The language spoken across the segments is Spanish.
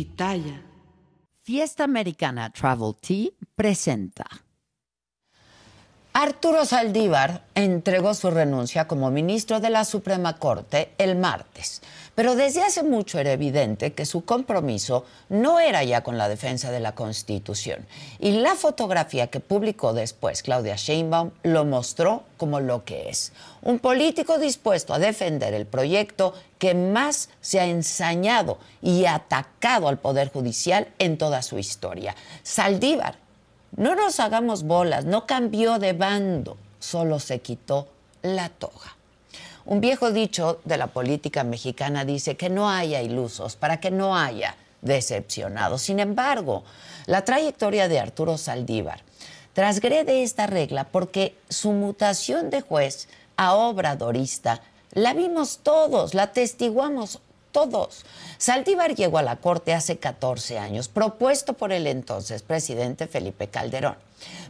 Pitaya. Fiesta Americana Travel Tea presenta. Arturo Saldívar entregó su renuncia como ministro de la Suprema Corte el martes, pero desde hace mucho era evidente que su compromiso no era ya con la defensa de la Constitución. Y la fotografía que publicó después Claudia Sheinbaum lo mostró como lo que es, un político dispuesto a defender el proyecto que más se ha ensañado y atacado al Poder Judicial en toda su historia. Saldívar no nos hagamos bolas, no cambió de bando, solo se quitó la toga. Un viejo dicho de la política mexicana dice que no haya ilusos para que no haya decepcionados. Sin embargo, la trayectoria de Arturo Saldívar transgrede esta regla porque su mutación de juez a obradorista la vimos todos, la testiguamos todos. Saldívar llegó a la Corte hace 14 años, propuesto por el entonces presidente Felipe Calderón.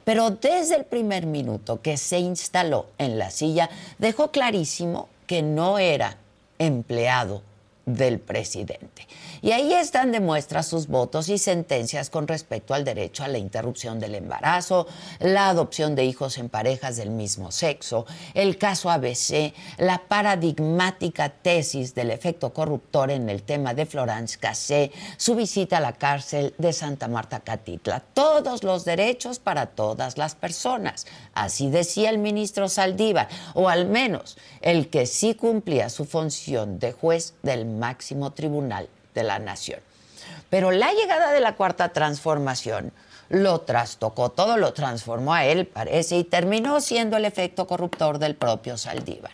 Pero desde el primer minuto que se instaló en la silla, dejó clarísimo que no era empleado del presidente. Y ahí están de muestra sus votos y sentencias con respecto al derecho a la interrupción del embarazo, la adopción de hijos en parejas del mismo sexo, el caso ABC, la paradigmática tesis del efecto corruptor en el tema de Florence Cassé, su visita a la cárcel de Santa Marta Catitla. Todos los derechos para todas las personas. Así decía el ministro Saldívar, o al menos el que sí cumplía su función de juez del máximo tribunal de la nación. Pero la llegada de la cuarta transformación lo trastocó todo, lo transformó a él, parece, y terminó siendo el efecto corruptor del propio Saldívar.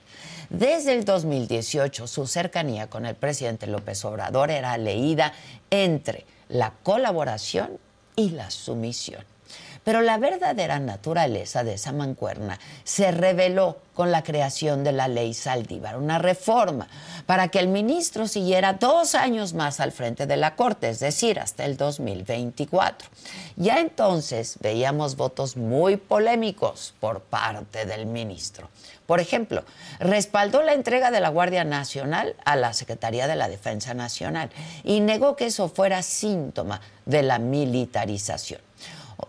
Desde el 2018, su cercanía con el presidente López Obrador era leída entre la colaboración y la sumisión. Pero la verdadera naturaleza de esa mancuerna se reveló con la creación de la ley Saldívar, una reforma para que el ministro siguiera dos años más al frente de la Corte, es decir, hasta el 2024. Ya entonces veíamos votos muy polémicos por parte del ministro. Por ejemplo, respaldó la entrega de la Guardia Nacional a la Secretaría de la Defensa Nacional y negó que eso fuera síntoma de la militarización.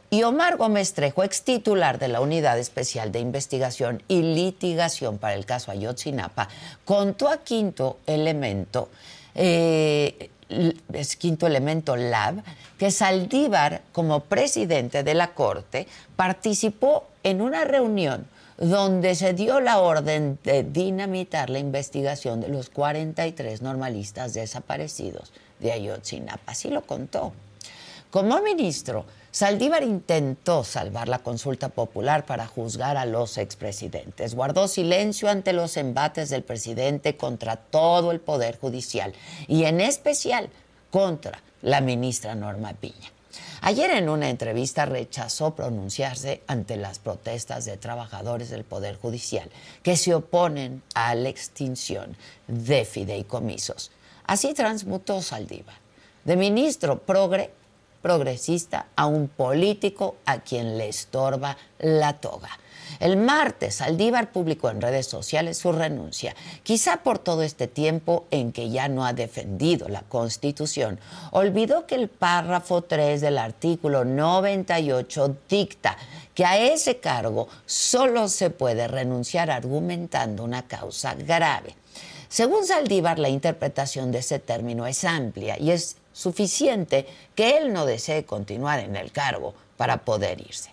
Y Omar Gómez Trejo, ex titular de la Unidad Especial de Investigación y Litigación para el caso Ayotzinapa, contó a Quinto Elemento, eh, es Quinto Elemento Lab, que Saldívar, como presidente de la Corte, participó en una reunión donde se dio la orden de dinamitar la investigación de los 43 normalistas desaparecidos de Ayotzinapa. Así lo contó. Como ministro, Saldívar intentó salvar la consulta popular para juzgar a los expresidentes. Guardó silencio ante los embates del presidente contra todo el Poder Judicial y en especial contra la ministra Norma Piña. Ayer en una entrevista rechazó pronunciarse ante las protestas de trabajadores del Poder Judicial que se oponen a la extinción de fideicomisos. Así transmutó Saldívar. De ministro progre progresista a un político a quien le estorba la toga. El martes, Saldívar publicó en redes sociales su renuncia, quizá por todo este tiempo en que ya no ha defendido la Constitución. Olvidó que el párrafo 3 del artículo 98 dicta que a ese cargo solo se puede renunciar argumentando una causa grave. Según Saldívar, la interpretación de ese término es amplia y es suficiente que él no desee continuar en el cargo para poder irse.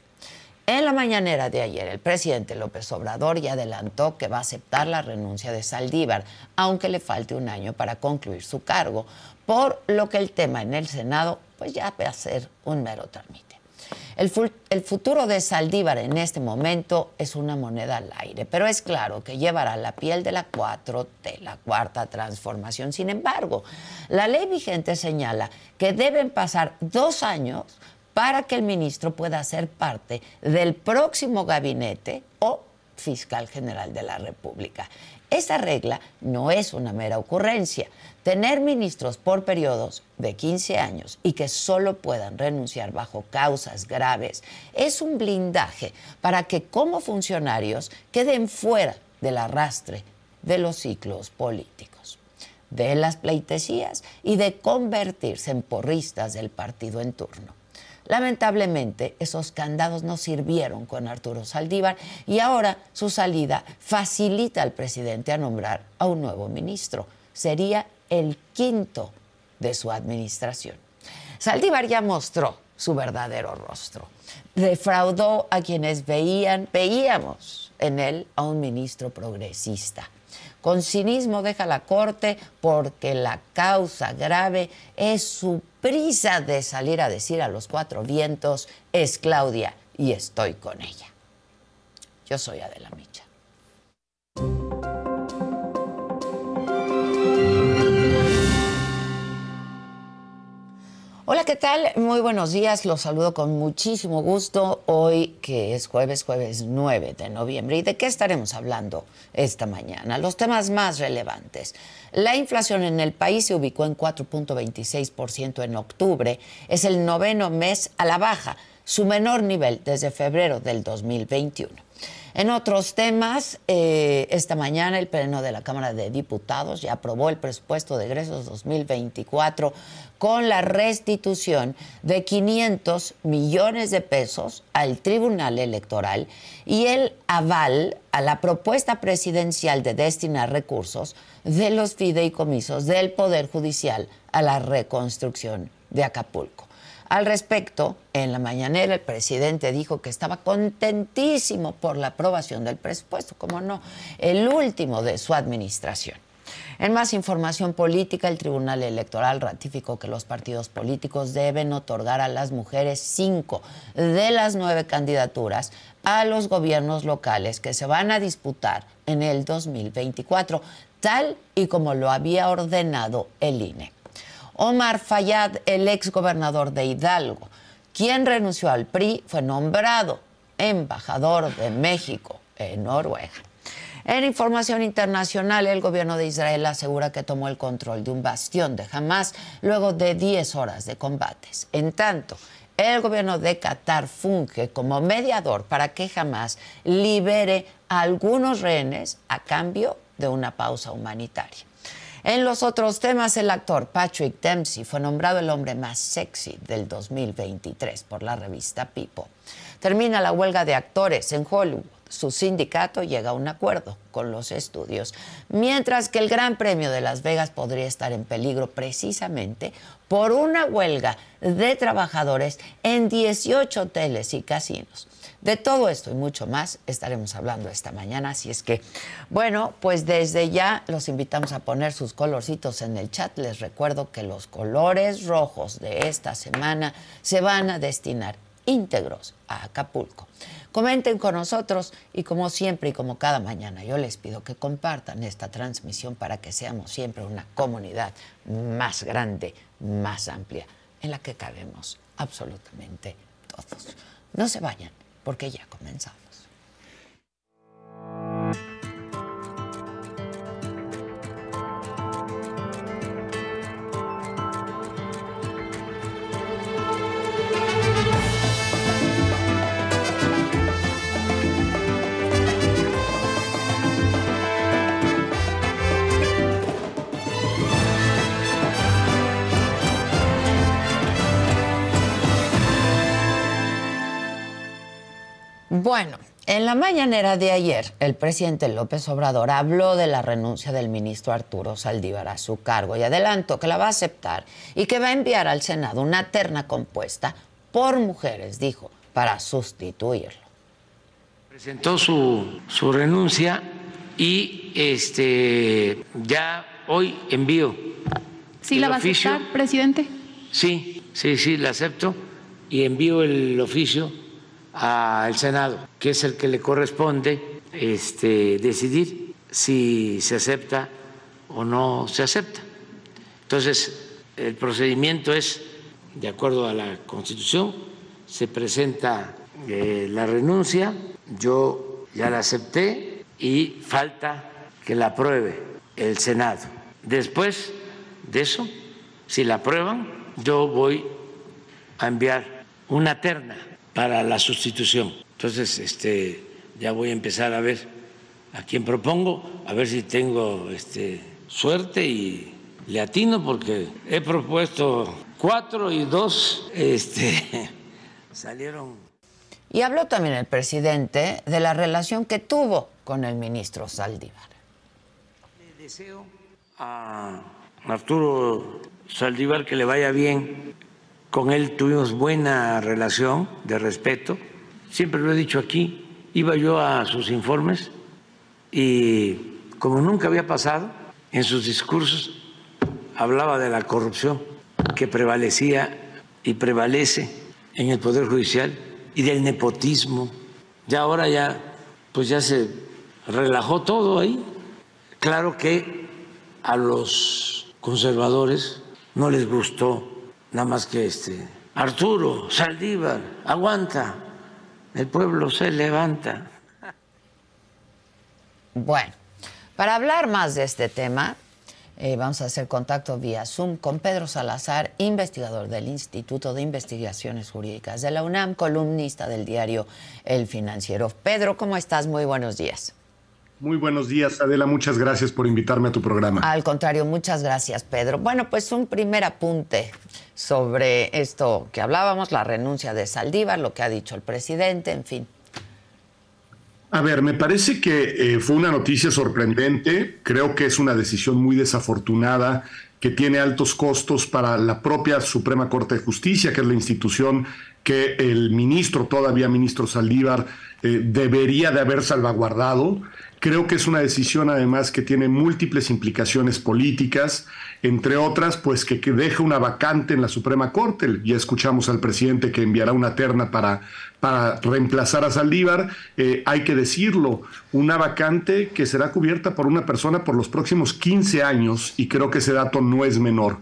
En la mañanera de ayer, el presidente López Obrador ya adelantó que va a aceptar la renuncia de Saldívar, aunque le falte un año para concluir su cargo, por lo que el tema en el Senado pues ya va a ser un mero trámite. El, futuro de Saldívar en este momento es una moneda al aire, pero es claro que llevará la piel de la 4T, la cuarta transformación. Sin embargo, la ley vigente señala que deben pasar dos años para que el ministro pueda ser parte del próximo gabinete o fiscal general de la República. Esta regla no es una mera ocurrencia. Tener ministros por periodos de 15 años y que solo puedan renunciar bajo causas graves es un blindaje para que como funcionarios queden fuera del arrastre de los ciclos políticos, de las pleitesías y de convertirse en porristas del partido en turno. Lamentablemente, esos candados no sirvieron con Arturo Saldívar y ahora su salida facilita al presidente a nombrar a un nuevo ministro. Sería el quinto de su administración. Saldívar ya mostró su verdadero rostro. Defraudó a quienes veían, veíamos en él a un ministro progresista. Con cinismo deja la corte porque la causa grave es su prisa de salir a decir a los cuatro vientos, es Claudia y estoy con ella. Yo soy Adela Micha. Hola, ¿qué tal? Muy buenos días, los saludo con muchísimo gusto hoy que es jueves, jueves 9 de noviembre. ¿Y de qué estaremos hablando esta mañana? Los temas más relevantes. La inflación en el país se ubicó en 4.26% en octubre, es el noveno mes a la baja, su menor nivel desde febrero del 2021. En otros temas, eh, esta mañana el Pleno de la Cámara de Diputados ya aprobó el presupuesto de egresos 2024 con la restitución de 500 millones de pesos al Tribunal Electoral y el aval a la propuesta presidencial de destinar recursos de los fideicomisos del Poder Judicial a la reconstrucción de Acapulco. Al respecto, en la mañanera el presidente dijo que estaba contentísimo por la aprobación del presupuesto, como no, el último de su administración. En más información política, el Tribunal Electoral ratificó que los partidos políticos deben otorgar a las mujeres cinco de las nueve candidaturas a los gobiernos locales que se van a disputar en el 2024, tal y como lo había ordenado el INE. Omar Fayad, el ex gobernador de Hidalgo, quien renunció al PRI, fue nombrado embajador de México en Noruega. En información internacional, el gobierno de Israel asegura que tomó el control de un bastión de Hamas luego de 10 horas de combates. En tanto, el gobierno de Qatar funge como mediador para que Hamas libere a algunos rehenes a cambio de una pausa humanitaria. En los otros temas, el actor Patrick Dempsey fue nombrado el hombre más sexy del 2023 por la revista People. Termina la huelga de actores en Hollywood. Su sindicato llega a un acuerdo con los estudios, mientras que el Gran Premio de Las Vegas podría estar en peligro precisamente por una huelga de trabajadores en 18 hoteles y casinos. De todo esto y mucho más estaremos hablando esta mañana, así es que, bueno, pues desde ya los invitamos a poner sus colorcitos en el chat. Les recuerdo que los colores rojos de esta semana se van a destinar íntegros a Acapulco. Comenten con nosotros y como siempre y como cada mañana yo les pido que compartan esta transmisión para que seamos siempre una comunidad más grande, más amplia, en la que cabemos absolutamente todos. No se vayan porque ya comenzamos. Bueno, en la mañanera de ayer, el presidente López Obrador habló de la renuncia del ministro Arturo Saldívar a su cargo y adelantó que la va a aceptar y que va a enviar al Senado una terna compuesta por mujeres, dijo, para sustituirlo. Presentó su, su renuncia y este ya hoy envío. ¿Sí la va a aceptar, presidente? Sí, sí, sí, la acepto y envío el oficio al Senado, que es el que le corresponde este, decidir si se acepta o no se acepta. Entonces, el procedimiento es, de acuerdo a la Constitución, se presenta eh, la renuncia, yo ya la acepté y falta que la apruebe el Senado. Después de eso, si la aprueban, yo voy a enviar una terna para la sustitución. Entonces, este, ya voy a empezar a ver a quién propongo, a ver si tengo este, suerte y le atino porque he propuesto cuatro y dos este, salieron. Y habló también el presidente de la relación que tuvo con el ministro Saldívar. Le deseo a Arturo Saldívar que le vaya bien. Con él tuvimos buena relación de respeto. Siempre lo he dicho aquí, iba yo a sus informes y como nunca había pasado, en sus discursos hablaba de la corrupción que prevalecía y prevalece en el Poder Judicial y del nepotismo. Ya ahora ya, pues ya se relajó todo ahí. Claro que a los conservadores no les gustó nada más que este Arturo Saldívar, aguanta, el pueblo se levanta. Bueno, para hablar más de este tema, eh, vamos a hacer contacto vía Zoom con Pedro Salazar, investigador del Instituto de Investigaciones Jurídicas de la UNAM, columnista del diario El Financiero. Pedro, ¿cómo estás? Muy buenos días. Muy buenos días, Adela. Muchas gracias por invitarme a tu programa. Al contrario, muchas gracias, Pedro. Bueno, pues un primer apunte sobre esto que hablábamos, la renuncia de Saldívar, lo que ha dicho el presidente, en fin. A ver, me parece que eh, fue una noticia sorprendente. Creo que es una decisión muy desafortunada que tiene altos costos para la propia Suprema Corte de Justicia, que es la institución que el ministro, todavía ministro Saldívar, eh, debería de haber salvaguardado. Creo que es una decisión además que tiene múltiples implicaciones políticas, entre otras, pues que, deja una vacante en la Suprema Corte. Ya escuchamos al presidente que enviará una terna para, para reemplazar a Saldívar. Eh, hay que decirlo, una vacante que será cubierta por una persona por los próximos 15 años y creo que ese dato no es menor.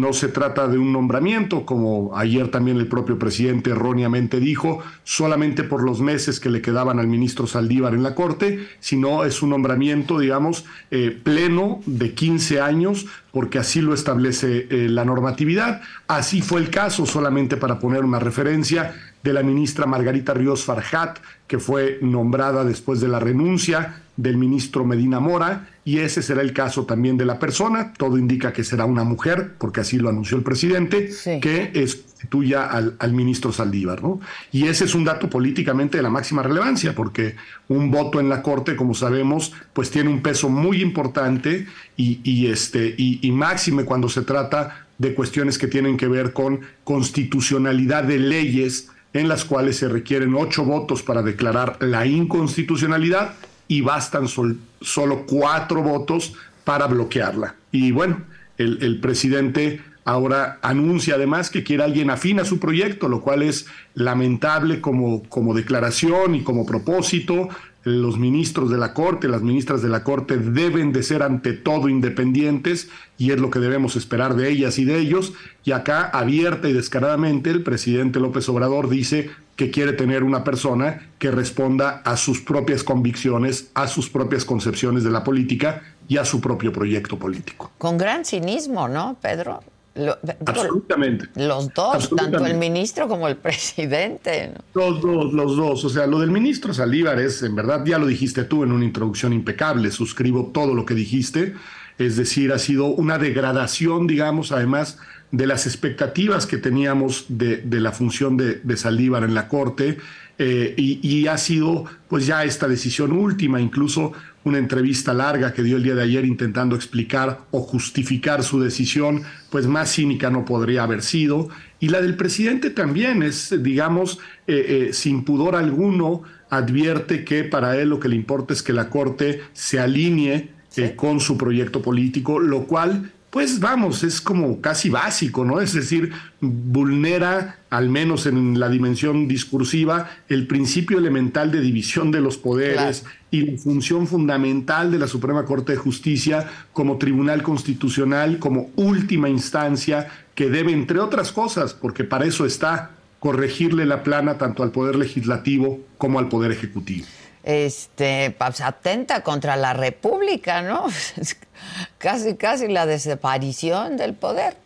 No se trata de un nombramiento, como ayer también el propio presidente erróneamente dijo, solamente por los meses que le quedaban al ministro Saldívar en la Corte, sino es un nombramiento, digamos, eh, pleno de 15 años, porque así lo establece eh, la normatividad. Así fue el caso, solamente para poner una referencia, de la ministra Margarita Ríos Farjat, que fue nombrada después de la renuncia del ministro Medina Mora, y ese será el caso también de la persona. Todo indica que será una mujer, porque así lo anunció el presidente, que sustituya al, al, ministro Saldívar. ¿no? Y ese es un dato políticamente de la máxima relevancia, porque un voto en la Corte, como sabemos, pues tiene un peso muy importante y, y este, y, y máxime cuando se trata de cuestiones que tienen que ver con constitucionalidad de leyes en las cuales se requieren ocho votos para declarar la inconstitucionalidad y bastan solo cuatro votos para bloquearla. Y bueno, el, el, presidente ahora anuncia además que quiere alguien afín a su proyecto, lo cual es lamentable como, como declaración y como propósito los ministros de la Corte, las ministras de la Corte deben de ser ante todo independientes y es lo que debemos esperar de ellas y de ellos. Y acá, abierta y descaradamente, el presidente López Obrador dice que quiere tener una persona que responda a sus propias convicciones, a sus propias concepciones de la política y a su propio proyecto político. Con gran cinismo, ¿no, Pedro? Absolutamente. Los dos, tanto el ministro como el presidente. Los dos, los dos. O sea, lo del ministro Salívar es, en verdad, ya lo dijiste tú en una introducción impecable, suscribo todo lo que dijiste. Es decir, ha sido una degradación, digamos, además de las expectativas que teníamos de, de la función de, de Saldívar en la Corte. Eh, y, y, ha sido pues ya esta decisión última, incluso una entrevista larga que dio el día de ayer intentando explicar o justificar su decisión, pues más cínica no podría haber sido. Y la del presidente también es, digamos, eh, eh, sin pudor alguno, advierte que para él lo que le importa es que la Corte se alinee eh, con su proyecto político, lo cual pues vamos, es como casi básico, ¿no? Es decir, vulnera, al menos en la dimensión discursiva, el principio elemental de división de los poderes y la función fundamental de la Suprema Corte de Justicia como tribunal constitucional, como última instancia que debe, entre otras cosas, porque para eso está, corregirle la plana tanto al Poder Legislativo como al Poder Ejecutivo este, pues, atenta contra la República, ¿no? casi, casi la desaparición del poder.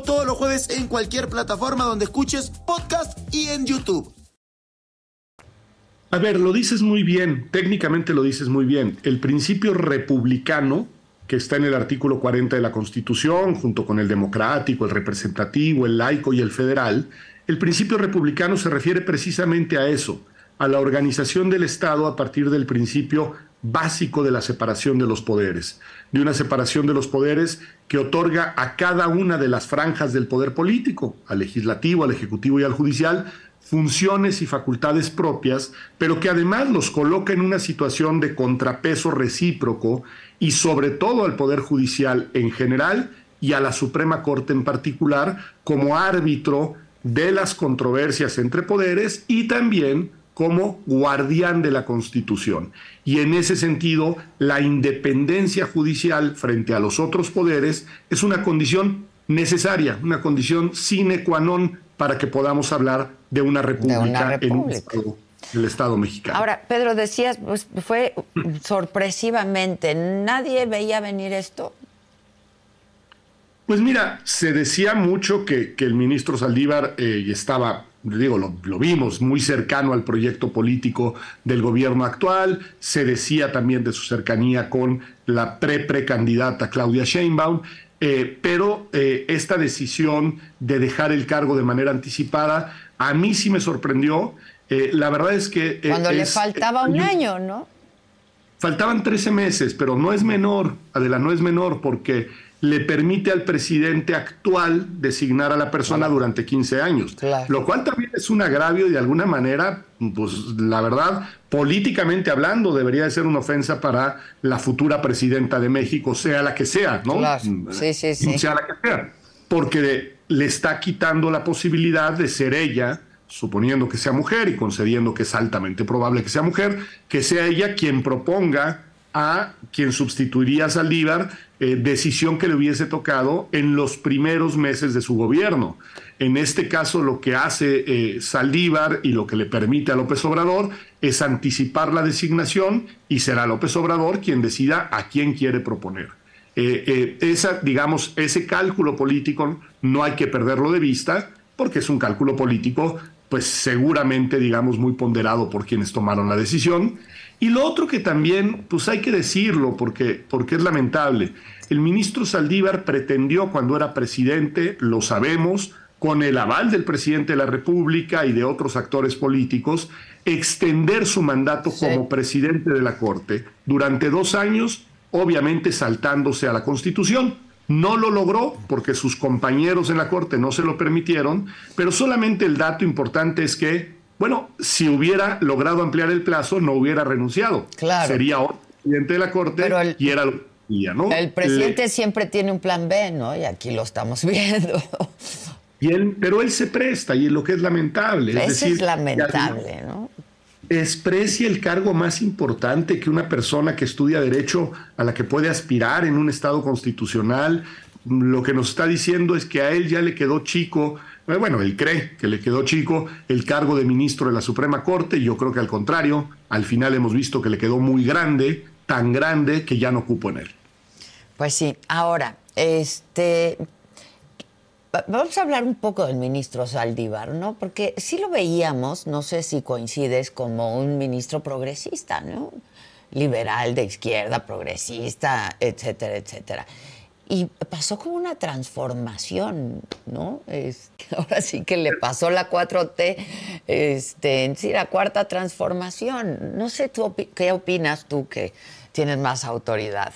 todos los jueves en cualquier plataforma donde escuches podcast y en YouTube. A ver, lo dices muy bien, técnicamente lo dices muy bien. El principio republicano, que está en el artículo 40 de la Constitución, junto con el democrático, el representativo, el laico y el federal, el principio republicano se refiere precisamente a eso, a la organización del Estado a partir del principio básico de la separación de los poderes, de una separación de los poderes que otorga a cada una de las franjas del poder político, al legislativo, al ejecutivo y al judicial, funciones y facultades propias, pero que además los coloca en una situación de contrapeso recíproco y sobre todo al Poder Judicial en general y a la Suprema Corte en particular como árbitro de las controversias entre poderes y también como guardián de la Constitución. Y en ese sentido, la independencia judicial frente a los otros poderes es una condición necesaria, una condición sine qua non para que podamos hablar de una república, en el Estado mexicano. Ahora, Pedro, decías, pues fue sorpresivamente, ¿nadie veía venir esto? Pues mira, se decía mucho que, el ministro Saldívar eh, estaba digo, lo, vimos muy cercano al proyecto político del gobierno actual, se decía también de su cercanía con la pre-precandidata Claudia Sheinbaum, eh, pero eh, esta decisión de dejar el cargo de manera anticipada a mí sí me sorprendió. Eh, la verdad es que... Cuando le faltaba un año, ¿no? Faltaban 13 meses, pero no es menor, Adela, no es menor, porque le permite al presidente actual designar a la persona durante 15 años. Lo cual también es un agravio y de alguna manera, pues la verdad, políticamente hablando, debería de ser una ofensa para la futura presidenta de México, sea la que sea, ¿no? Mm, sí, sí, sí. Sea la que sea. Porque le está quitando la posibilidad de ser ella, suponiendo que sea mujer y concediendo que es altamente probable que sea mujer, que sea ella quien proponga a quien sustituiría a Saldívar, eh, decisión que le hubiese tocado en los primeros meses de su gobierno. En este caso, lo que hace eh, Saldívar y lo que le permite a López Obrador es anticipar la designación y será López Obrador quien decida a quién quiere proponer. Eh, esa, digamos, ese cálculo político no hay que perderlo de vista porque es un cálculo político, pues seguramente, digamos, muy ponderado por quienes tomaron la decisión y lo otro que también, pues hay que decirlo porque, porque es lamentable, el ministro Saldívar pretendió cuando era presidente, lo sabemos, con el aval del presidente de la República y de otros actores políticos, extender su mandato como presidente de la Corte durante dos años, obviamente saltándose a la Constitución. No lo logró porque sus compañeros en la Corte no se lo permitieron, pero solamente el dato importante es que bueno, si hubiera logrado ampliar el plazo, no hubiera renunciado. Claro. Sería otro presidente de la Corte y era lo que ¿no? El presidente siempre tiene un plan B, ¿no? Y aquí lo estamos viendo. Y él, pero él se presta, y es lo que es lamentable. Es, es lamentable, ¿no? desprecia el cargo más importante que una persona que estudia derecho a la que puede aspirar en un Estado constitucional. Lo que nos está diciendo es que a él ya le quedó chico, eh, bueno, él cree que le quedó chico el cargo de ministro de la Suprema Corte, yo creo que al contrario, al final hemos visto que le quedó muy grande, tan grande que ya no cupo en él. Pues sí, ahora, este, Vamos a hablar un poco del ministro Saldívar, ¿no? Porque sí lo veíamos, no sé si coincides, como un ministro progresista, ¿no? Liberal, de izquierda, progresista, etcétera, etcétera. Y pasó como una transformación, ¿no? Es, ahora sí que le pasó la 4T, este, en sí, la cuarta transformación. No sé tú, qué opinas tú que tienes más autoridad.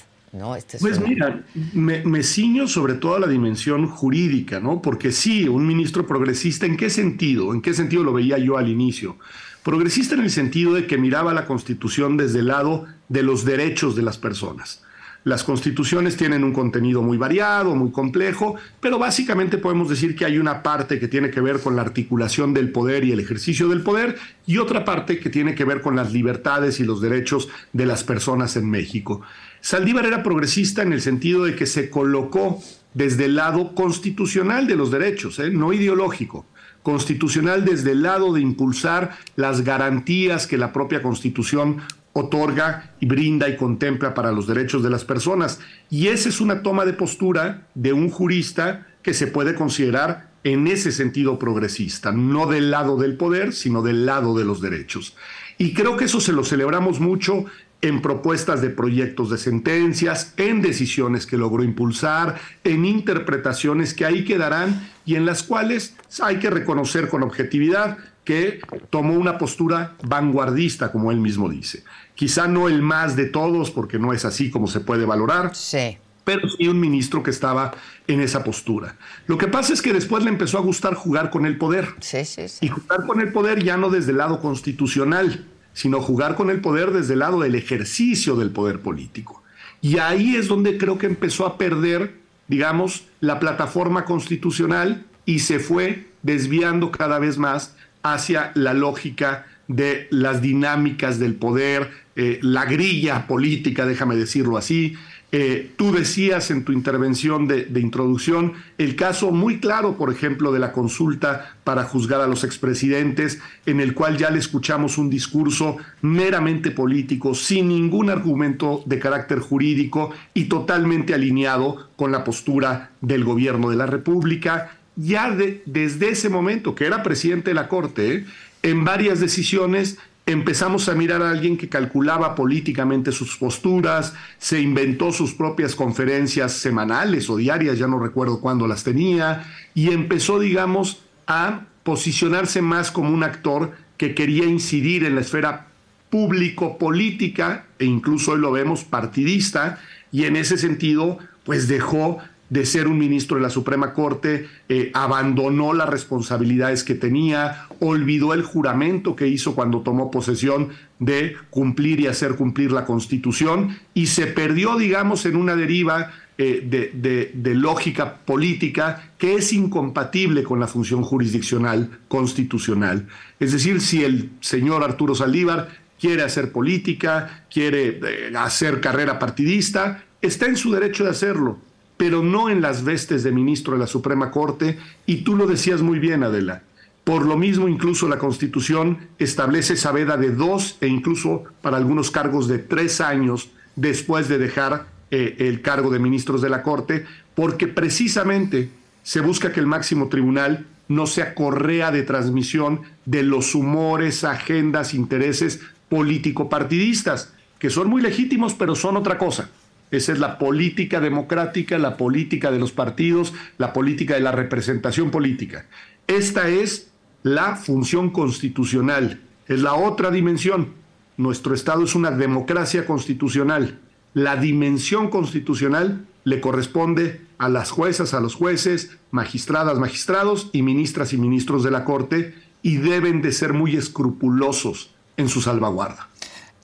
Este pues mira, me, ciño sobre todo a la dimensión jurídica, ¿no? Porque sí, un ministro progresista, ¿en qué sentido? ¿En qué sentido lo veía yo al inicio? Progresista en el sentido de que miraba la Constitución desde el lado de los derechos de las personas. Las constituciones tienen un contenido muy variado, muy complejo, pero básicamente podemos decir que hay una parte que tiene que ver con la articulación del poder y el ejercicio del poder y otra parte que tiene que ver con las libertades y los derechos de las personas en México. Saldívar era progresista en el sentido de que se colocó desde el lado constitucional de los derechos, ¿eh? no ideológico, constitucional desde el lado de impulsar las garantías que la propia constitución otorga y brinda y contempla para los derechos de las personas. Y esa es una toma de postura de un jurista que se puede considerar en ese sentido progresista, no del lado del poder, sino del lado de los derechos. Y creo que eso se lo celebramos mucho en propuestas de proyectos de sentencias, en decisiones que logró impulsar, en interpretaciones que ahí quedarán y en las cuales hay que reconocer con objetividad que tomó una postura vanguardista, como él mismo dice. Quizá no el más de todos, porque no es así como se puede valorar. Sí. Pero sí un ministro que estaba en esa postura. Lo que pasa es que después le empezó a gustar jugar con el poder. Sí, sí, sí. Y jugar con el poder ya no desde el lado constitucional, sino jugar con el poder desde el lado del ejercicio del poder político. Y ahí es donde creo que empezó a perder, digamos, la plataforma constitucional y se fue desviando cada vez más hacia la lógica de las dinámicas del poder, eh, la grilla política, déjame decirlo así, eh, tú decías en tu intervención de, introducción el caso muy claro, por ejemplo, de la consulta para juzgar a los expresidentes, en el cual ya le escuchamos un discurso meramente político, sin ningún argumento de carácter jurídico y totalmente alineado con la postura del gobierno de la República. Ya desde ese momento, que era presidente de la Corte, en varias decisiones empezamos a mirar a alguien que calculaba políticamente sus posturas, se inventó sus propias conferencias semanales o diarias, ya no recuerdo cuándo las tenía, y empezó, digamos, a posicionarse más como un actor que quería incidir en la esfera público-política e incluso hoy lo vemos partidista, y en ese sentido, pues dejó de ser un ministro de la Suprema Corte, eh, abandonó las responsabilidades que tenía, olvidó el juramento que hizo cuando tomó posesión de cumplir y hacer cumplir la Constitución y se perdió, digamos, en una deriva eh, de, de, lógica política que es incompatible con la función jurisdiccional constitucional. Es decir, si el señor Arturo Saldívar quiere hacer política, quiere eh, hacer carrera partidista, está en su derecho de hacerlo pero no en las vestes de ministro de la Suprema Corte, y tú lo decías muy bien, Adela. Por lo mismo, incluso la Constitución establece esa veda de dos e incluso para algunos cargos de tres años después de dejar eh, el cargo de ministros de la Corte, porque precisamente se busca que el máximo tribunal no sea correa de transmisión de los humores, agendas, intereses político-partidistas, que son muy legítimos, pero son otra cosa. Esa es la política democrática, la política de los partidos, la política de la representación política. Esta es la función constitucional, es la otra dimensión. Nuestro Estado es una democracia constitucional. La dimensión constitucional le corresponde a las juezas, a los jueces, magistradas, magistrados y ministras y ministros de la Corte y deben de ser muy escrupulosos en su salvaguarda.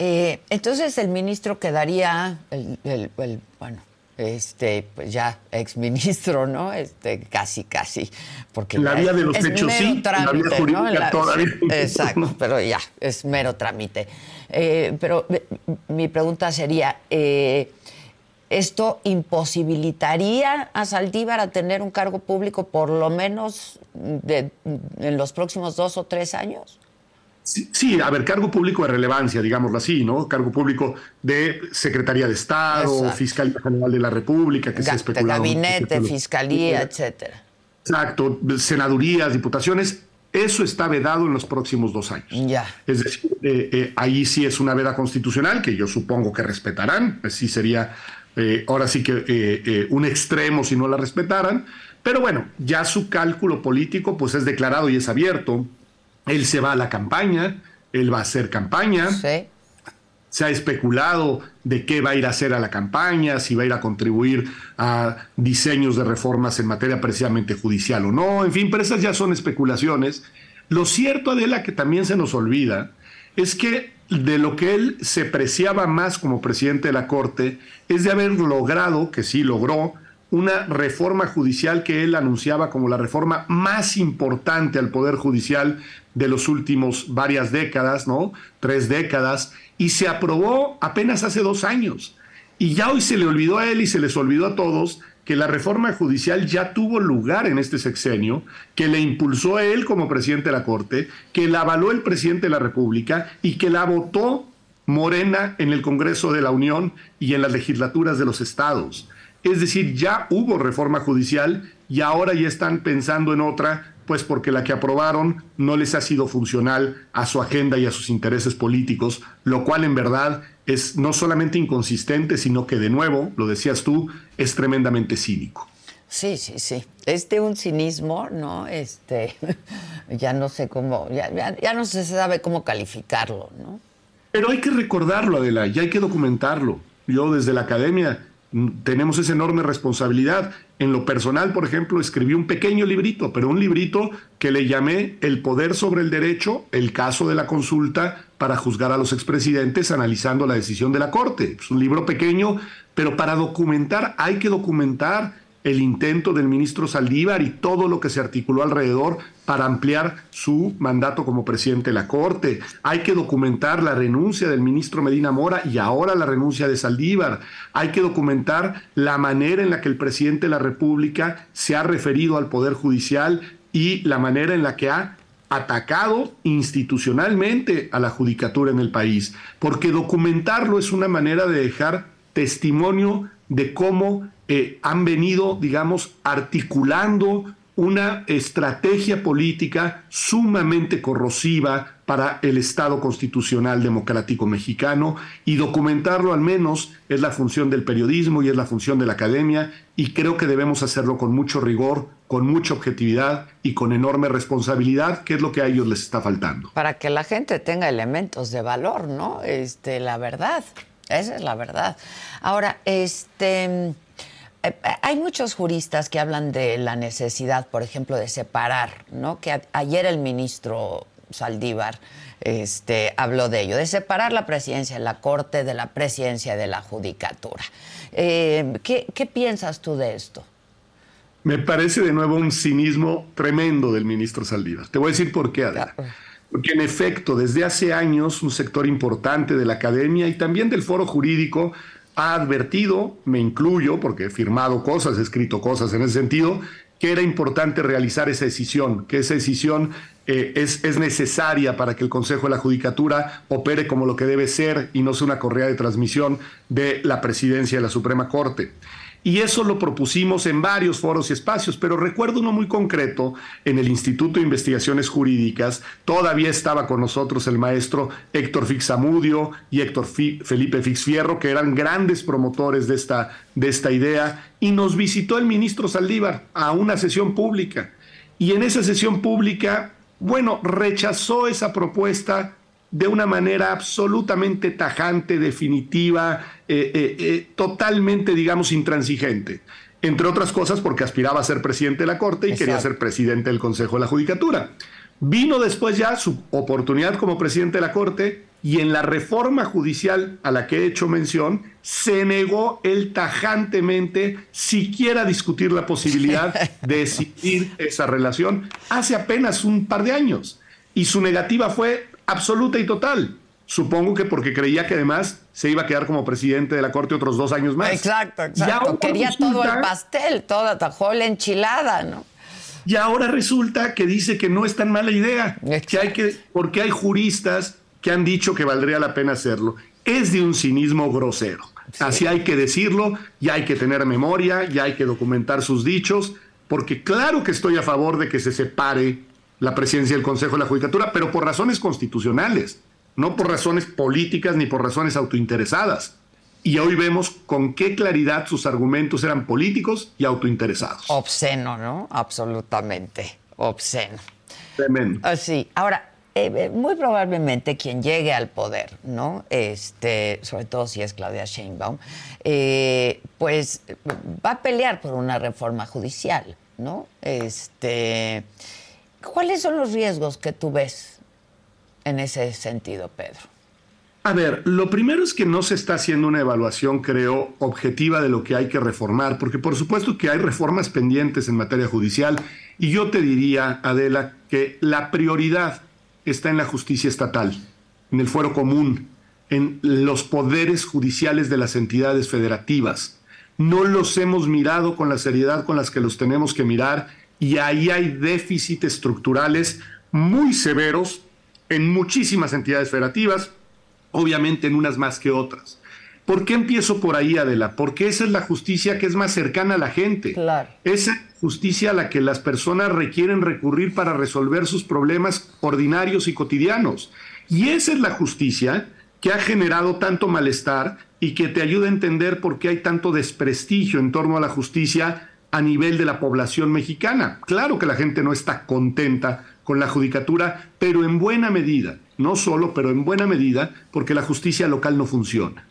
Eh, entonces el ministro quedaría, el, bueno, este, pues ya exministro, ¿no? Este, casi, casi. Porque la vía de los hechos sí, la vía jurídica todavía. Exacto, pero ya, es mero trámite. Eh, pero mi pregunta sería, eh, ¿esto imposibilitaría a Saldívar a tener un cargo público por lo menos en los próximos dos o tres años? Sí, a ver, cargo público de relevancia, digámoslo así, ¿no? Cargo público de Secretaría de Estado, Fiscalía General de la República, que se ha especulado. Gabinete, Fiscalía, etcétera. Exacto, senadurías, diputaciones, eso está vedado en los próximos dos años. Ya. Es decir, eh, eh, ahí sí es una veda constitucional que yo supongo que respetarán, pues sí sería eh, ahora sí que un extremo si no la respetaran, pero bueno, ya su cálculo político pues es declarado y es abierto él se va a la campaña, él va a hacer campaña. Se ha especulado de qué va a ir a hacer a la campaña, si va a ir a contribuir a diseños de reformas en materia precisamente judicial o no, en fin, pero esas ya son especulaciones. Lo cierto, Adela, que también se nos olvida, es que de lo que él se preciaba más como presidente de la Corte es de haber logrado, que sí logró, una reforma judicial que él anunciaba como la reforma más importante al Poder Judicial de los últimos varias décadas, ¿no? Tres décadas, y se aprobó apenas hace dos años. Y ya hoy se le olvidó a él y se les olvidó a todos que la reforma judicial ya tuvo lugar en este sexenio, que le impulsó a él como presidente de la Corte, que la avaló el presidente de la República y que la votó Morena en el Congreso de la Unión y en las legislaturas de los estados. Es decir, ya hubo reforma judicial y ahora ya están pensando en otra, pues porque la que aprobaron no les ha sido funcional a su agenda y a sus intereses políticos, lo cual en verdad es no solamente inconsistente, sino que de nuevo, lo decías tú, es tremendamente cínico. Sí, sí, sí. Es de un cinismo, ¿no? Este, ya no sé cómo, ya, ya no se sabe cómo calificarlo, ¿no? Pero hay que recordarlo, Adela, y hay que documentarlo. Yo desde la academia tenemos esa enorme responsabilidad. En lo personal, por ejemplo, escribí un pequeño librito, pero un librito que le llamé El poder sobre el derecho, el caso de la consulta para juzgar a los expresidentes analizando la decisión de la Corte. Es un libro pequeño, pero para documentar hay que documentar el intento del ministro Saldívar y todo lo que se articuló alrededor para ampliar su mandato como presidente de la Corte. Hay que documentar la renuncia del ministro Medina Mora y ahora la renuncia de Saldívar. Hay que documentar la manera en la que el presidente de la República se ha referido al Poder Judicial y la manera en la que ha atacado institucionalmente a la judicatura en el país, porque documentarlo es una manera de dejar testimonio de cómo eh, han venido, digamos, articulando una estrategia política sumamente corrosiva para el Estado constitucional democrático mexicano y documentarlo al menos es la función del periodismo y es la función de la academia y creo que debemos hacerlo con mucho rigor, con mucha objetividad y con enorme responsabilidad, que es lo que a ellos les está faltando. Para que la gente tenga elementos de valor, ¿no? Este, la verdad, esa es la verdad. Ahora, este eh, hay muchos juristas que hablan de la necesidad, por ejemplo, de separar, ¿no? Que ayer el ministro Saldívar este, habló de ello, de separar la presidencia de la Corte de la presidencia de la Judicatura. Eh, ¿qué, piensas tú de esto? Me parece de nuevo un cinismo tremendo del ministro Saldívar. Te voy a decir por qué, Adela. Porque en efecto, desde hace años un sector importante de la academia y también del foro jurídico ha advertido, me incluyo, porque he firmado cosas, he escrito cosas en ese sentido, que era importante realizar esa decisión, que esa decisión eh, es, es, necesaria para que el Consejo de la Judicatura opere como lo que debe ser y no sea una correa de transmisión de la presidencia de la Suprema Corte. Y eso lo propusimos en varios foros y espacios, pero recuerdo uno muy concreto en el Instituto de Investigaciones Jurídicas. Todavía estaba con nosotros el maestro Héctor Fixamudio y Héctor Felipe Fixfierro, que eran grandes promotores de esta, de esta idea, y nos visitó el ministro Saldívar a una sesión pública. Y en esa sesión pública, bueno, rechazó esa propuesta de una manera absolutamente tajante, definitiva, eh, eh, eh, totalmente, digamos, intransigente. Entre otras cosas porque aspiraba a ser presidente de la Corte y quería ser presidente del Consejo de la Judicatura. Vino después ya su oportunidad como presidente de la Corte y en la reforma judicial a la que he hecho mención, se negó él tajantemente siquiera discutir la posibilidad de decidir esa relación hace apenas un par de años. Y su negativa fue absoluta y total. Supongo que porque creía que además se iba a quedar como presidente de la Corte otros dos años más. Exacto, exacto. Quería todo el pastel, toda, tajó la enchilada, ¿no? Y ahora resulta que dice que no es tan mala idea, que hay que, porque hay juristas que han dicho que valdría la pena hacerlo. Es de un cinismo grosero. Así hay que decirlo, ya hay que tener memoria, ya hay que documentar sus dichos, porque claro que estoy a favor de que se separe la presidencia del Consejo de la Judicatura, pero por razones constitucionales, no por razones políticas ni por razones autointeresadas. Y hoy vemos con qué claridad sus argumentos eran políticos y autointeresados. Obsceno, ¿no? Absolutamente. Obsceno. Tremendo. Así. Ahora, eh, eh, muy probablemente quien llegue al poder, ¿no? Este, sobre todo si es Claudia Sheinbaum, eh, pues va a pelear por una reforma judicial, ¿no? Este, ¿cuáles son los riesgos que tú ves en ese sentido, Pedro? A ver, lo primero es que no se está haciendo una evaluación, creo, objetiva de lo que hay que reformar, porque por supuesto que hay reformas pendientes en materia judicial, y yo te diría, Adela, que la prioridad está en la justicia estatal, en el fuero común, en los poderes judiciales de las entidades federativas. No los hemos mirado con la seriedad con las que los tenemos que mirar y ahí hay déficits estructurales muy severos en muchísimas entidades federativas, obviamente en unas más que otras. ¿Por qué empiezo por ahí, Adela? Porque esa es la justicia que es más cercana a la gente. Claro. Esa justicia a la que las personas requieren recurrir para resolver sus problemas ordinarios y cotidianos. Y esa es la justicia que ha generado tanto malestar y que te ayuda a entender por qué hay tanto desprestigio en torno a la justicia a nivel de la población mexicana. Claro que la gente no está contenta con la judicatura, pero en buena medida, no solo, pero en buena medida, porque la justicia local no funciona.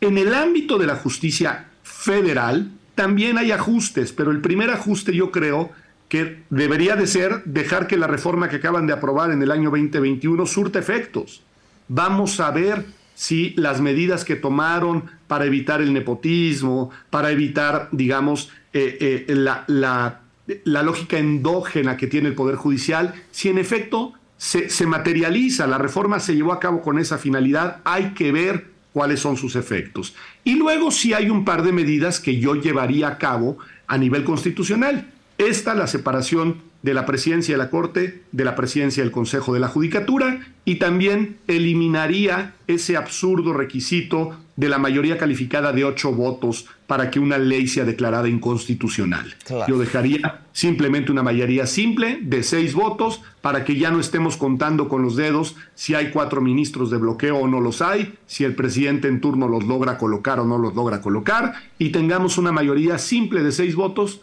En el ámbito de la justicia federal también hay ajustes, pero el primer ajuste yo creo que debería de ser dejar que la reforma que acaban de aprobar en el año 2021 surta efectos. Vamos a ver si las medidas que tomaron para evitar el nepotismo, para evitar, digamos, eh, eh, la, la, lógica endógena que tiene el Poder Judicial, si en efecto se, materializa, la reforma se llevó a cabo con esa finalidad, hay que ver cuáles son sus efectos. Y luego sí hay un par de medidas que yo llevaría a cabo a nivel constitucional. Esta, la separación de la presidencia de la Corte, de la presidencia del Consejo de la Judicatura, y también eliminaría ese absurdo requisito de la mayoría calificada de ocho votos para que una ley sea declarada inconstitucional. Yo dejaría simplemente una mayoría simple de seis votos para que ya no estemos contando con los dedos si hay cuatro ministros de bloqueo o no los hay, si el presidente en turno los logra colocar o no los logra colocar, y tengamos una mayoría simple de seis votos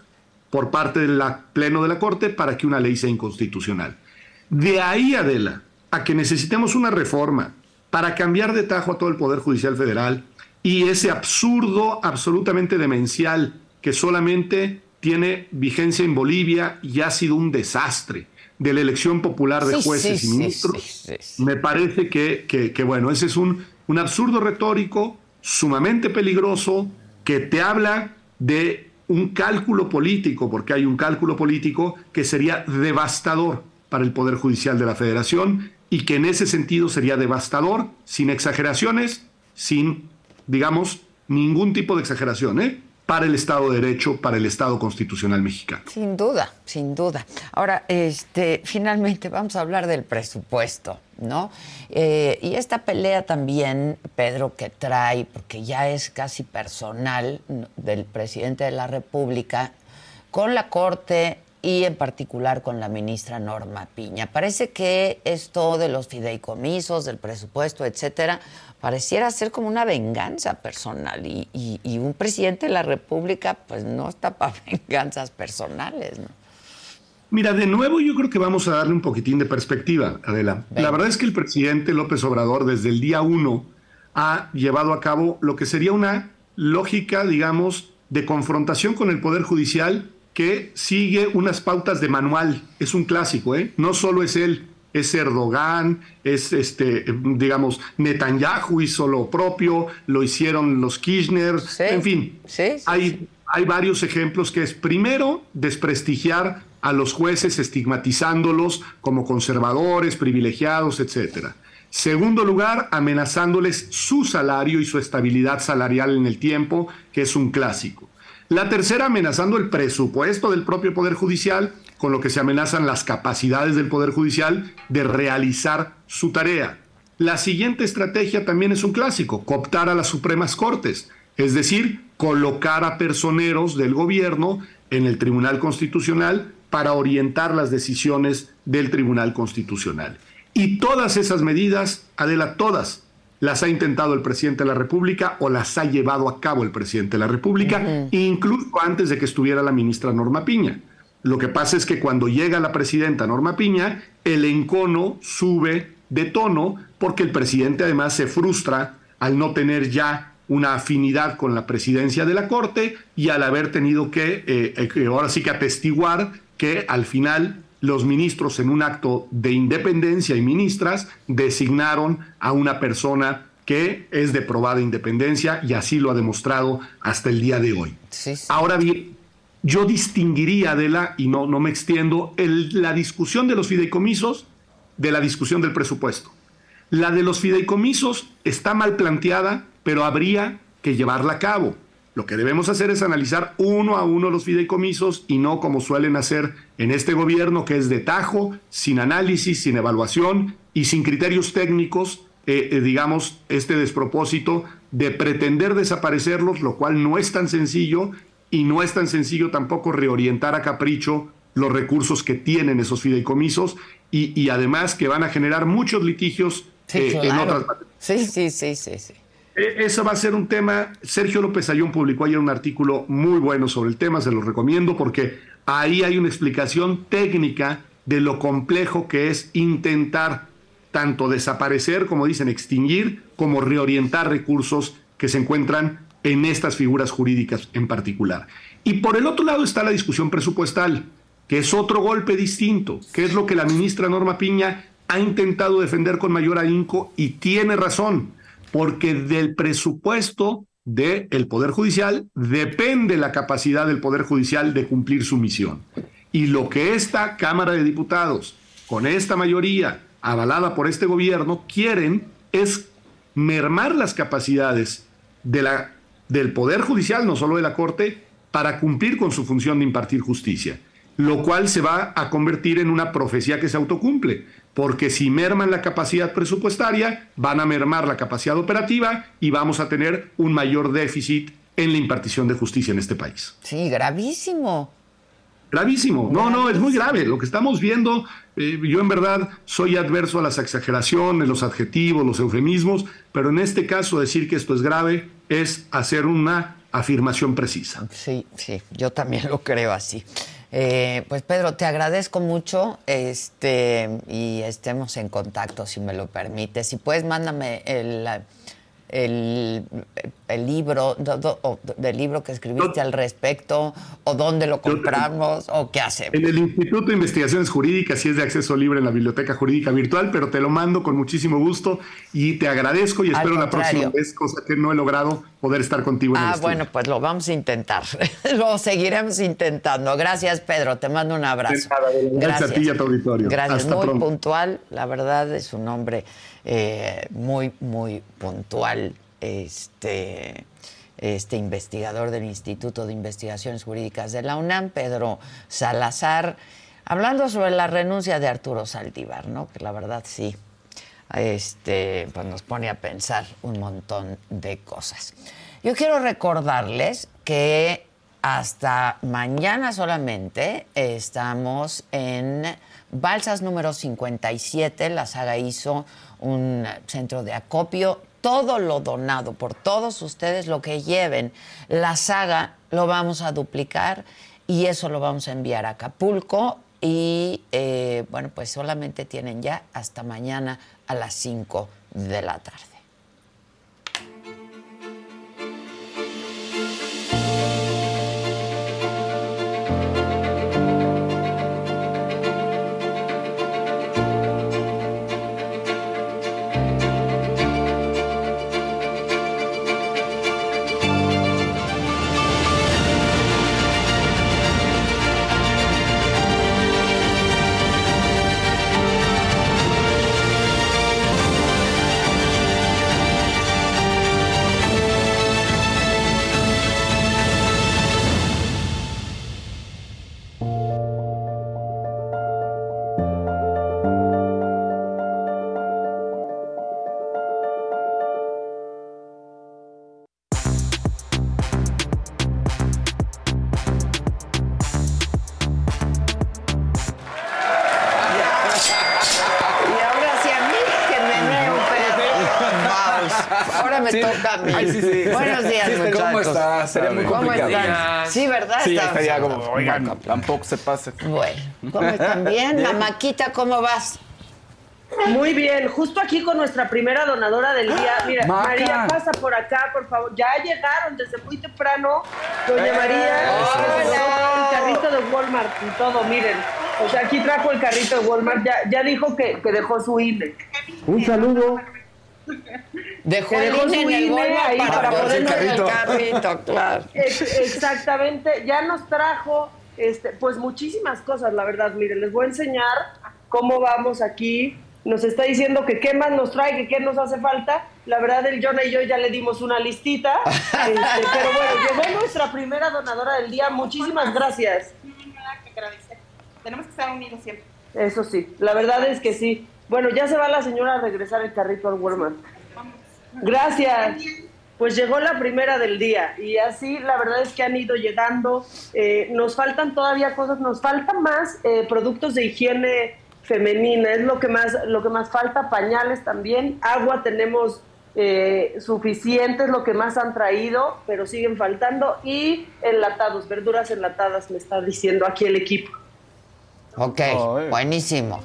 por parte del Pleno de la Corte para que una ley sea inconstitucional. De ahí, Adela, a que necesitemos una reforma para cambiar de tajo a todo el Poder Judicial Federal y ese absurdo absolutamente demencial que solamente tiene vigencia en Bolivia y ha sido un desastre de la elección popular de jueces y ministros, me parece que, que, bueno, ese es un, un absurdo retórico sumamente peligroso que te habla de un cálculo político, porque hay un cálculo político que sería devastador para el Poder Judicial de la Federación y que en ese sentido sería devastador, sin exageraciones, sin, digamos, ningún tipo de exageración, ¿eh? para el Estado de Derecho, para el Estado constitucional mexicano. Sin duda, sin duda. Ahora, este, finalmente vamos a hablar del presupuesto, ¿no? Eh, y esta pelea también, Pedro, que trae, porque ya es casi personal del presidente de la República, con la Corte y en particular con la ministra Norma Piña. Parece que esto de los fideicomisos, del presupuesto, etcétera, pareciera ser como una venganza personal y, un presidente de la República pues no está para venganzas personales, ¿no? Mira, de nuevo yo creo que vamos a darle un poquitín de perspectiva, Adela. La verdad es que el presidente López Obrador desde el día uno ha llevado a cabo lo que sería una lógica, digamos, de confrontación con el Poder Judicial que sigue unas pautas de manual. Es un clásico, ¿eh? No solo es él, es Erdogan, es este, digamos, Netanyahu hizo lo propio, lo hicieron los Kirchner, en fin, hay, hay varios ejemplos que es primero desprestigiar a los jueces estigmatizándolos como conservadores, privilegiados, etcétera. Segundo lugar, amenazándoles su salario y su estabilidad salarial en el tiempo, que es un clásico. La tercera, amenazando el presupuesto del propio Poder Judicial, con lo que se amenazan las capacidades del Poder Judicial de realizar su tarea. La siguiente estrategia también es un clásico, cooptar a las Supremas Cortes, es decir, colocar a personeros del gobierno en el Tribunal Constitucional para orientar las decisiones del Tribunal Constitucional. Y todas esas medidas, Adela, todas las ha intentado el presidente de la República o las ha llevado a cabo el presidente de la República, incluso antes de que estuviera la ministra Norma Piña. Lo que pasa es que cuando llega la presidenta Norma Piña, el encono sube de tono porque el presidente además se frustra al no tener ya una afinidad con la presidencia de la Corte y al haber tenido que, eh, eh, ahora sí que atestiguar que al final los ministros en un acto de independencia y ministras designaron a una persona que es de probada independencia y así lo ha demostrado hasta el día de hoy. Ahora bien, yo distinguiría de la, y no, no me extiendo, la discusión de los fideicomisos de la discusión del presupuesto. La de los fideicomisos está mal planteada, pero habría que llevarla a cabo. Lo que debemos hacer es analizar uno a uno los fideicomisos y no como suelen hacer en este gobierno, que es de tajo, sin análisis, sin evaluación y sin criterios técnicos, eh, eh, digamos, este despropósito de pretender desaparecerlos, lo cual no es tan sencillo y no es tan sencillo tampoco reorientar a capricho los recursos que tienen esos fideicomisos y, además que van a generar muchos litigios eh, en otras Sí, sí, sí, sí, sí. E, eso va a ser un tema. Sergio López Ayón publicó ayer un artículo muy bueno sobre el tema, se lo recomiendo porque ahí hay una explicación técnica de lo complejo que es intentar tanto desaparecer, como dicen, extinguir, como reorientar recursos que se encuentran en estas figuras jurídicas en particular. Y por el otro lado está la discusión presupuestal, que es otro golpe distinto, que es lo que la ministra Norma Piña ha intentado defender con mayor ahínco y tiene razón porque del presupuesto del Poder Judicial depende la capacidad del Poder Judicial de cumplir su misión. Y lo que esta Cámara de Diputados, con esta mayoría avalada por este gobierno, quieren es mermar las capacidades del Poder Judicial, no solo de la Corte, para cumplir con su función de impartir justicia, lo cual se va a convertir en una profecía que se autocumple porque si merman la capacidad presupuestaria, van a mermar la capacidad operativa y vamos a tener un mayor déficit en la impartición de justicia en este país. Sí, gravísimo. Gravísimo. No, no, es muy grave. Lo que estamos viendo, eh, yo en verdad soy adverso a las exageraciones, los adjetivos, los eufemismos, pero en este caso decir que esto es grave es hacer una afirmación precisa. Sí, sí, yo también lo creo así. Eh, pues Pedro, te agradezco mucho este, y estemos en contacto si me lo permites. Si puedes, mándame el, el, el libro, del libro que escribiste al respecto, o dónde lo compramos, o qué hacemos. En el Instituto de Investigaciones Jurídicas, sí es de acceso libre en la Biblioteca Jurídica Virtual, pero te lo mando con muchísimo gusto y te agradezco y espero la próxima vez, cosa que no he logrado, poder estar contigo en ah, el bueno, pues lo vamos a intentar. lo seguiremos intentando. Gracias, Pedro. Te mando un abrazo. Gracias, a ti y a tu auditorio. Gracias, muy puntual. La verdad es un hombre eh, muy, muy puntual este, este investigador del Instituto de Investigaciones Jurídicas de la UNAM, Pedro Salazar, hablando sobre la renuncia de Arturo Saldívar, ¿no? Que la verdad sí, este, pues nos pone a pensar un montón de cosas. Yo quiero recordarles que hasta mañana solamente estamos en Balsas número 57. La saga hizo un centro de acopio todo lo donado por todos ustedes, lo que lleven, la saga lo vamos a duplicar y eso lo vamos a enviar a Acapulco. Y eh, bueno, pues solamente tienen ya hasta mañana a las 5 de la tarde. Me toca a mí. Ay, sí, sí. Buenos días, Sí, muchachos. ¿Cómo estás? Sería muy ¿Cómo están? Sí, ¿verdad? Sí, Estamos estaría como, oigan, tampoco se pase. Bueno, ¿cómo están? ¿Bien? Mamáquita, ¿cómo vas? Muy bien, justo aquí con nuestra primera donadora del día. Mira, Maca. María, pasa por acá, por favor. Ya llegaron desde muy temprano. Doña María, Hola. el carrito de Walmart y todo, miren. O sea, aquí trajo el carrito de Walmart. Ya, ya dijo que, que dejó su INE. Un saludo. Dejó Que el dejó INE en el ahí para para ponerlo en el carrito, claro. Ex- exactamente, ya nos trajo este, pues muchísimas cosas, la verdad. Miren, les voy a enseñar cómo vamos aquí. Nos está diciendo que qué más nos trae, que qué nos hace falta. La verdad, el Jonah y yo ya le dimos una listita. Este, pero bueno, llegó nuestra primera donadora del día. Muchísimas gracias. nada que agradecer. Tenemos que estar unidos siempre. Eso sí, la verdad es que sí. Bueno, ya se va la señora a regresar el carrito al Walmart. Gracias. Pues llegó la primera del día y así la verdad es que han ido llegando. Eh, nos faltan todavía cosas, nos faltan más eh, productos de higiene femenina, es lo que más, lo que más falta, pañales también, agua tenemos eh, suficiente, es lo que más han traído, pero siguen faltando y enlatados, verduras enlatadas, me está diciendo aquí el equipo. Ok, buenísimo.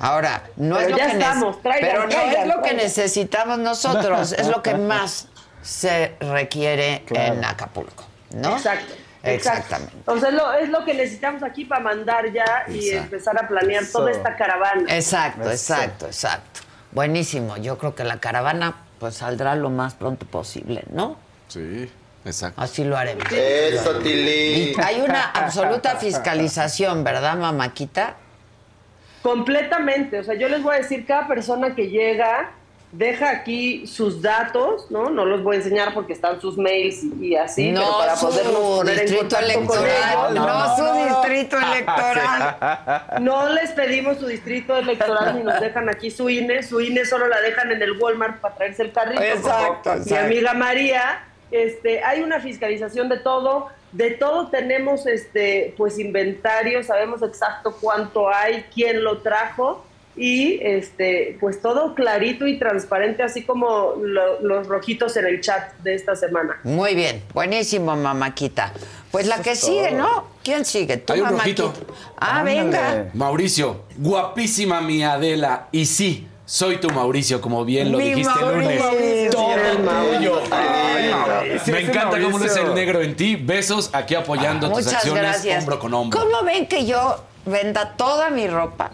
Ahora, no Pero es lo ya que estamos, traigan, pero no traigan, es lo que necesitamos nosotros, es lo que más se requiere Claro. en Acapulco, ¿no? Exacto. Exactamente. Entonces lo, es lo que necesitamos aquí para mandar ya y Exacto. empezar a planear toda esta caravana. Exacto, Eso. exacto, exacto. Buenísimo. Yo creo que la caravana pues saldrá lo más pronto posible, ¿no? Sí, exacto. Así lo haremos. Eso, Tili. hay una absoluta fiscalización, ¿verdad, mamáquita? Completamente. O sea, yo les voy a decir, cada persona que llega deja aquí sus datos, ¿no? No los voy a enseñar porque están sus mails y, y así, pero no para su podernos poner en distrito contacto con electoral, ellos. no, su distrito electoral. No les pedimos su distrito electoral ni nos dejan aquí su INE. Su INE solo la dejan en el Walmart para traerse el carrito. Exacto, Mi amiga María, este, hay una fiscalización de todo. De todo tenemos este, pues inventario, sabemos exacto cuánto hay, quién lo trajo y este, pues todo clarito y transparente, así como lo- los rojitos en el chat de esta semana. Muy bien, buenísimo, mamáquita. Pues la que sigue, ¿no? ¿Quién sigue? ¿Tú, Hay un mamáquita? rojito. Ah, venga. Mauricio, guapísima mi Adela. Y sí, soy tu Mauricio, como bien lo Mi dijiste el lunes. Mauricio. Todo tuyo. Mauricio, Me encanta cómo luce Mauricio. el negro en ti. Besos aquí apoyando tus Muchas acciones gracias. hombro con hombro. ¿Cómo ven que yo venda toda mi ropa?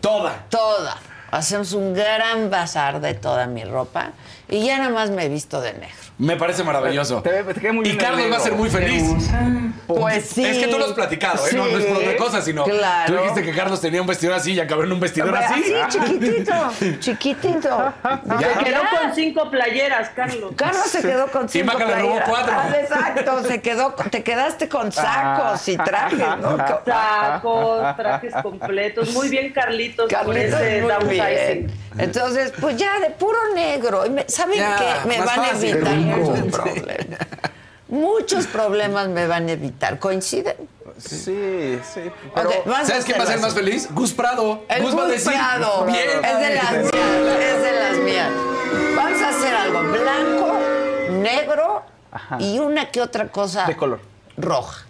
Toda. Toda. Hacemos un gran bazar de toda mi ropa y ya nada más me he visto de negro. Me parece maravilloso. Te te muy y Carlos va a ser muy feliz. Pues sí. Es que tú lo has platicado, ¿eh? No, no es por otra cosa, sino Claro. tú dijiste que Carlos tenía un vestidor así y acabó en un vestidor así. Así, chiquitito, chiquitito. Se quedó con cinco playeras, Carlos. Carlos se quedó con cinco Maca le robó playeras. cuatro. Ah, exacto, se quedó, con- te quedaste con sacos y trajes, ¿no? Sacos, trajes completos. Muy bien, Carlitos, Carlitos, ese muy bien. Entonces, pues ya de puro negro. Y ¿Saben Ya, qué? Me van a fácil. Rico. Muchos problemas. Muchos problemas me van a evitar. ¿Coinciden? Sí, sí. Pero ¿Sabes quién va a ser más feliz? Gus Prado. El Gus va a Gus decir. Prado. Bien. Es de las mías, es de las mías. Vamos a hacer algo blanco, negro y una que otra cosa De color. roja.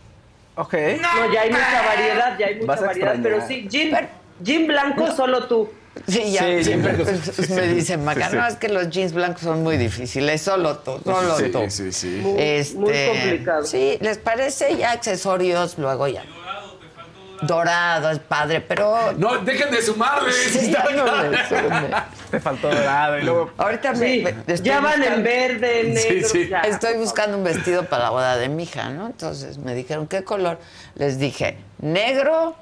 Ok. No, ya hay mucha variedad, ya hay mucha variedad. extrañar. Pero sí, Jim, Jim Blanco, solo tú. Sí, ya Sí, siempre sí, pues, me dicen, Maca, no, es que los jeans blancos son muy difíciles, solo tú, solo Sí, tú. sí, sí. Muy, Este, muy complicado. Sí, ¿les parece ya accesorios? Luego ya. Dorado, es padre, pero... No, dejen de sumarle. No. Te faltó dorado y luego. Ahorita me, Sí, me- estoy ya van en buscando- verde, en Sí, negro. sí. ya. Estoy buscando un vestido para la boda de mi hija, ¿no? Entonces me dijeron, ¿qué color? Les dije, negro,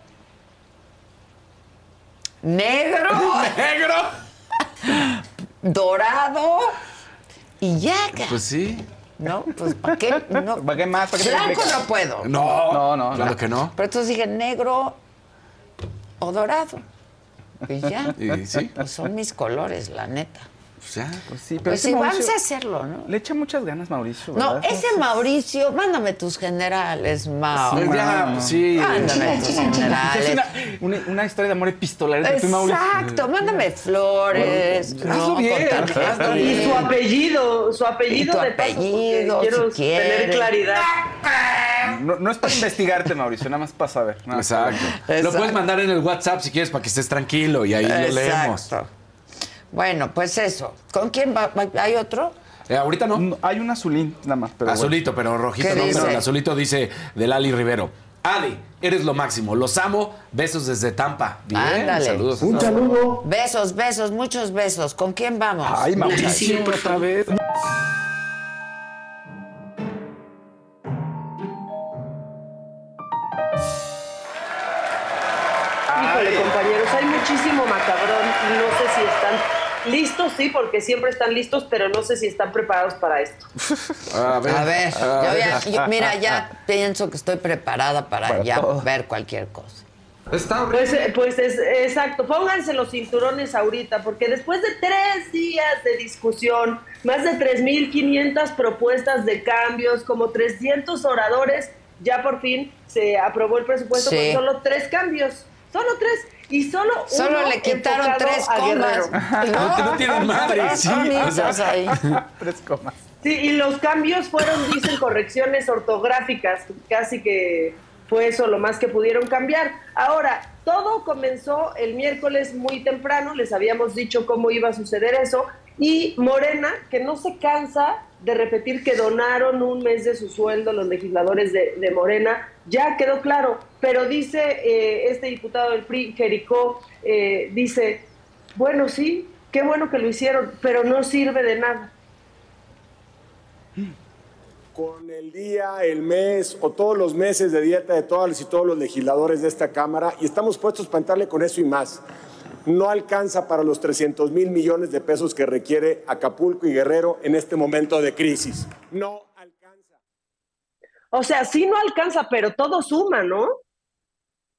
negro, Negro. dorado y ya. Pues sí. ¿No? Pues ¿para qué? No. ¿Para qué más? ¿Para qué te Blanco no puedo. No. No, no, Claro no. que no. Pero entonces dije negro o dorado. Y ya. Y sí. Pues son mis colores, la neta. Pues ya. Pues sí, pero Pues ese sí, Mauricio- vamos a hacerlo, ¿no? Le echa muchas ganas, Mauricio. No, ese Mauricio, mándame tus generales, Mau. Sí, ya, pues sí. Mándame tus Es generales. una, una, una historia de amor epistolar entre tú Mauricio. Exacto, mándame flores. Hazlo bien, con hazlo tarjeta. Y su apellido, su apellido Y tu de apellido, quiero quieres. tener claridad. No, no es para investigarte, Mauricio, nada más para saber. Exacto. ver. Lo puedes mandar en el WhatsApp si quieres para que estés tranquilo y ahí lo leemos. Bueno, pues eso. ¿Con quién va? ¿Hay otro? Eh, ahorita no. No, Hay un azulín nada más, pero bueno. azulito, pero rojito ¿Qué no, pero el azulito dice de Lali Rivero. Adi, eres lo máximo. Los amo. Besos desde Tampa. Bien, Ándale. saludos. Un saludo. Besos, besos, muchos besos. ¿Con quién vamos? Ay, Mauricio, otra vez. Híjole, compañeros, hay muchísimo macabrón y no sé si están listos, sí, porque siempre están listos, pero no sé si están preparados para esto. A ver. A ver, a yo ver. ya- yo- mira, ya pienso que estoy preparada para, Para ya todo. ver cualquier cosa. Pues, eh, pues es exacto, pónganse los cinturones ahorita, porque después de tres días de discusión, más de 3.500 propuestas de cambios, como 300 oradores, ya por fin se aprobó el presupuesto Sí. con solo tres cambios, solo tres, y solo Solo uno le quitaron tres comas. Guerrero. Que no tienen madre, Tres sí, comitas o sea. ahí. Tres comas. Sí, y los cambios fueron, dicen, correcciones ortográficas, casi que fue eso lo más que pudieron cambiar. Ahora, todo comenzó el miércoles muy temprano, les habíamos dicho cómo iba a suceder eso, y Morena, que no se cansa de repetir que donaron un mes de su sueldo los legisladores de, Morena, ya quedó claro, pero dice eh, este diputado del PRI, Jericó, eh, dice, bueno, sí, qué bueno que lo hicieron, pero no sirve de nada. con el día, el mes o todos los meses de dieta de todas y todos los legisladores de esta Cámara y estamos puestos para entrarle con eso y más. No alcanza para los 300 mil millones de pesos que requiere Acapulco y Guerrero en este momento de crisis. No alcanza. O sea, sí no alcanza, pero todo suma, ¿no?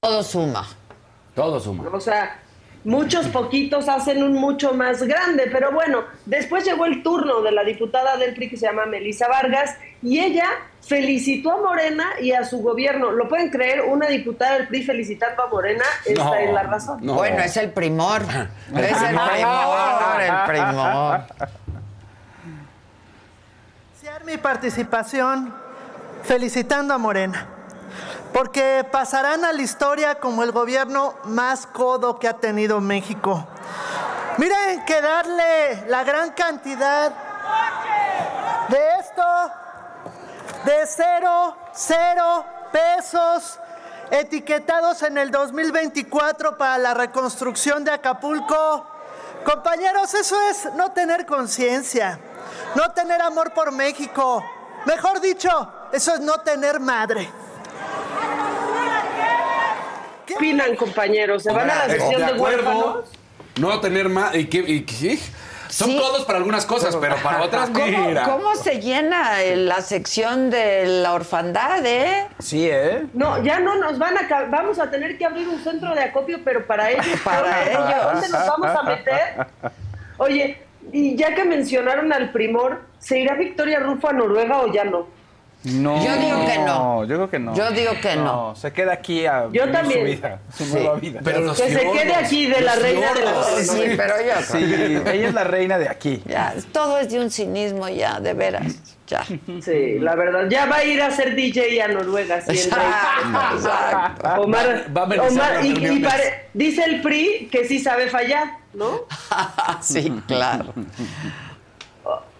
Todo suma. Todo suma. O sea, muchos poquitos hacen un mucho más grande, pero bueno, después llegó el turno de la diputada del PRI que se llama Melisa Vargas y ella felicitó a Morena y a su gobierno. ¿Lo pueden creer? Una diputada del PRI felicitando a Morena, esta No, es la razón. no. Bueno, es el primor. es el primor, el primor. Iniciar mi participación felicitando a Morena, porque pasarán a la historia como el gobierno más codo que ha tenido México. Miren que darle la gran cantidad de esto, de cero, cero pesos etiquetados en el 2024 para la reconstrucción de Acapulco. Compañeros, eso es no tener conciencia, no tener amor por México. Mejor dicho, eso es no tener madre. ¿Qué opinan, compañeros? ¿Se van a la sesión de, huérfanos? acuerdo. No tener más. ¿Y qué? y qué? Son Sí. codos para algunas cosas, pero para otras, ¿Cómo, mira. cómo se llena la sección de la orfandad, eh? Sí, ¿eh? No, ya no nos van a... Vamos a tener que abrir un centro de acopio, pero para ellos. Para ¿dónde- ellos. ¿Dónde nos vamos a meter? Oye, y ya que mencionaron al primor, ¿se irá Victoria Rufo a Noruega o ya no? No. Yo digo que no. Yo creo que no. Yo digo que no. se queda aquí a Yo vivir también. su vida, su Sí. nueva vida. Pero los Que se quede aquí de la los reina de televisión. Sí, pero yo Sí, ella es la reina de aquí. Ya, todo es de un cinismo ya, de veras. Ya. Sí, la verdad. Ya va a ir a ser DJ a Noruega. el Exacto. Omar, Va a Omar, las y- y, reuniones. pare- dice el PRI que sí sabe fallar, ¿no? sí, claro.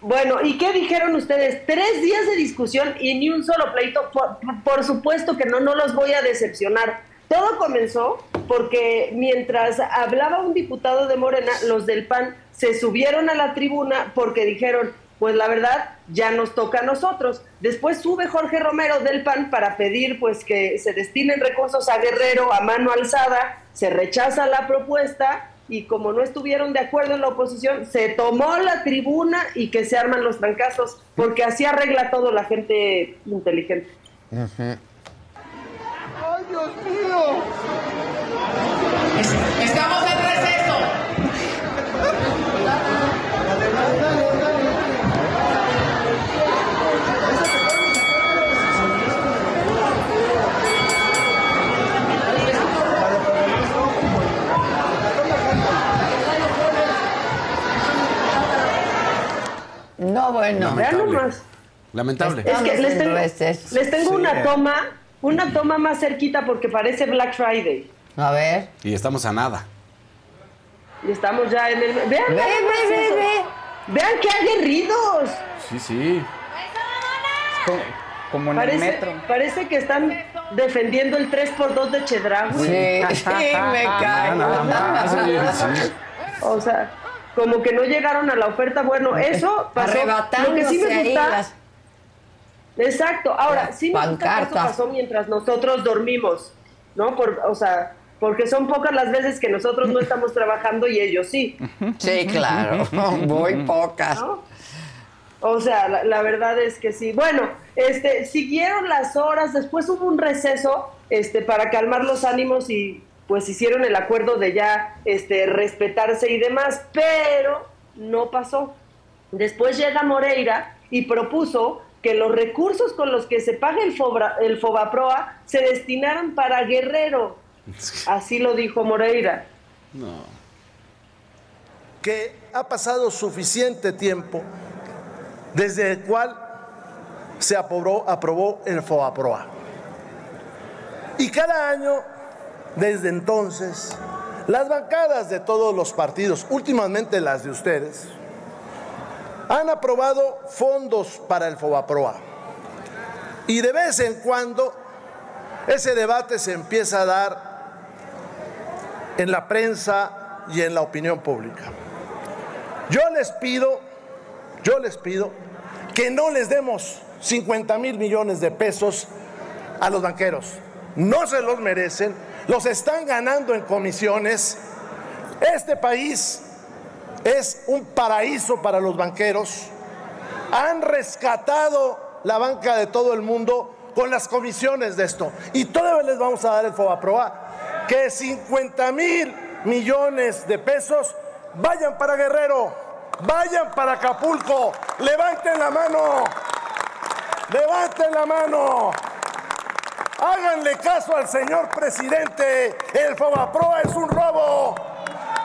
Bueno, ¿y qué dijeron ustedes? Tres días de discusión y ni un solo pleito. Por, por supuesto que no, no los voy a decepcionar. Todo comenzó porque mientras hablaba un diputado de Morena, los del PAN se subieron a la tribuna porque dijeron, pues la verdad, ya nos toca a nosotros. Después sube Jorge Romero del PAN para pedir pues que se destinen recursos a Guerrero a mano alzada, se rechaza la propuesta y como no estuvieron de acuerdo en la oposición, se tomó la tribuna y que se arman los trancazos, porque así arregla todo la gente inteligente. Estamos en receso. Lamentable. nomás. Lamentable. Es que les tengo, les tengo Sí. una toma, una toma más cerquita porque parece Black Friday. A ver. Y estamos a nada. Y estamos ya en el. Vean, Ve, ve, ve, ve. Vean qué aguerridos. Sí, sí. Como, como en Parece, el metro. parece que están defendiendo el 3x2 de Chedraui. Sí, sí, me cae. Nada más, oye, sí. O sea, como que no llegaron a la oferta. Bueno, eso pasó. Lo que sí me ahí gusta. las- Exacto. Ahora, Las sí me gusta que eso pancartas. pasó mientras nosotros dormimos, ¿no? Por, o sea, porque son pocas las veces que nosotros no estamos trabajando y ellos sí. Sí, claro. Muy pocas. ¿no? O sea, la, la verdad es que sí. Bueno, este, siguieron las horas, después hubo un receso este, para calmar los ánimos y pues hicieron el acuerdo de ya este, respetarse y demás, pero no pasó. Después llega Moreira y propuso que los recursos con los que se paga el, Fobra- el Fobaproa se destinaran para Guerrero. Así lo dijo Moreira. No. que ha pasado suficiente tiempo desde el cual se aprobó, aprobó el FOAPROA. Y cada año, desde entonces, las bancadas de todos los partidos, últimamente las de ustedes, han aprobado fondos para el FOBAPROA. Y de vez en cuando ese debate se empieza a dar en la prensa y en la opinión pública. Yo les pido, yo les pido que no les demos 50 mil millones de pesos a los banqueros. No se los merecen, los están ganando en comisiones. Este país es un paraíso para los banqueros. Han rescatado la banca de todo el mundo con las comisiones de esto. Y todavía les vamos a dar el FOBAPROA que 50 mil millones de pesos vayan para Guerrero, vayan para Acapulco, levanten la mano, levanten la mano. Háganle caso al señor presidente, el FOBAPROA es un robo.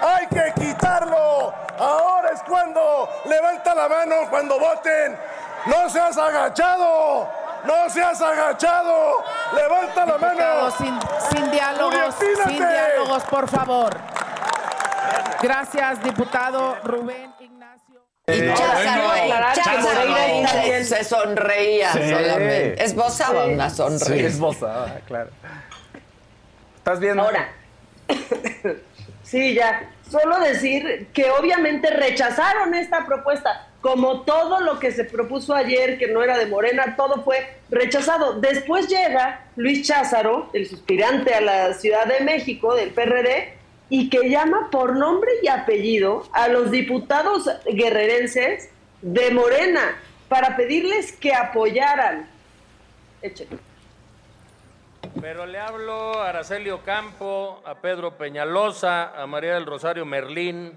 Hay que quitarlo. Ahora es cuando levanta la mano cuando voten. No seas agachado. No seas agachado. Levanta la mano. sin, sin diálogos, sin diálogos, por favor. Gracias, diputado Rubén. Y Moreira se, sonreía Sí. solamente. Esbozaba una sonrisa. Sí, esbozada, claro. ¿Estás viendo? Ahora, sí, ya. Solo decir que obviamente rechazaron esta propuesta, como todo lo que se propuso ayer, que no era de Morena, todo fue rechazado. Después llega Luis Cházaro, el suspirante a la Ciudad de México del PRD, y que llama por nombre y apellido a los diputados guerrerenses de Morena para pedirles que apoyaran. Pero le hablo a Araceli Ocampo, a Pedro Peñalosa, a María del Rosario Merlín,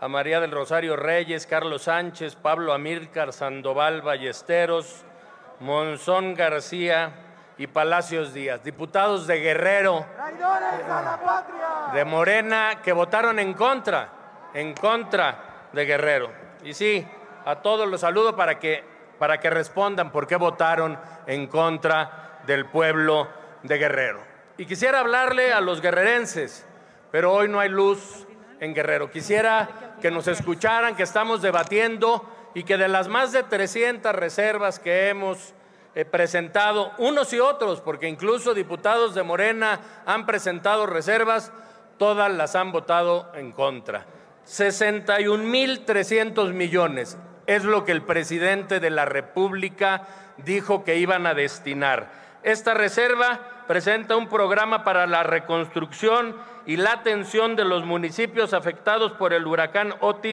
a María del Rosario Reyes, Carlos Sánchez, Pablo Amílcar Sandoval Ballesteros, Monzón García y Palacios Díaz, diputados de Guerrero, de Morena, que votaron en contra, en contra de Guerrero. Y sí, a todos los saludo para que, para que respondan por qué votaron en contra del pueblo de Guerrero. Y quisiera hablarle a los guerrerenses, pero hoy no hay luz en Guerrero. Quisiera que nos escucharan, que estamos debatiendo y que de las más de 300 reservas que hemos presentado, unos y otros, porque incluso diputados de Morena han presentado reservas, todas las han votado en contra. 61.300 millones es lo que el presidente de la República dijo que iban a destinar. Esta reserva presenta un programa para la reconstrucción y la atención de los municipios afectados por el huracán Otis.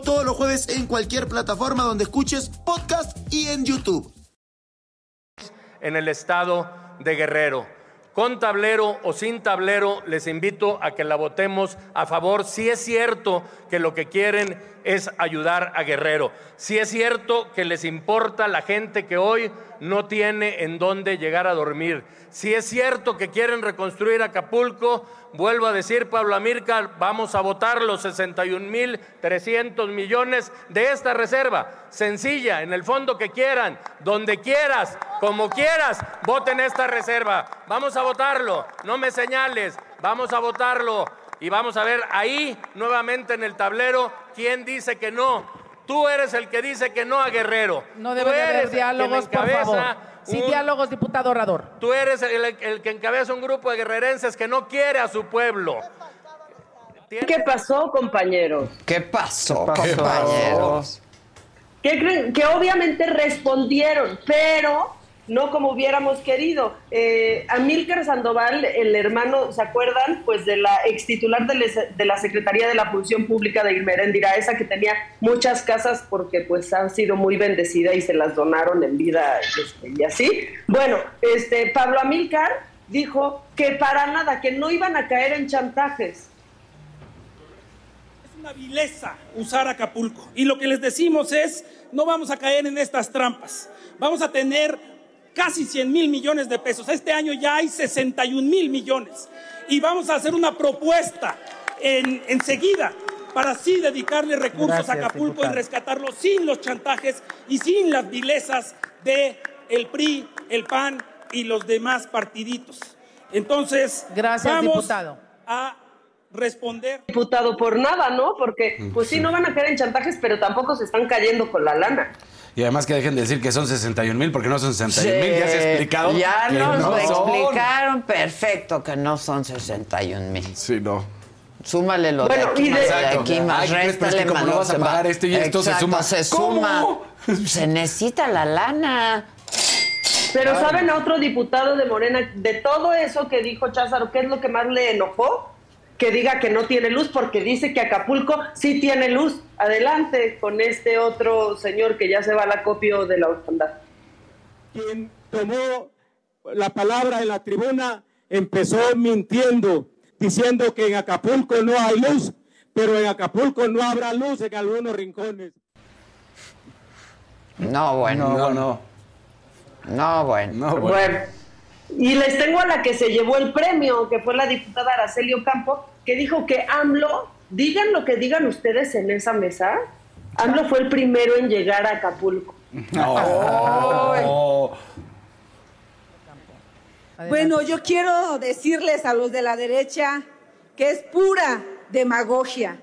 todos los jueves en cualquier plataforma donde escuches podcast y en YouTube. en el estado de Guerrero. Con tablero o sin tablero, les invito a que la votemos a favor. Si es cierto que lo que quieren es ayudar a Guerrero. Si es cierto que les importa la gente que hoy no tiene en dónde llegar a dormir. Si es cierto que quieren reconstruir Acapulco, vuelvo a decir, Pablo Amílcar, vamos a votar los 61.300 millones de esta reserva. Sencilla, en el fondo que quieran, donde quieras, como quieras, voten esta reserva. Vamos a votarlo, no me señales, vamos a votarlo. Y vamos a ver ahí nuevamente en el tablero quién dice que no. Tú eres el que dice que no a Guerrero. No debe de haber diálogos, por favor. Sin un- diálogos, diputado Orador. Tú eres el, el que encabeza un grupo de guerrerenses que no quiere a su pueblo. ¿Qué pasó, compañeros? ¿Qué pasó, ¿Qué pasó? compañeros? ¿Qué creen? Que obviamente respondieron, pero no como hubiéramos querido. Eh, Sandoval, el hermano, ¿se acuerdan? Pues de la ex titular de, la Secretaría de la Función Pública de Irmerendira, esa que tenía muchas casas porque pues ha sido muy bendecida y se las donaron en vida este, y así. Bueno, este Pablo Amílcar dijo que para nada, que no iban a caer en chantajes. una vileza usar Acapulco. Y lo que les decimos es, no vamos a caer en estas trampas. Vamos a tener casi 100 mil millones de pesos. Este año ya hay 61 mil millones. Y vamos a hacer una propuesta en, enseguida para así dedicarle recursos Gracias, a Acapulco diputado. y rescatarlo sin los chantajes y sin las vilezas de el PRI, el PAN y los demás partiditos. Entonces, Gracias, vamos diputado. a responder Diputado, por nada, ¿no? Porque pues sí, no van a caer en chantajes, pero tampoco se están cayendo con la lana. Y además que dejen de decir que son 61 mil, porque no son 61 mil. Ya se ha explicado. Ya que nos no lo son. explicaron perfecto que no son 61 mil. Sí, no. Súmale lo Bueno, de aquí, y más de- de Exacto. aquí, más Ay, ¿crees? Pero es réstale, que como más no lo vas a se va. pagar esto y esto se suma. se ¿Cómo? suma. Se necesita la lana. Pero Claro. ¿saben a otro diputado de Morena de todo eso que dijo Cházaro, qué es lo que más le enojó? Que diga que no tiene luz porque dice que Acapulco sí tiene luz. Adelante con este otro señor que ya se va al acopio de la orfandad. quien tomó la palabra en la tribuna empezó mintiendo, diciendo que en Acapulco no hay luz, pero en Acapulco no habrá luz en algunos rincones. No, bueno. No, no. No, bueno. No, Bueno, y les tengo a la que se llevó el premio, que fue la diputada Araceli Ocampo, que dijo que AMLO, digan lo que digan ustedes en esa mesa, AMLO fue el primero en llegar a Acapulco. No. Bueno, yo quiero decirles a los de la derecha que es pura demagogia.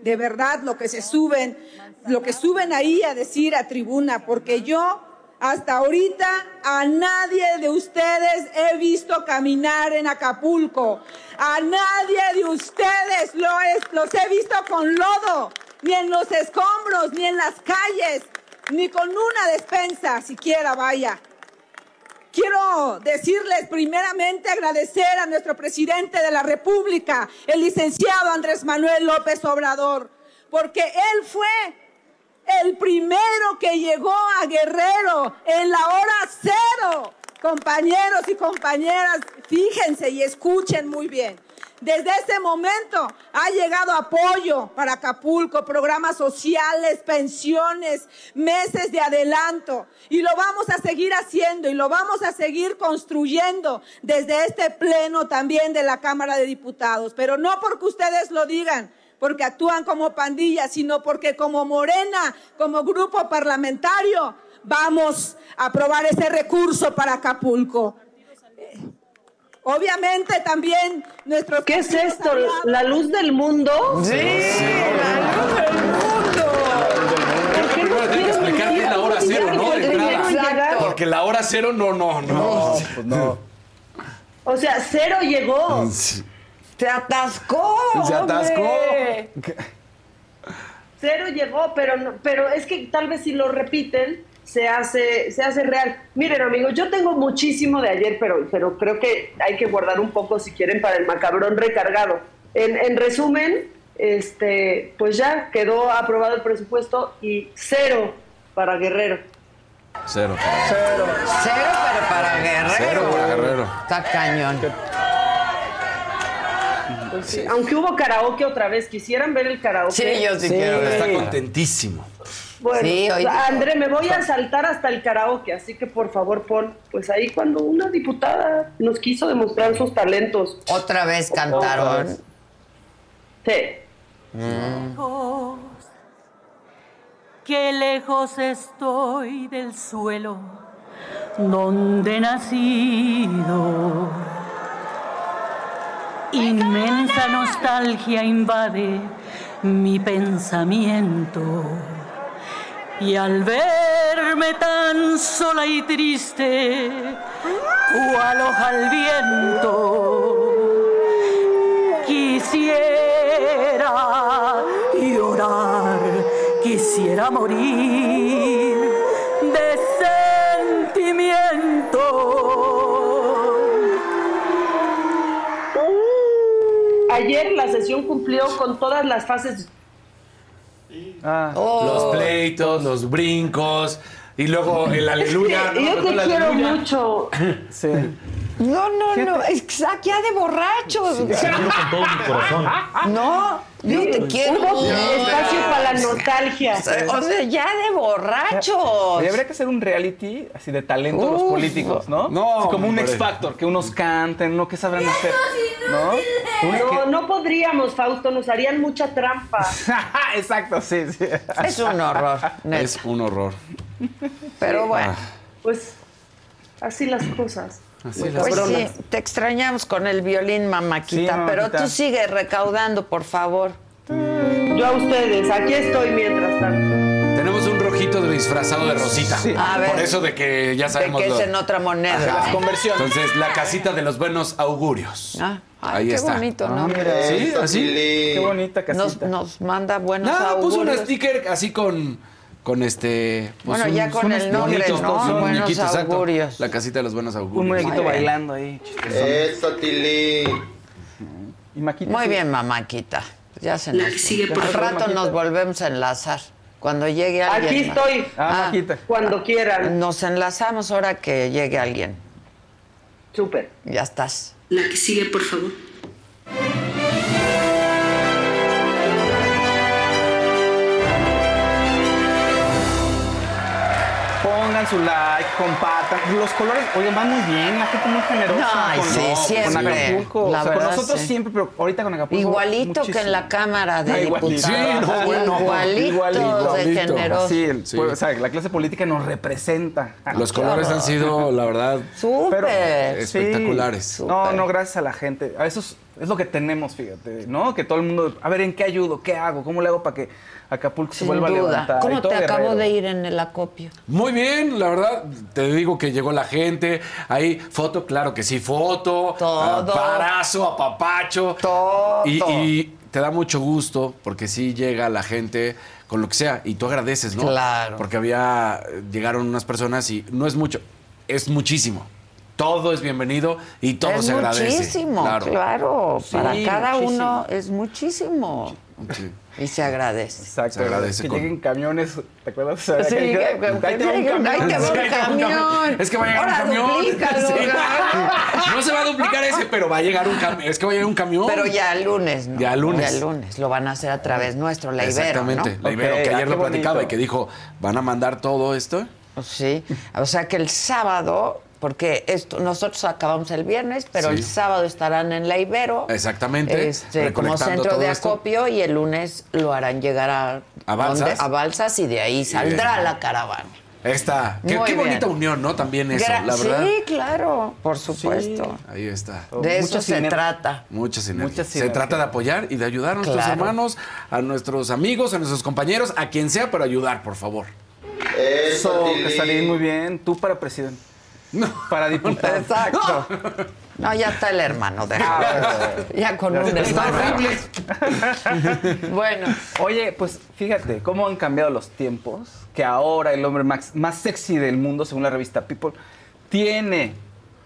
De verdad, lo que se suben, lo que suben ahí a decir a tribuna, porque yo hasta ahorita a nadie de ustedes he visto caminar en Acapulco. A nadie de ustedes lo es- los he visto con lodo, ni en los escombros, ni en las calles, ni con una despensa siquiera, vaya. Quiero decirles primeramente agradecer a nuestro presidente de la República, el licenciado Andrés Manuel López Obrador, porque él fue el primero que llegó a Guerrero en la hora cero. Compañeros y compañeras, fíjense y escuchen muy bien. Desde ese momento ha llegado apoyo para Acapulco, programas sociales, pensiones, meses de adelanto. Y lo vamos a seguir haciendo y lo vamos a seguir construyendo desde este pleno también de la Cámara de Diputados. Pero no porque ustedes lo digan, porque actúan como pandilla, sino porque como Morena, como grupo parlamentario, vamos a aprobar ese recurso para Acapulco. Eh, obviamente también nuestros... ¿Qué es esto? ¿La luz del mundo? Sí, la luz del mundo. Porque la hora cero no, no, no. No. Pues o sea, cero llegó. Sí. Se atascó. Se atascó. hombre. Cero llegó, pero no- pero es que tal vez si lo repiten se hace se hace real. Miren, amigos, yo tengo muchísimo de ayer, pero pero creo que hay que guardar un poco si quieren para el macabrón recargado. En, en resumen, este, pues ya quedó aprobado el presupuesto y cero para Guerrero. Cero. Cero. Cero, pero para Guerrero. Cero para Guerrero. Está cañón. Pues sí, Aunque hubo karaoke otra vez, quisieran ver el karaoke. Sí, yo sí quiero ver. Está contentísimo. Bueno, Sí, hoy- André, me voy a saltar hasta el karaoke, así que por favor pon, pues ahí cuando una diputada nos quiso demostrar sus talentos. Otra vez cantaron. Sí. Lejos, qué lejos estoy del suelo donde he nacido. Inmensa nostalgia invade mi pensamiento. Y al verme tan sola y triste, cual hoja al viento, quisiera llorar, quisiera morir de sentimiento. Ayer la sesión cumplió con todas las fases. Oh. Los pleitos, los brincos y luego el aleluya. Es que yo ¿no? te El quiero aleluya. mucho. Sí. No, no, no. Exacto, ya de borrachos. con todo mi corazón. No, yo te quiero. Hubo espacio para la nostalgia. O sea, ya de borrachos. Oye, habría que hacer un reality así de talento de los Uf. políticos, ¿no? No, Así como un. X Factor, que unos canten, ¿no? ¿Qué sabrán hacer? ¿No? No, no podríamos, Fausto, nos harían mucha trampa. Exacto, sí, sí. Es un horror, neta. Es un horror. Pero bueno. Pues así las cosas. Así las Pues sí, te extrañamos con el violín, mamáquita, Sí, pero tú sigue recaudando, por favor. Yo a ustedes, aquí estoy mientras tanto. Tenemos un rojito de disfrazado de Rosita. A ver. Por eso de que ya De sabemos. que lo- es en otra moneda. Ajá. Las conversiones. Entonces, la casita de los buenos augurios. Ah, ay, Ahí qué está. bonito, Ah, ¿no? mira. Sí, así. Qué bonita Nos, casita. nos manda buenos Nada, puso un augurios. sticker así con, con este. pues, Bueno, ya con el nombre, ¿no? un Buenos muñequito, exacto. augurios. La casita de los buenos augurios. Un muñequito Muy bien. bailando ahí. Eso, Tili. Y Maquita. Muy sí. bien, mamáquita. Ya se nos... Sigue, por Al favor, rato Maquita. nos volvemos a enlazar. Cuando llegue alguien. Aquí estoy, Ah, Maquita. cuando quieran. Nos enlazamos ahora que llegue alguien. Súper. Ya estás. La que sigue, por favor. Pongan su like, compartan. Los colores, oigan, van muy bien. La gente muy generosa. Ay, con, sí, con siempre. Acapulco. La o sea, con nosotros sí. siempre, pero ahorita con Acapulco. Igualito que en la Cámara de Ah, igualito. Diputados. Sí, no, bueno. Igualito, de Igualito. generoso. Sí, el- Sí. pues, o sea, la clase política nos representa. Los colores han sido, la verdad, Súper. Sí. espectaculares. No, no, gracias a la gente. A eso es, lo que tenemos, fíjate, ¿no? Que todo el mundo, a ver, ¿en qué ayudo? ¿Qué hago? ¿Cómo le hago para que Acapulco se vuelva a duda. levantar? Y ¿Cómo te acabo Guerrero. de ir en el acopio? Muy bien, la verdad, te digo que llegó la gente, ahí foto, claro que sí, foto, Todo. parazo, apapacho. Todo. Y, y te da mucho gusto porque sí llega la gente con lo que sea y tú agradeces, ¿no? Claro. Porque había, llegaron unas personas y no es mucho, es muchísimo. Todo es bienvenido y todo es se agradece. muchísimo, claro. Sí, Para cada muchísimo. uno es muchísimo. Sí. Y se agradece. Exacto. Se agradece Que con- lleguen camiones, ¿te acuerdas? Sí, que- que- un que camión. va un Sí, camión. Es que va a llegar Ahora un camión. No se va a duplicar ese, pero va a llegar un camión. Es que va a llegar un camión. Pero ya el lunes, ¿no? Ya el lunes. Ya el lunes. Lo van a hacer a través nuestro, la Ibero, Exactamente, ¿no? la Ibero, que ah, ayer qué lo platicaba bonito. y que dijo, van a mandar todo esto. Sí. O sea que el sábado, porque esto nosotros acabamos el viernes, pero Sí. el sábado estarán en la Ibero. Exactamente. Este, como centro de esto. acopio y el lunes lo harán llegar a, ¿A Balsas? ¿dónde? a Balsas y de ahí saldrá la caravana. Esta. Qué, qué bonita unión, ¿no? También eso, Gra- la verdad. Sí, claro, por supuesto. Ahí está. De eso se trata. Mucha sinergia. Mucha Se trata de apoyar y de ayudar a nuestros Claro. hermanos, a nuestros amigos, a nuestros compañeros, a quien sea, pero ayudar, por favor. Eso, Casarín, muy bien. Tú para presidente. No. Para diputado. Exacto. No, ya está el hermano de Ya con un hermano. bueno. Oye, pues fíjate cómo han cambiado los tiempos. Que ahora el hombre más, más sexy del mundo, según la revista People, tiene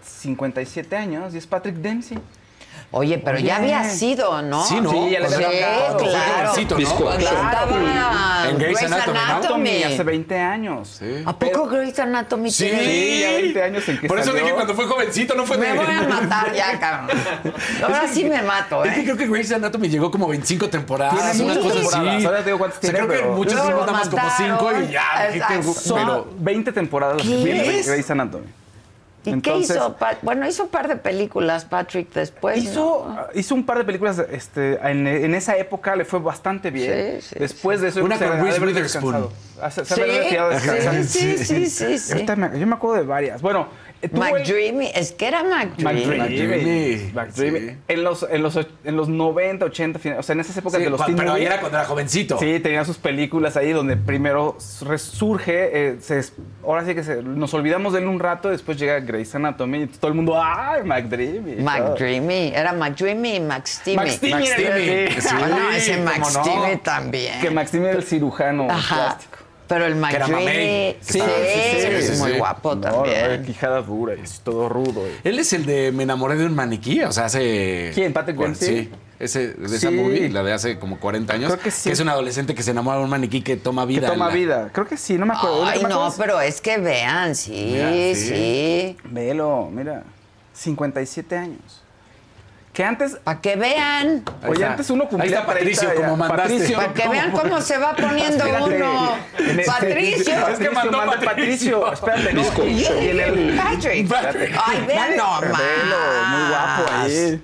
57 años y es Patrick Dempsey. Oye, pero ya había sido, ¿no? Sí, ¿no? Sí, ya le Sí, había claro. jovencito, ¿no? Cuando estaba En Grey's Anatomy, Anatomy. hace 20 años. ¿A poco Grey's Anatomy Sí, tiene? ya 20 años en que Por eso salió. dije cuando fue jovencito, no fue Me de- voy a matar ya, cabrón. Ahora sí me mato, Es que ¿eh? creo que Grey's Anatomy llegó como 25 temporadas, Tiene unas muchas cosas temporadas. así. Ahora te digo cuántas tiene, creo que muchos nada más como mataron. 5 y ya. pero 20 temporadas ¿Qué? Grey's Anatomy. ¿Y Entonces- qué hizo? Pa- Bueno, hizo un par de películas Patrick después. Hizo, ¿no? hizo un par de películas este, en, en esa época, le fue bastante bien. Sí, sí, Después de eso, Una se con Reese Witherspoon. Ah, Se, se ha Sí, de haber retirado sí, sí, sí, sí, sí. Yo me acuerdo de varias. Bueno, McDreamy, es que era McDreamy. McDreamy. McDreamy. En los, en, los, en los 90, 80, fin- o sea, en esas épocas Sí, de los teen pero ahí era cuando era jovencito. Sí, tenía sus películas ahí donde primero resurge, eh, se, ahora sí que se- nos olvidamos de él un rato, después llega Grey's Anatomy y todo el mundo, ¡ay, McDreamy! McDreamy, era McDreamy y McSteamy. McSteamy que- Sí, bueno, ese cómo no. McSteamy también. Que McSteamy era el cirujano Ajá. plástico. Pero el mamey. sí, Sí, sí, sí, sí, muy sí. guapo No, también. no, quijada dura y todo rudo. y- Él es el de Me enamoré de un maniquí, o sea, hace... ¿Quién, Patrick Bueno? Sí, ese, de esa movie, la de hace como 40 años. Creo que sí. es un adolescente que se enamora de un maniquí que toma Que vida. toma La- vida. Creo que sí, no me acuerdo. Ay, ¿Me no, pero es que vean, sí, Mira, sí. sí. Velo, mira. 57 años. Que antes. Para que vean. Oye, antes uno cumplía Ahí está Patricio, 30 ya. como mandaste. Patricio. Para que vean cómo se va poniendo Espérate. uno. Este- Patricio. Es que mandó mandó Patricio. Patricio. Espérate, no. Y el- Patrick. Ay, vean nomás. Muy guapo ahí.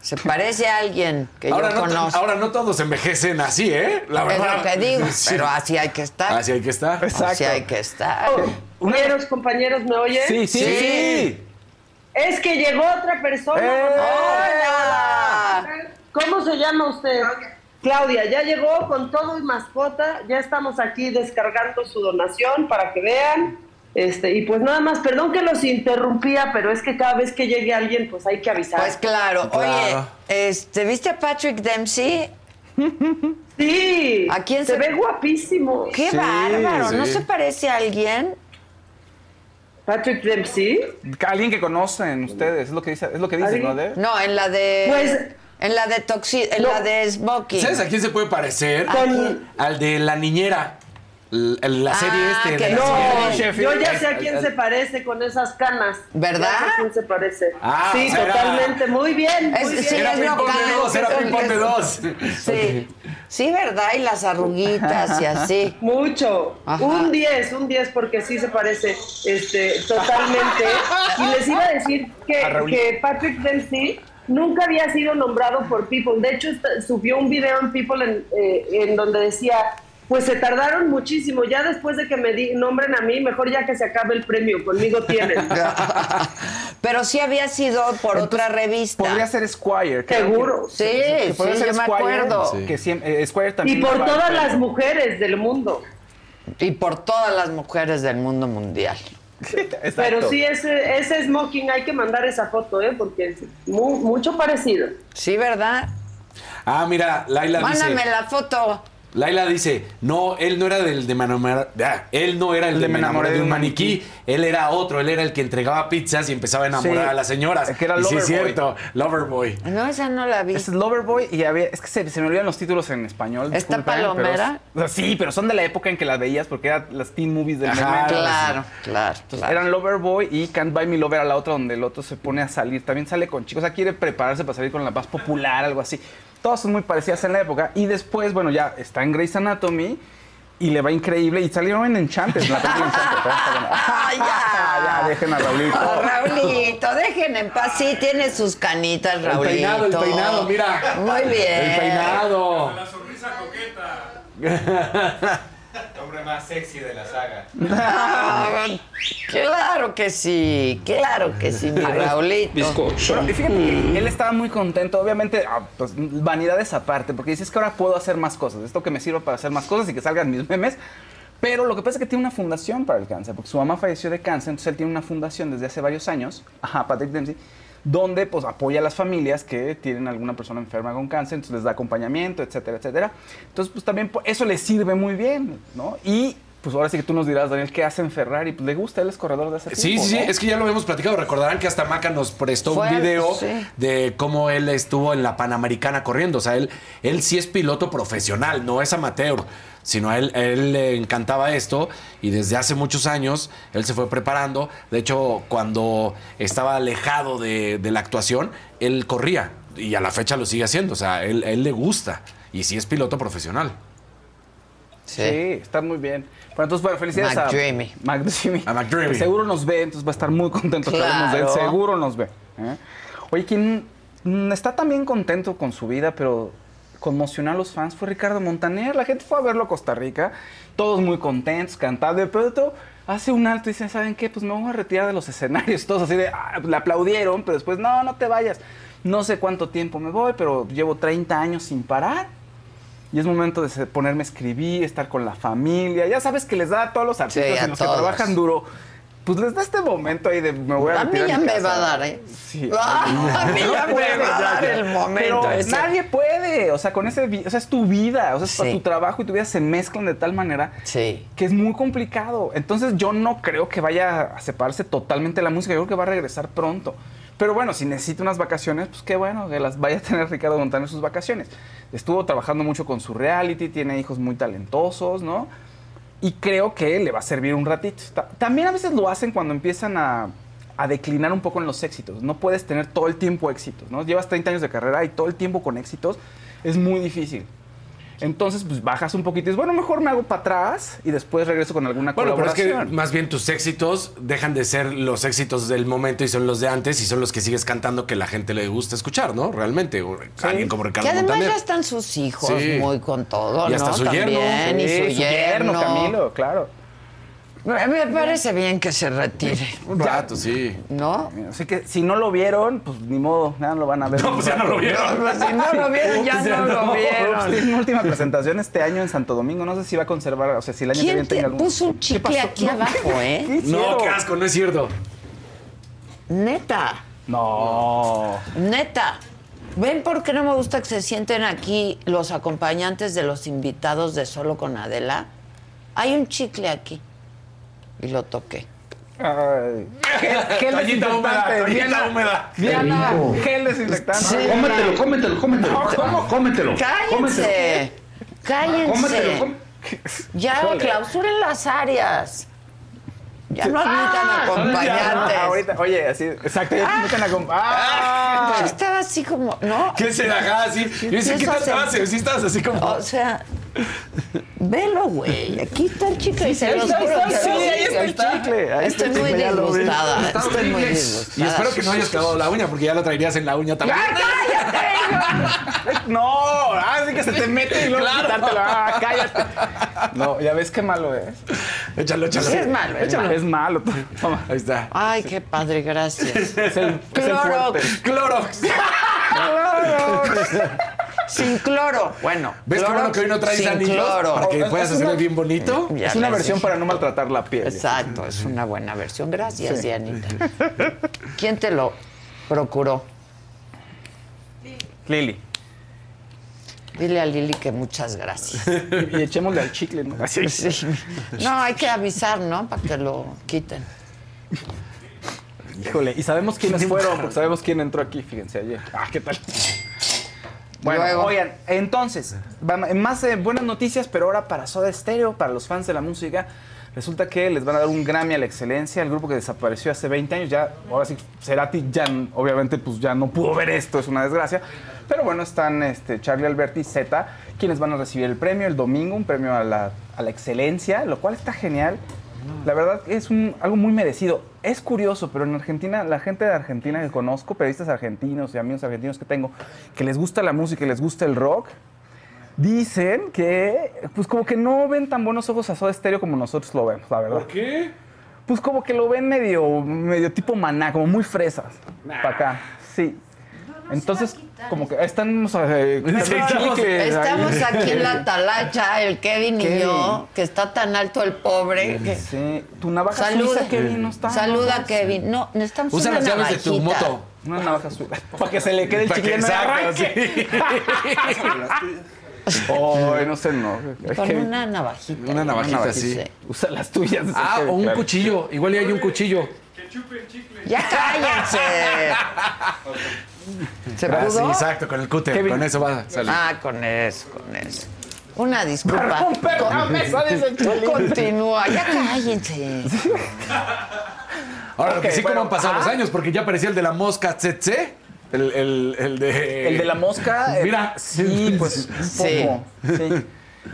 Se parece a alguien que Ahora yo no, conozco. ahora no todos envejecen así, ¿eh? La es verdad. lo que digo, Sí. pero así hay que estar. Así hay que estar. Así hay que estar. Compañeros, compañeros, ¿me oyen? Sí, sí, Sí. sí. Es que llegó otra persona. ¡Eh! ¡Hola! ¿Cómo se llama usted? Claudia, ya llegó con todo y mascota. Ya estamos aquí descargando su donación para que vean. Este, y pues nada más, perdón que los interrumpía, pero es que cada vez que llegue alguien, pues hay que avisar. Pues claro. Oye, este, ¿viste a Patrick Dempsey? sí, ¿A quién se se- ve guapísimo. ¡Qué Sí, bárbaro! ¿No se parece a alguien? Patrick Dempsey. Alguien que conocen ustedes, es lo que dice, es lo que dicen, ¿no? De- No, en la de. Pues- En la de Toxi, en No. la de Smokey. ¿Sabes a quién se puede parecer? Con- Al de La Niñera. La serie Ah, este. que de la no. Yo ya sé a quién se parece con esas canas. ¿Verdad? Ya sé a quién se parece. Ah, sí, era- totalmente. Muy bien, Es- sí, bien. Era es ping pong de dos, era es- ping pong de es- dos. Sí. Sí, ¿verdad? Y las arruguitas y así. Mucho. Ajá. Un 10, un 10 porque sí se parece este, totalmente. y les iba a decir que, A Raúl. que Patrick Dempsey nunca había sido nombrado por People. De hecho, subió un video en People en, eh, en donde decía, pues se tardaron muchísimo. Ya después de que me di- nombren a mí, mejor ya que se acabe el premio. Conmigo tienen. Pero sí había sido por otra revista. Podría ser Squire. Seguro. que- Sí, que sí, podría ser yo me Squire, acuerdo. Sí. Que siempre, eh, Squire también. y por todas las mujeres del mundo. Y por todas las mujeres del mundo mundial. Exacto. Pero sí, ese, ese smoking hay que mandar esa foto, ¿eh? Porque es mu- mucho parecido. Sí, ¿verdad? Ah, mira, Laila Mándame dice. la foto. Laila dice, no, él no era del de me enamoré- ah, él no era el de, me enamoré de un maniquí, él era otro, él era el que entregaba pizzas y empezaba a enamorar Sí, a las señoras. que era y sí es cierto, Loverboy. No, esa no la vi. Es Loverboy y había. Es que se, se me olvidan los títulos en español. ¿Está disculpen, pero Palomera? es- o sea, sí, pero son de la época en que las veías porque eran las teen movies del Ajá, momento. Claro, claro, claro. Eran Loverboy y Can't Buy Me Lover a la otra, donde el otro se pone a salir. También sale con chicos. O sea, quiere prepararse para salir con la más popular, algo así. Todas son muy parecidas en la época. Y después, bueno, ya está en Grey's Anatomy y le va increíble. Y salieron en Enchanted, en la película Enchanted. pero está bueno. Ah, ya. ya, dejen a Raulito. Ah, Raulito, dejen en paz. Sí, tiene sus canitas, El Raulito. peinado, el peinado, mira. Muy bien. El peinado. La sonrisa coqueta. El hombre más sexy de la saga. Claro que sí, claro que sí, mi Raulito. Pero y fíjate que él estaba muy contento, obviamente, ah, pues, vanidades aparte, porque dices que ahora puedo hacer más cosas, esto que me sirve para hacer más cosas y que salgan mis memes. Pero lo que pasa es que tiene una fundación para el cáncer, porque su mamá falleció de cáncer, entonces él tiene una fundación desde hace varios años, ajá, Patrick Dempsey, donde pues apoya a las familias que tienen alguna persona enferma con cáncer, entonces les da acompañamiento, etcétera, etcétera. Entonces, pues también eso le sirve muy bien, ¿no? Y pues ahora sí que tú nos dirás, Daniel, ¿qué hace en Ferrari? Pues le gusta, él es corredor de ese Sí, tipo, sí, sí, ¿no? es que ya lo habíamos platicado. Recordarán que hasta Maca nos prestó Fue, un video sí. de cómo él estuvo en la Panamericana corriendo. O sea, él, él sí es piloto profesional, no es amateur, sino a él, a él le encantaba esto y desde hace muchos años él se fue preparando. De hecho, cuando estaba alejado de, de la actuación, él corría y a la fecha lo sigue haciendo. O sea, él, a él le gusta y sí es piloto profesional. Sí. está muy bien. Bueno, entonces, bueno, felicidades McDreamy. a McDreamy. A McDreamy. Seguro nos ve, entonces va a estar muy contento que hablemos de él. Claro. Seguro nos ve. ¿eh? Oye, quien mm, está también contento con su vida, pero conmocionó a los fans fue Ricardo Montaner. La gente fue a verlo a Costa Rica, todos muy contentos, cantando. De pronto hace un alto y dice, ¿saben qué? Pues me voy a retirar de los escenarios. Todos así de, ah, le aplaudieron, pero después, no, no te vayas. No sé cuánto tiempo me voy, pero llevo 30 años sin parar. Y es momento de ponerme a escribir, estar con la familia. Ya sabes que les da a todos los artistas en los todos. que trabajan duro. Pues les da este momento ahí de me voy a A mí ya mi me va a dar, ¿eh? Sí. Ah, a mí ya me puede, va a dar el momento Pero ese. nadie puede. O sea, con ese. O sea, es tu vida. O sea, es Sí. tu trabajo y tu vida se mezclan de tal manera que es muy complicado. Entonces, yo no creo que vaya a separarse totalmente de la música. Yo creo que va a regresar pronto. Pero bueno, si necesita unas vacaciones, pues qué bueno que las vaya a tener Ricardo Montaner sus vacaciones. Estuvo trabajando mucho con su reality, tiene hijos muy talentosos, ¿no? Y creo que le va a servir un ratito. Ta- También a veces lo hacen cuando empiezan a, a declinar un poco en los éxitos. No puedes tener todo el tiempo éxitos, ¿no? Llevas 30 años de carrera y todo el tiempo con éxitos es muy difícil. Entonces, pues bajas un poquito y dices, bueno, mejor me hago para atrás y después regreso con alguna Bueno, pero es colaboración. que más bien tus éxitos dejan de ser los éxitos del momento y son los de antes y son los que sigues cantando que la gente le gusta escuchar, ¿no? Realmente. O Alguien como Ricardo Que además Montaner. ya están sus hijos Sí. muy con todo, Y hasta ¿no? su yerno. Y su yerno, yerno. Camilo, claro. Me me parece bien que se retire. Un rato, sí. ¿No? Así que si no lo vieron, pues ni modo, ya no lo van a ver. No, pues ya no lo vieron. Pues si no lo vieron, ya no lo vieron. Tiene una última presentación este año en Santo Domingo. No sé si va a conservar, o sea, si el año que ¿Quién viene te tenga algún... puso un chicle aquí abajo, eh? ¿Qué No, qué asco, no es cierto. Neta, No. neta. ¿Ven por qué no me gusta que se sienten aquí los acompañantes de los invitados de Solo con Adela? Hay un chicle aquí. Y lo toqué. Ay. Gel, gel Toallita húmeda, desinfectante. toallita Diana, húmeda. Diana, gel desinfectante. Sí. Cómetelo, cómetelo, cómetelo. No, ¿cómo? Cómetelo. ¡Cállense! ¡Cállense! Cómetelo, cóm- Ya, clausuren las áreas. Ya no admitan acompañantes. Ah, ahorita, oye, así, exacto, ya te invitan a comp- ¡Ah! Yo estaba así como, ¿no? ¿Qué será? Ajá, sí. Yo decía, ¿qué haces? Sí estabas así como... O sea, velo, güey. Aquí está el chicle y se los juro está, que sí, sí, ahí está el chicle, ahí está Estoy el muy disgustada. Está Estoy muy disgustada. Y espero que no hayas clavado la uña porque ya lo traerías en la uña también. No, ah, sí que se te mete y luego quitártelo. Ah, cállate. No, ya ves qué malo es. Échalo, échalo. Sí, es malo, Échalo. malo. Es malo. Toma. Ahí está. Ay, qué padre, gracias. Es el, es el Clorox. Clorox. Sin cloro. Bueno, ¿Ves qué bueno que hoy no traes sin anillos? cloro. Para que puedas hacerlo bien bonito. Ya Es una versión dije. para no maltratar la piel. Exacto, es una buena versión. Gracias, Dianita. ¿Quién te lo procuró? Lili. Dile a Lili que muchas gracias. Y, y echémosle al chicle, ¿no? Así. Sí. No, hay que avisar, ¿no? Para que lo quiten. Híjole, y sabemos quiénes fueron, porque sabemos quién entró aquí, fíjense ayer. Ah, ¿qué tal? Bueno, Luego. oigan, entonces, más eh, buenas noticias, pero ahora para Soda Stereo, para los fans de la música, resulta que les van a dar un Grammy a la excelencia, el grupo que desapareció hace 20 años, ya, ahora sí, Cerati ya, obviamente, pues ya no pudo ver esto, es una desgracia, pero bueno, están este, Charlie Alberti y Zeta, quienes van a recibir el premio el domingo, un premio a la, a la excelencia, lo cual está genial. La verdad es un- algo muy merecido. Es curioso, pero en Argentina, la gente de Argentina que conozco, periodistas argentinos y amigos argentinos que tengo, que les gusta la música y les gusta el rock, dicen que, pues como que no ven tan buenos ojos a Soda Stereo como nosotros lo vemos, la verdad. ¿Por qué? Pues como que lo ven medio, medio tipo maná, como muy fresas. Para acá, sí. Entonces, como que estamos... eh, Estamos, chicle, estamos ahí. aquí en la talacha, el Kevin y Kevin. yo, que está tan alto el pobre. que- Sí, tu navaja Saluda, suiza, Kevin, no está. Saluda no, a Kevin. No, necesitamos Usa una las llaves de tu moto. Una navaja suiza. Para que se le quede el Para que- chicle y no sé, no. Con una navajita. Una navajita, navajita, sí. Usa las tuyas. Ah, o un claro. cuchillo. Igual ya hay un cuchillo. Ya cállense. ¿Se Ah, pudo? sí, exacto, con el cúter. Kevin. Con eso va a salir. Ah, con eso, con eso. Una disculpa. mesa, dice el Tú Cholín. Continúa, ya cállense. Ahora, lo que sí, bueno, como han pasado ah. los años, porque ya aparecía el de la mosca tsetse. El, el, el de. El de la mosca. eh, Mira. Sí, pues un Sí. poco. Sí.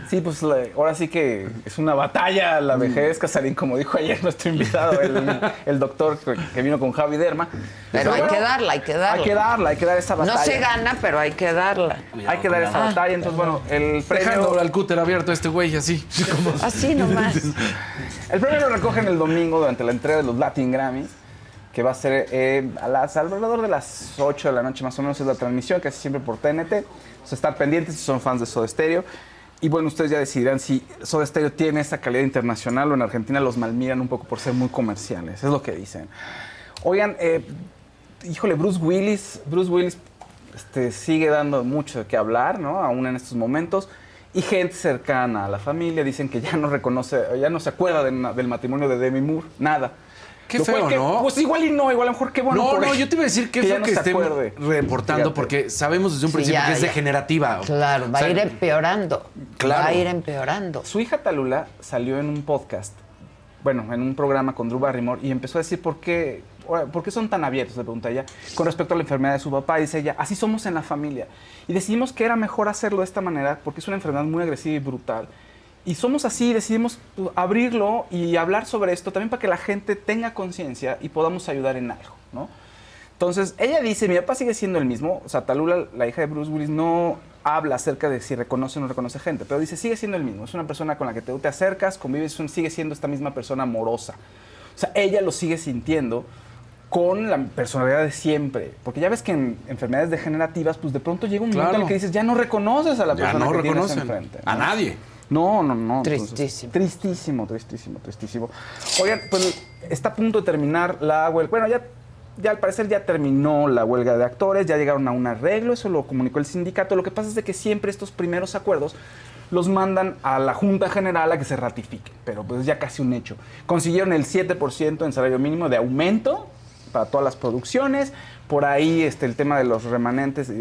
Sí, pues la- ahora sí que es una batalla la vejez, Casarín, como dijo ayer nuestro invitado, el, el doctor que, vino con Javi Derma. Pero hay bueno, que darla, hay que darla. Hay que darla, hay que dar esa batalla. No se gana, pero hay que darla. Hay que dar esa Ah. batalla. Entonces, bueno, el premio. Dejando al cúter abierto a este güey así. como- Así nomás. El premio lo recogen el domingo durante la entrega de los Latin Grammys, que va a ser eh, a las, alrededor de las 8 de la noche más o menos es la transmisión, casi siempre por TNT. Entonces, estar pendientes si son fans de Soda Stereo. Y bueno, ustedes ya decidirán si Soda Stereo tiene esa calidad internacional o en Argentina los malmiran un poco por ser muy comerciales. Es lo que dicen. Oigan, eh, híjole, Bruce Willis, Bruce Willis este, sigue dando mucho de qué hablar, ¿no? Aún en estos momentos. Y gente cercana a la familia dicen que ya no reconoce, ya no se acuerda del matrimonio de Demi Moore, nada. Qué Lo cual feo, que- ¿no? Pues igual y no, igual a lo mejor qué bueno. no, por no, él, yo te iba a decir que, ya fue no que acuerde. reportando, Fíjate. porque sabemos desde un Sí, principio ya, que es ya. degenerativa. Claro, va O sea, a ir empeorando. Claro. Va a ir empeorando. Su hija Talula salió en un podcast, bueno, en un programa con Drew Barrymore y empezó a decir por qué, por qué son tan abiertos, le pregunta ella, con respecto a la enfermedad de su papá. Dice ella, así somos en la familia. Y decidimos que era mejor hacerlo de esta manera porque es una enfermedad muy agresiva y brutal. Y somos así, decidimos pues, abrirlo y hablar sobre esto también para que la gente tenga conciencia y podamos ayudar en algo, ¿no? Entonces, ella dice, mi papá sigue siendo el mismo, o sea, Talula, la hija de Bruce Willis, no habla acerca de si reconoce o no reconoce gente, pero dice, sigue siendo el mismo, es una persona con la que te, te acercas, convives, sigue siendo esta misma persona amorosa. O sea, ella lo sigue sintiendo con la personalidad de siempre, porque ya ves que en enfermedades degenerativas, pues de pronto llega un momento en el que dices, ya no reconoces a la Ya persona no que tienes reconocen enfrente. a ¿no? nadie. No, no, no. entonces, Tristísimo. tristísimo, tristísimo, tristísimo. Oigan, pues está a punto de terminar la huelga. Bueno, ya, ya al parecer ya terminó la huelga de actores, ya llegaron a un arreglo, eso lo comunicó el sindicato. Lo que pasa es de que siempre estos primeros acuerdos los mandan a la Junta General a que se ratifiquen, pero pues ya casi un hecho. Consiguieron el 7% en salario mínimo de aumento para todas las producciones, por ahí este, el tema de los remanentes,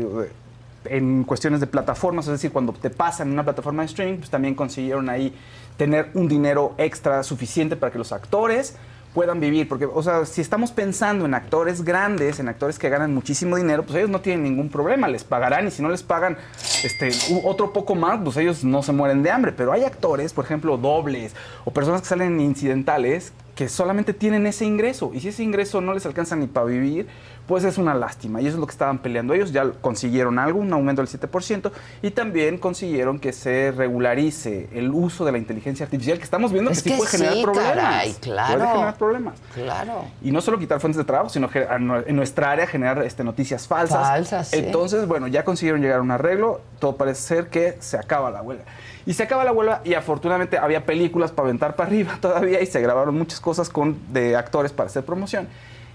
en cuestiones de plataformas, es decir, cuando te pasan una plataforma de streaming, pues también consiguieron ahí tener un dinero extra suficiente para que los actores puedan vivir, porque, o sea, si estamos pensando en actores grandes, en actores que ganan muchísimo dinero, pues ellos no tienen ningún problema, les pagarán y si no les pagan este, otro poco más, pues ellos no se mueren de hambre, pero hay actores, por ejemplo, dobles o personas que salen incidentales que solamente tienen ese ingreso y si ese ingreso no les alcanza ni para vivir, pues es una lástima. Y eso es lo que estaban peleando ellos. Ya consiguieron algo, un aumento del 7%, y también consiguieron que se regularice el uso de la inteligencia artificial, que estamos viendo Es que sí que puede generar problemas. caray, Puede claro. generar problemas. Claro. Y no solo quitar fuentes de trabajo, sino que en nuestra área generar este, noticias falsas. Falsas, sí. Entonces, bueno, ya consiguieron llegar a un arreglo. Todo parece ser que se acaba la huelga. Y se acaba la huelga y afortunadamente había películas para aventar para arriba todavía y se grabaron muchas cosas con, de actores para hacer promoción.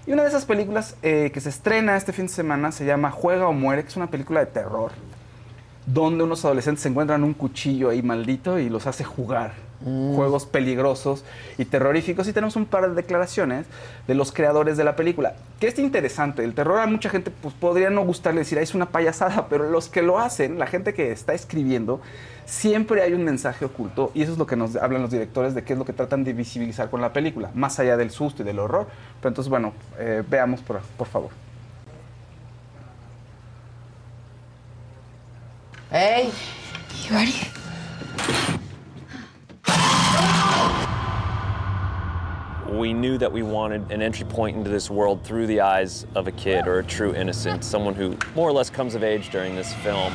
Y una de esas películas eh, que se estrena este fin de semana se llama Juega o Muere, que es una película de terror, donde unos adolescentes encuentran un cuchillo ahí maldito y los hace jugar. Juegos peligrosos y terroríficos. Y tenemos un par de declaraciones de los creadores de la película. Que es interesante. El terror a mucha gente pues, podría no gustarle decir, "Ah, es una payasada, pero los que lo hacen, la gente que está escribiendo, siempre hay un mensaje oculto. Y eso es lo que nos hablan los directores de qué es lo que tratan de visibilizar con la película, más allá del susto y del horror. Pero entonces, bueno, eh, veamos por, por favor. ¡Ey! We knew that we wanted an entry point into this world through the eyes of a kid or a true innocent, someone who more or less comes of age during this film.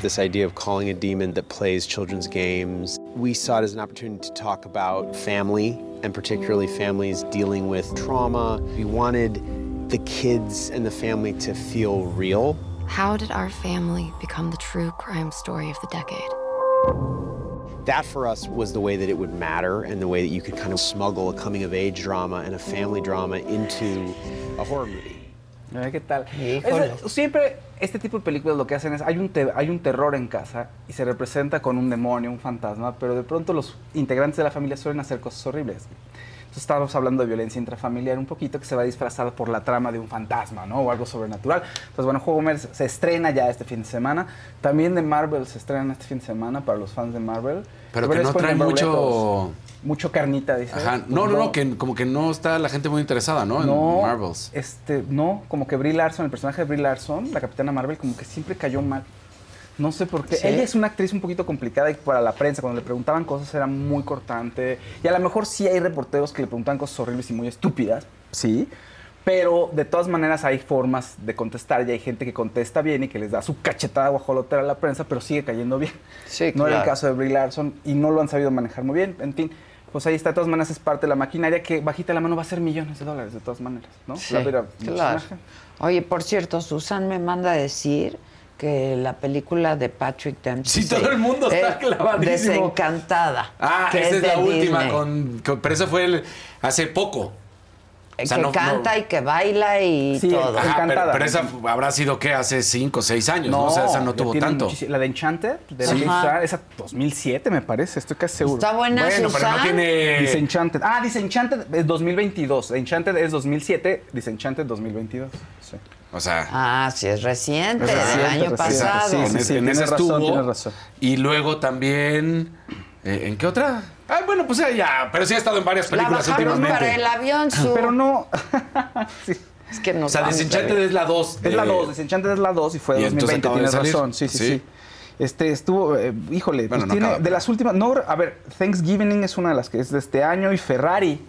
This idea of calling a demon that plays children's games, we saw it as an opportunity to talk about family and particularly families dealing with trauma. We wanted the kids and the family to feel real. How did our family become the true crime story of the decade? That for us was the way that it would matter and the way that you could kind of smuggle a coming of age drama and a family drama into a horror movie. ¿Qué tal? Es- siempre este tipo de películas lo que hacen es, hay un, te- hay un terror en casa y se representa con un demonio, un fantasma, pero de pronto los integrantes de la familia suelen hacer cosas horribles. Entonces estábamos hablando de violencia intrafamiliar un poquito que se va disfrazada por la trama de un fantasma, ¿no? O algo sobrenatural. Entonces, bueno, Juego Homer se estrena ya este fin de semana. También de Marvel se estrena este fin de semana para los fans de Marvel. Pero Pero que no trae mucho. Mucho carnita, dice. Ajá. No, no, no, que como que no está la gente muy interesada, ¿no? No, En Marvels. Este, no, como que Brie Larson, el personaje de Brie Larson, la capitana Marvel, como que siempre cayó mal. No sé por qué. ¿Sí? Ella es una actriz un poquito complicada y para la prensa, cuando le preguntaban cosas era muy cortante. Y a lo mejor sí hay reporteros que le preguntan cosas horribles y muy estúpidas, sí. Pero de todas maneras hay formas de contestar y hay gente que contesta bien y que les da su cachetada guajolotera a la prensa, pero sigue cayendo bien. Sí, No era el caso de Brie Larson y no lo han sabido manejar muy bien. En fin, pues ahí está. De todas maneras es parte de la maquinaria que bajita la mano va a ser millones de dólares, de todas maneras, ¿no? Sí, La vera- muchísima claro. Oye, por cierto, Susan me manda a decir que la película de Patrick Dempsey. Sí, todo el mundo está es clavadísimo. Desencantada. Ah, que esa es, la última, con, con- pero esa fue el- hace poco. O sea, que no- canta no- y que baila y Sí, todo. Ajá, pero, Encantada. pero esa habrá sido, ¿qué? Hace 5 o 6 años, ¿no? O sea, esa no tuvo tanto. La de Enchanted, de Sí. Ajá. esa 2007 me parece, estoy casi seguro. Está buena, Bueno, pero no tiene... Disenchanted. Ah, Disenchanted es 2022. Enchanted es 2007, Disenchanted 2022. Sí. O sea... Ah, sí, es reciente, Es del reciente, año reciente. pasado. Sí, en, sí, en tienes esa razón, estuvo. tienes razón. Y luego también... eh, ¿En qué otra? Ah, bueno, pues ya, ya, pero sí ha estado en varias La películas bajaron últimamente. para el avión, su. Pero no. Es que no O sea, Disenchanted es la 2. Es la 2, Disenchanted es la 2 y fue de Y entonces 2020, acaba de tienes razón. Sí, sí, Sí. sí. Este estuvo, eh, híjole, Bueno, pues no tiene acaba, de pero- las últimas, no, a ver, Thanksgiving es una de las que es de este año y Ferrari.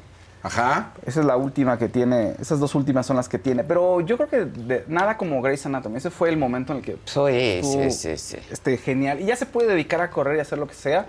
Ajá. Esa es la última que tiene, esas dos últimas son las que tiene, pero yo creo que de- nada como Grey's Anatomy, ese fue el momento en el que Sí, sí, sí, sí. Este, genial, y ya se puede dedicar a correr y hacer lo que sea,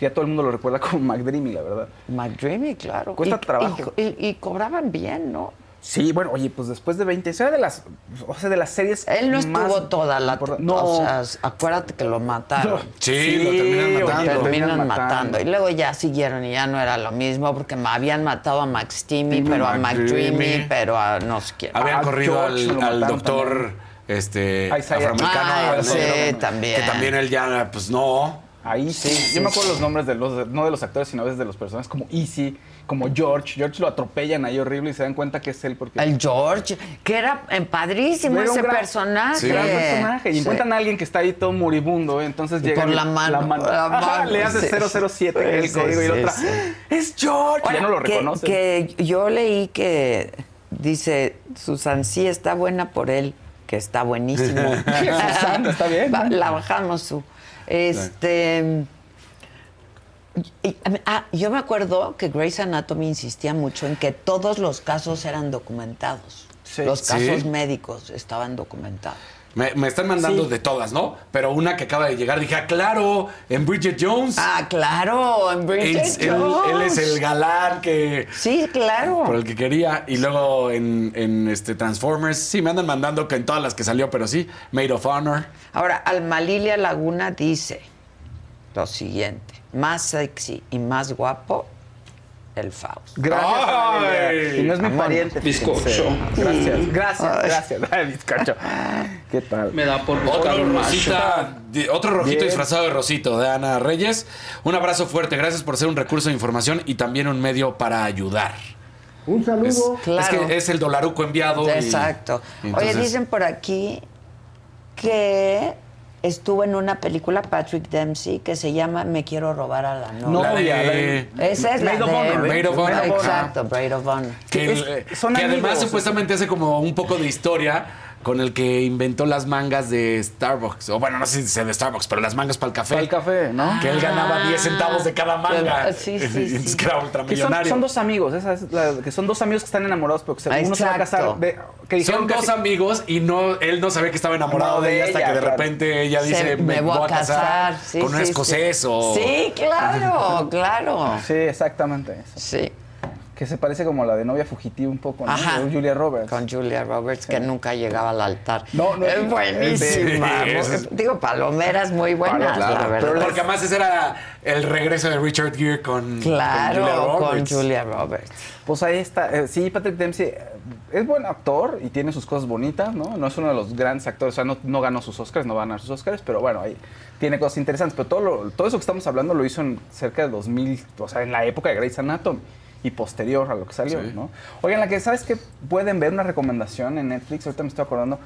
ya todo el mundo lo recuerda como McDreamy, la verdad. McDreamy, claro. Cuesta Y- trabajo. Y, y- y cobraban bien, ¿no? Sí, bueno, oye, pues después de 20, esa era de las, o sea, de las series Él no más estuvo toda la... No. O sea, acuérdate que lo mataron. Sí, lo terminan matando. Lo terminan terminan matando. Y luego ya siguieron y ya no era lo mismo porque me habían matado a Max Timmy, pero a McDreamy. McDreamy, pero a no sé quién. Habían corrido al, al doctor también. este, Isaiah. afroamericano. Ah, al sí, también. Que también él ya, pues no. Ahí sí. Sí, Yo me sí, acuerdo sí. los nombres de los, no de los actores, sino a veces de los personajes, como Easy, como George. George lo atropellan ahí horrible y se dan cuenta que es él porque... El George, que era padrísimo Era ese gran- personaje. Gran personaje. Y Sí. encuentran a alguien que está ahí todo moribundo, ¿eh? entonces llega por la mano, la Ajá, mano, le hace sí. 007 el Sí, código y sí, la otra. sí. ¡Es George! Ahora, ya no lo que- reconoce. Que, yo leí que dice, Susan, sí está buena por él, que está buenísimo. Susan, está bien. La bajamos su. Este. y- ah, yo me acuerdo que Grey's Anatomy insistía mucho en que todos los casos eran documentados. Sí. Los Sí. casos médicos estaban documentados. Me, me están mandando Sí. de todas, ¿no? Pero una que acaba de llegar, dije, ah, claro, en Bridget Jones. Ah, claro, en Bridget él, Jones. él es el galán que Sí, claro. por el que quería. Y luego en, en, este Transformers, sí, me andan mandando que en todas las que salió, pero sí, Made of Honor. Ahora, Alma Lilia Laguna dice lo siguiente: más sexy y más guapo, el Faust. Gracias. Y no es mi pariente. Bizcocho. Gracias, gracias, Ay. gracias. Ay, bizcocho. ¿Qué tal? Me da por buscar Otro un Rosita, di- otro rojito Bien. disfrazado de Rosito, de Ana Reyes. Un abrazo fuerte, gracias por ser un recurso de información y también un medio para ayudar. Un saludo. Es, Claro. es que es el dolaruco enviado. Exacto. y Oye, entonces- dicen por aquí que estuvo en una película Patrick Dempsey que se llama Me quiero robar a la novia. De- Esa es la Maid of de Honor, Maid of Honor. Exacto, Braid of Honor. Que, Es- el- son que además amigos. supuestamente hace como un poco de historia con el que inventó las mangas de Starbucks. O bueno, no sé si sea de Starbucks, pero las mangas para el café. Para el café, ¿no? Que él ganaba 10 centavos de cada manga. Ah, sí, sí, Y entonces sí. que era Que son, dos amigos, esa es la- que son dos amigos que están enamorados, pero que se- uno se va a casar. de- que dijeron Son casi- dos amigos y no, él no sabía que estaba enamorado No, de de ella hasta ella, que de claro. repente ella Se- dice, me, voy a casar, sí, con un escocés sí. o... Sí, claro, claro. Sí, exactamente eso. Sí. Que se parece como a la de novia fugitiva un poco, ¿no? Ajá. De Julia Roberts. Con Julia Roberts, que nunca llegaba al altar. No, no, es buenísima. Sí, es- Digo, palomeras muy buenas, Claro, la verdad. Pero porque además ese era el regreso de Richard Gere con, Claro, con Julia con Roberts. Julia Roberts. Pues ahí está. Eh, sí, Patrick Dempsey eh, es buen actor y tiene sus cosas bonitas, ¿no? No es uno de los grandes actores, o sea, no, no ganó sus Oscars, no va a ganar sus Oscars, pero bueno, ahí tiene cosas interesantes. Pero todo, lo- todo eso que estamos hablando lo hizo en cerca de 2000, o sea, en la época de Grey's Anatomy y posterior a lo que salió, Sí. ¿no? Oigan, la que, ¿sabes qué? Pueden ver una recomendación en Netflix, ahorita me estoy acordando.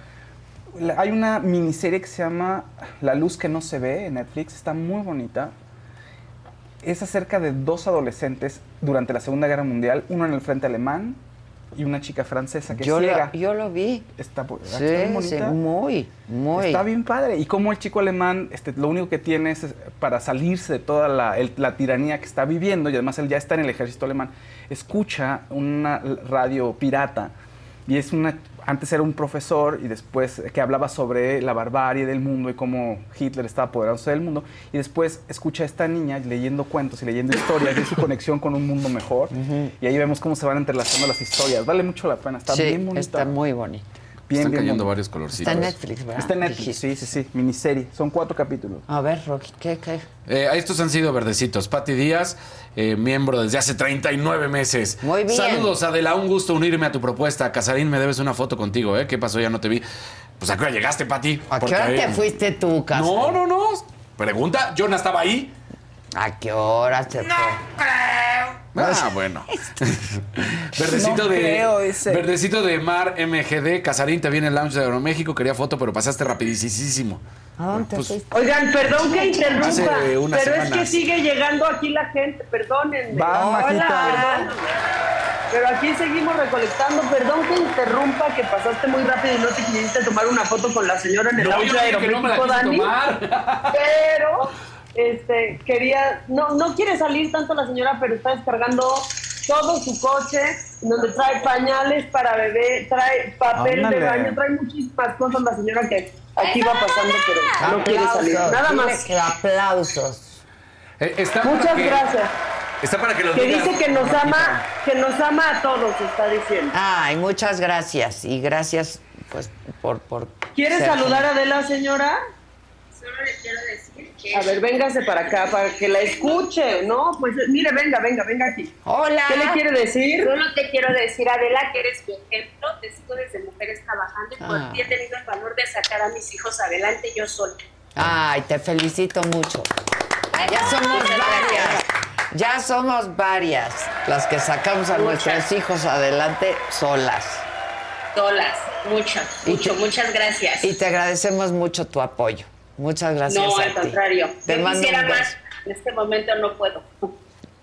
Hay una miniserie que se llama La luz que no se ve en Netflix, está muy bonita es acerca de dos adolescentes durante la Segunda Guerra Mundial, uno en el frente alemán y una chica francesa que Yo es lo, ciega. yo lo vi. Está, Sí, está bien sí, bonita. muy, muy. Está bien padre. Y como el chico alemán, este, lo único que tiene es, para salirse de toda la, el- la tiranía que está viviendo, y además él ya está en el ejército alemán, escucha una radio pirata. Y es una. Antes era un profesor y después que hablaba sobre la barbarie del mundo y cómo Hitler estaba apoderándose del mundo. Y después escucha a esta niña leyendo cuentos y leyendo historias de su conexión con un mundo mejor. Y ahí vemos cómo se van entrelazando las historias. Vale mucho la pena. Está sí, bien bonita. está muy bonito. Bien, Están bien cayendo varios colorcitos. Está en Netflix, ¿verdad? Está en Netflix, sí, sí, sí. Miniserie. Son cuatro capítulos. A ver, Rocky, ¿qué, qué? Eh, estos han sido verdecitos. Pati Díaz, eh, miembro desde hace 39 meses. Muy bien. Saludos, Adela. Un gusto unirme a tu propuesta. Casarín, me debes una foto contigo, ¿eh? ¿Qué pasó? Ya no te vi. Pues a qué hora llegaste, Pati. ¿A qué hora te fuiste tú, Casa? No, no, no. Pregunta, yo no estaba ahí. ¿A qué hora te fue? Ah, bueno. verdecito No de. creo ese. Verdecito de Mar MGD. Casarín, te viene el lounge de Aeroméxico. Quería foto, pero pasaste rapidísimo. ¿A dónde te Pues? Oigan, perdón que interrumpa, pero es que sigue llegando aquí la gente, perdónenme. Va, Hola. Majita. Pero aquí seguimos recolectando, perdón que interrumpa, que pasaste muy rápido y no te quisiste tomar una foto con la señora en el No, la aeroméxico, Dani. tomar. Pero, este, quería, no, no quiere salir tanto la señora, pero está descargando todo su coche, donde trae pañales para bebé, trae papel Ándale. de baño, trae muchísimas cosas la señora que aquí va pasando, pero no quiere salir. Nada más. que aplausos. Eh, está Muchas que- gracias. Está para que lo Que digas. dice que nos ama, que nos ama a todos, está diciendo. Ay, muchas gracias. Y gracias, pues, por... por ¿Quiere saludar a Adela, señora? Solo le quiero decir que... A ver, véngase para acá, para que la escuche, ¿no? Pues mire, venga, venga, venga aquí. Hola. ¿Qué le quiere decir? Solo te quiero decir, Adela, que eres mi ejemplo. Te sigo desde Mujeres Trabajando y Ah. por ti he tenido el valor de sacar a mis hijos adelante yo sola. Ay, te felicito mucho. Ya somos varias. Ya somos varias las que sacamos a nuestros hijos adelante solas. Solas, muchas, Y mucho, te- muchas gracias. Y te agradecemos mucho tu apoyo. Muchas gracias. no, al contrario. Te Yo mando quisiera un más. beso. En este momento no puedo.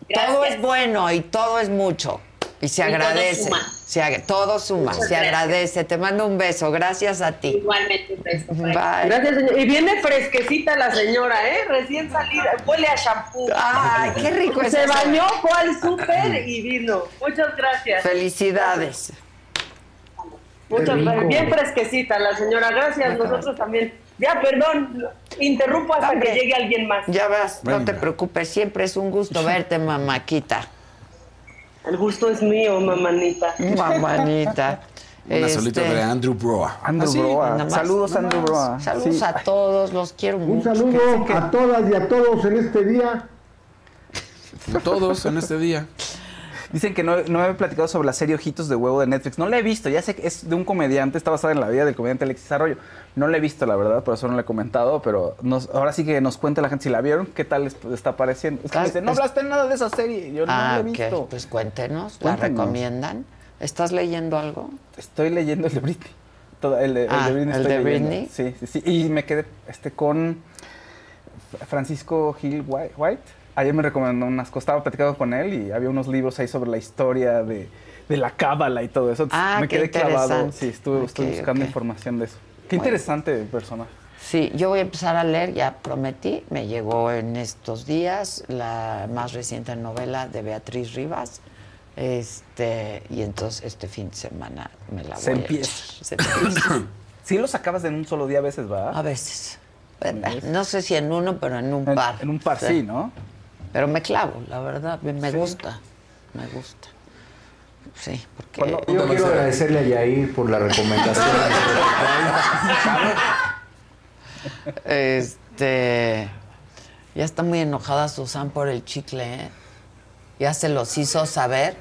Gracias. Todo es bueno y todo es mucho. Y se Y todo agradece. suma. Se ag- todo suma, Muchas se gracias. agradece. Te mando un beso. Gracias a ti. Igualmente un beso. Bye. Bye. Gracias, señor. Y viene fresquecita la señora, ¿eh? Recién salida, huele a shampoo. Ay, qué rico es Se eso. bañó, fue al súper y vino. Muchas gracias. Felicidades. Muchas gracias. Bien fresquecita la señora. Gracias, nosotros también. Ya, perdón, interrumpo hasta Hombre. que llegue alguien más. Ya vas, no te preocupes. Siempre es un gusto verte, mamáquita. El gusto es mío, mamanita. Mamanita. Una solita Este, de Andrew Broa. Andrew ¿Ah, sí? Broa. Saludos, Andrew. Broa. Saludos Sí. a todos, los quiero Un mucho. saludo a todas y a todos en este día. Todos en este día. Dicen que no, no he platicado sobre la serie Ojitos de Huevo de Netflix. No la he visto. Ya sé que es de un comediante. Está basada en la vida del comediante Alexis Arroyo. No la he visto, la verdad. Por eso no la he comentado. Pero nos- ahora sí que nos cuente la gente si la vieron. ¿Qué tal les está pareciendo? Es que Ah, dicen, no hablaste nada de esa serie. Yo no Ah, la he visto. Pues cuéntenos, ¿la recomiendan? ¿Estás leyendo algo? Estoy leyendo el de Britney. Todo- el, de, el Ah, de Britney. ¿el estoy de. Britney? Sí, sí, sí. Y me quedé este, con Francisco Gil White. Ayer me recomendó unas cosas. Estaba platicando con él y había unos libros ahí sobre la historia de, de la cábala y todo eso. Ah, me qué quedé clavado. Sí, estuve, buscando ok. información de eso. Qué Bueno. interesante personaje. Sí, yo voy a empezar a leer, ya prometí, me llegó en estos días la más reciente novela de Beatriz Rivas. Este, y entonces este fin de semana me la voy Se a empieza. Se empieza. Sí los acabas en un solo día a veces, ¿va? A veces. No sé si en uno, pero en un En- par. en un par, sí, ¿no? Pero me clavo, la verdad, me me gusta. Me gusta. Sí, porque... Yo quiero agradecerle a Yair por la recomendación. Este. Ya está muy enojada Susan por el chicle, ¿eh? Ya se los hizo saber.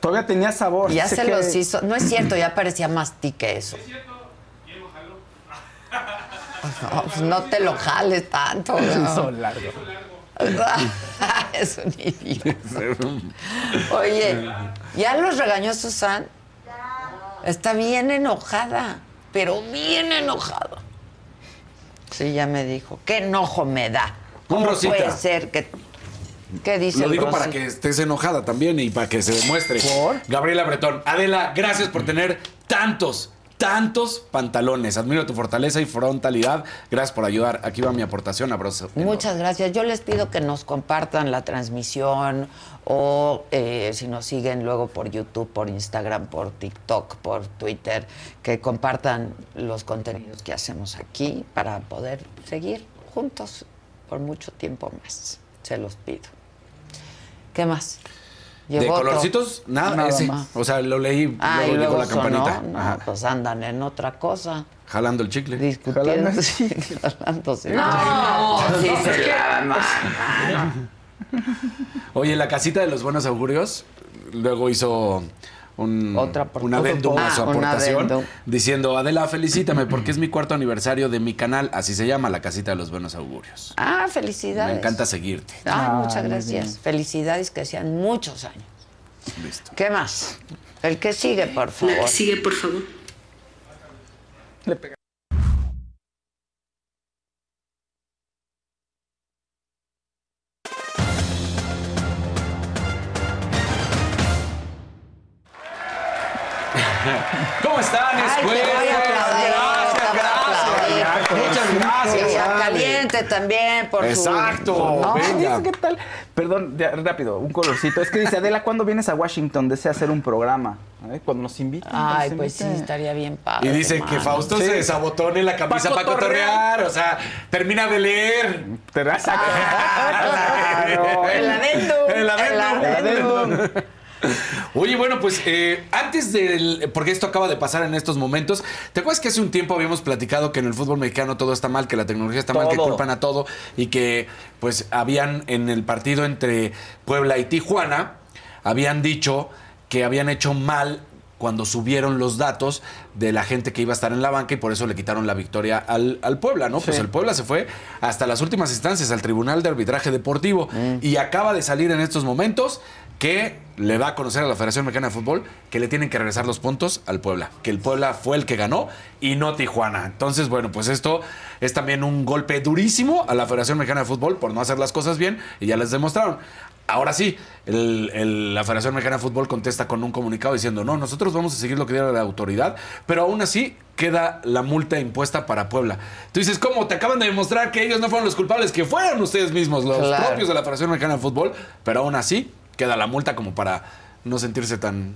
Todavía tenía sabor. Ya se que- los hizo. No es cierto, ya parecía mastique eso. No, pues no te lo jales tanto. ¿no? Son largos. es un idiota. Oye, ¿ya los regañó Susan? Está bien enojada, pero bien enojada. Sí, ya me dijo. ¿Qué enojo me da? ¿Cómo Rosita. puede ser que... ¿Qué dice Lo digo para que estés enojada también y para que se demuestre. Gabriela Bretón. Adela, gracias por tener tantos, tantos pantalones. Admiro tu fortaleza y frontalidad. Gracias por ayudar. Aquí va mi aportación. Abrazo. Muchas gracias. Yo les pido que nos compartan la transmisión o eh, si nos siguen luego por YouTube, por Instagram, por TikTok, por Twitter, que compartan los contenidos que hacemos aquí para poder seguir juntos por mucho tiempo más. Se los pido. ¿Qué más? De otro. colorcitos, nada, Nada ese. más. O sea, lo leí, Ah, y luego llegó luego la campanita. sonó. No, Ajá. pues andan en otra cosa. Jalando el chicle. Discutiendo. Jalándose. No, sí no, se. Oye, la casita de los buenos augurios luego hizo un, Otra por- un adendum a su. Ah, un aportación diciendo, Adela, felicítame porque es mi cuarto aniversario de mi canal, así se llama, la casita de los buenos augurios. Ah, felicidades. Me encanta seguirte. Ah, muchas gracias. bien. Felicidades que sean muchos años. Listo. ¿Qué más? El que sigue, por favor. La que sigue, por favor. ¿Cómo están? Es Ay, jueves. aplaudir, Gracias, te voy a gracias. aplaudir. Muchas gracias. Y a Ale. Caliente también, por Exacto, su... ¿no? venga. ¿Qué tal? Perdón, ya, rápido, un colorcito. Es que dice, Adela, ¿cuándo vienes a Washington? Desea hacer un programa. ¿eh? Cuando nos inviten. Ay, nos pues sí, estaría bien padre. Y dice que. Fausto Sí. se desabotone la camisa Pa' para cotorrear. O sea, termina de leer. Te das a- Claro. El adendum. El adendum. El adendum. Oye, bueno, pues eh, antes del. Porque esto acaba de pasar en estos momentos. ¿Te acuerdas que hace un tiempo habíamos platicado que en el fútbol mexicano todo está mal, que la tecnología está mal, que culpan a todo y que, pues, habían en el partido entre Puebla y Tijuana, habían dicho que habían hecho mal cuando subieron los datos de la gente que iba a estar en la banca y por eso le quitaron la victoria al, al Puebla, ¿no? Pues el Puebla se fue hasta las últimas instancias, al Tribunal de Arbitraje Deportivo, y acaba de salir en estos momentos que le va a conocer a la Federación Mexicana de Fútbol que le tienen que regresar los puntos al Puebla, que el Puebla fue el que ganó y no Tijuana. Entonces, bueno, pues esto es también un golpe durísimo a la Federación Mexicana de Fútbol por no hacer las cosas bien y ya les demostraron. Ahora sí, el- el- la Federación Mexicana de Fútbol contesta con un comunicado diciendo, no, nosotros vamos a seguir lo que diga la autoridad, pero aún así queda la multa impuesta para Puebla. Tú dices, ¿cómo? Te acaban de demostrar que ellos no fueron los culpables, que fueron ustedes mismos, los Claro. propios de la Federación Mexicana de Fútbol, pero aún así queda la multa como para no sentirse tan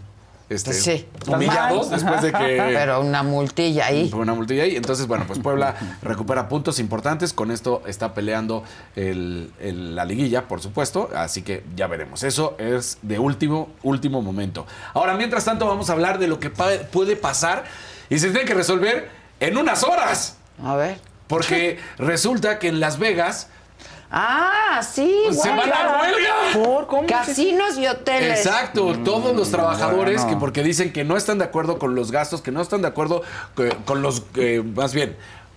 este, Pues sí. humillados después de que... Pero una multilla ahí. Una multilla ahí. Entonces, bueno, pues Puebla recupera puntos importantes. Con esto está peleando el- el- la liguilla, por supuesto. Así que ya veremos. Eso es de último, último momento. Ahora, mientras tanto, vamos a hablar de lo que pa- puede pasar y se tiene que resolver en unas horas. A ver. Porque resulta que en Las Vegas Ah, sí. Pues se van a huelga. ¿Por? ¿Cómo? Casinos y hoteles. Exacto, todos los trabajadores bueno. que porque dicen que no están de acuerdo con los gastos, que no están de acuerdo que- con los, eh, más bien,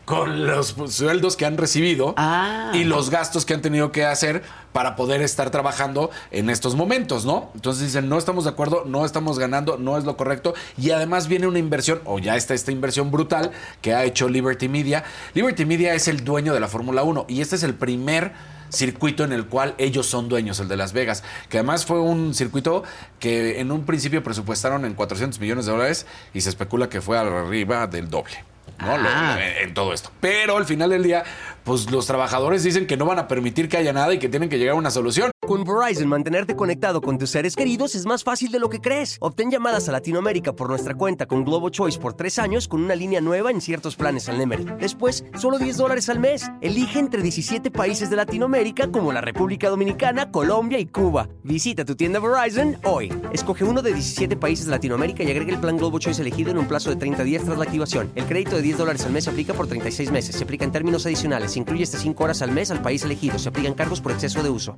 con los sueldos que han recibido Ah. y los gastos que han tenido que hacer para poder estar trabajando en estos momentos, ¿no? Entonces dicen, no estamos de acuerdo, no estamos ganando, no es lo correcto y además viene una inversión, o ya está esta inversión brutal que ha hecho Liberty Media. Liberty Media es el dueño de la Fórmula 1 y este es el primer circuito en el cual ellos son dueños, el de Las Vegas, que además fue un circuito que en un principio presupuestaron en 400 millones de dólares y se especula que fue arriba del doble. ¿No? Lo- Ah. en todo esto. Pero al final del día, pues los trabajadores dicen que no van a permitir que haya nada y que tienen que llegar a una solución. Con Verizon, mantenerte conectado con tus seres queridos es más fácil de lo que crees. Obtén llamadas a Latinoamérica por nuestra cuenta con Globo Choice por tres años con una línea nueva en ciertos planes al Nemery. Después, solo 10 dólares al mes. Elige entre 17 países de Latinoamérica como la República Dominicana, Colombia y Cuba. Visita tu tienda Verizon hoy. Escoge uno de 17 países de Latinoamérica y agrega el plan Globo Choice elegido en un plazo de 30 días tras la activación. El crédito de 10 dólares al mes se aplica por 36 meses. Se aplica en términos adicionales. Incluye hasta 5 horas al mes al país elegido. Se aplican cargos por exceso de uso.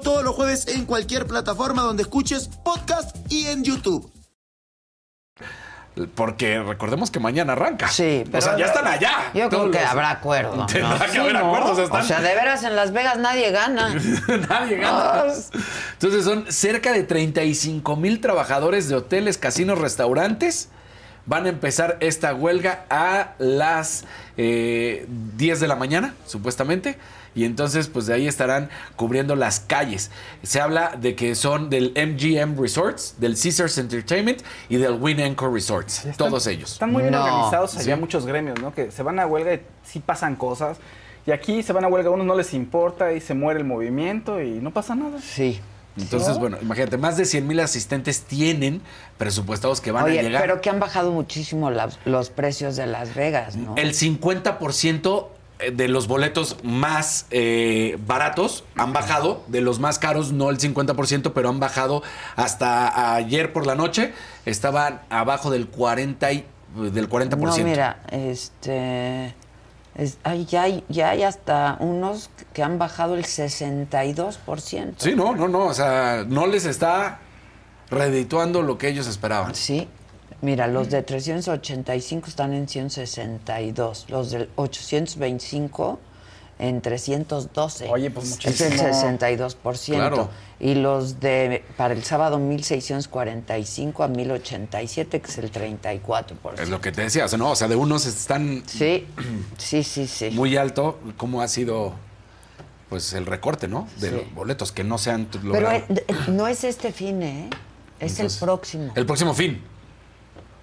todos los jueves en cualquier plataforma donde escuches podcast y en YouTube. Porque recordemos que mañana arranca. Sí, O sea, ya están allá. Yo creo que los- habrá acuerdo. ¿no? Tendrá que Sí, haber ¿no? acuerdos. O Están... sea, de veras en Las Vegas nadie gana. Nadie gana. Entonces son cerca de 35 mil trabajadores de hoteles, casinos, restaurantes. Van a empezar esta huelga a las eh, 10 de la mañana, supuestamente. Y entonces, pues de ahí estarán cubriendo las calles. Se habla de que son del MGM Resorts, del Caesars Entertainment y del Win Anchor Resorts. todos ellos. Están muy bien No. organizados allá Sí. muchos gremios, ¿no? Que se van a huelga y sí pasan cosas. Y aquí se van a huelga, a unos no les importa y se muere el movimiento y no pasa nada. Sí. Entonces, ¿No? bueno, imagínate, más de 100 mil asistentes tienen presupuestados que van Oye, a llegar. pero que han bajado muchísimo los precios de Las Vegas, ¿no? El 50% de los boletos más eh, baratos han bajado, de los más caros no el 50%, pero han bajado hasta ayer por la noche, estaban abajo del 40 y- del 40%. No, mira, este... es- ay, ya, hay, ya hay hasta unos que han bajado el 62%. Sí, no, no, no, o sea, no les está redituando lo que ellos esperaban. Sí. Mira, los de 385 están en 162, los del 825 en 312. Oye, pues Es el muchísimo. 62%. Claro. Y los de para el sábado 1645 a 1087, que es el 34%. Es lo que te decía, o sea, no, o sea, de unos están Sí, sí, sí, sí. muy alto, cómo ha sido pues el recorte, ¿no? De Sí. los boletos que no se han Pero logrado. eh, eh, no es este fin, ¿eh? Es Entonces, el próximo. El próximo fin.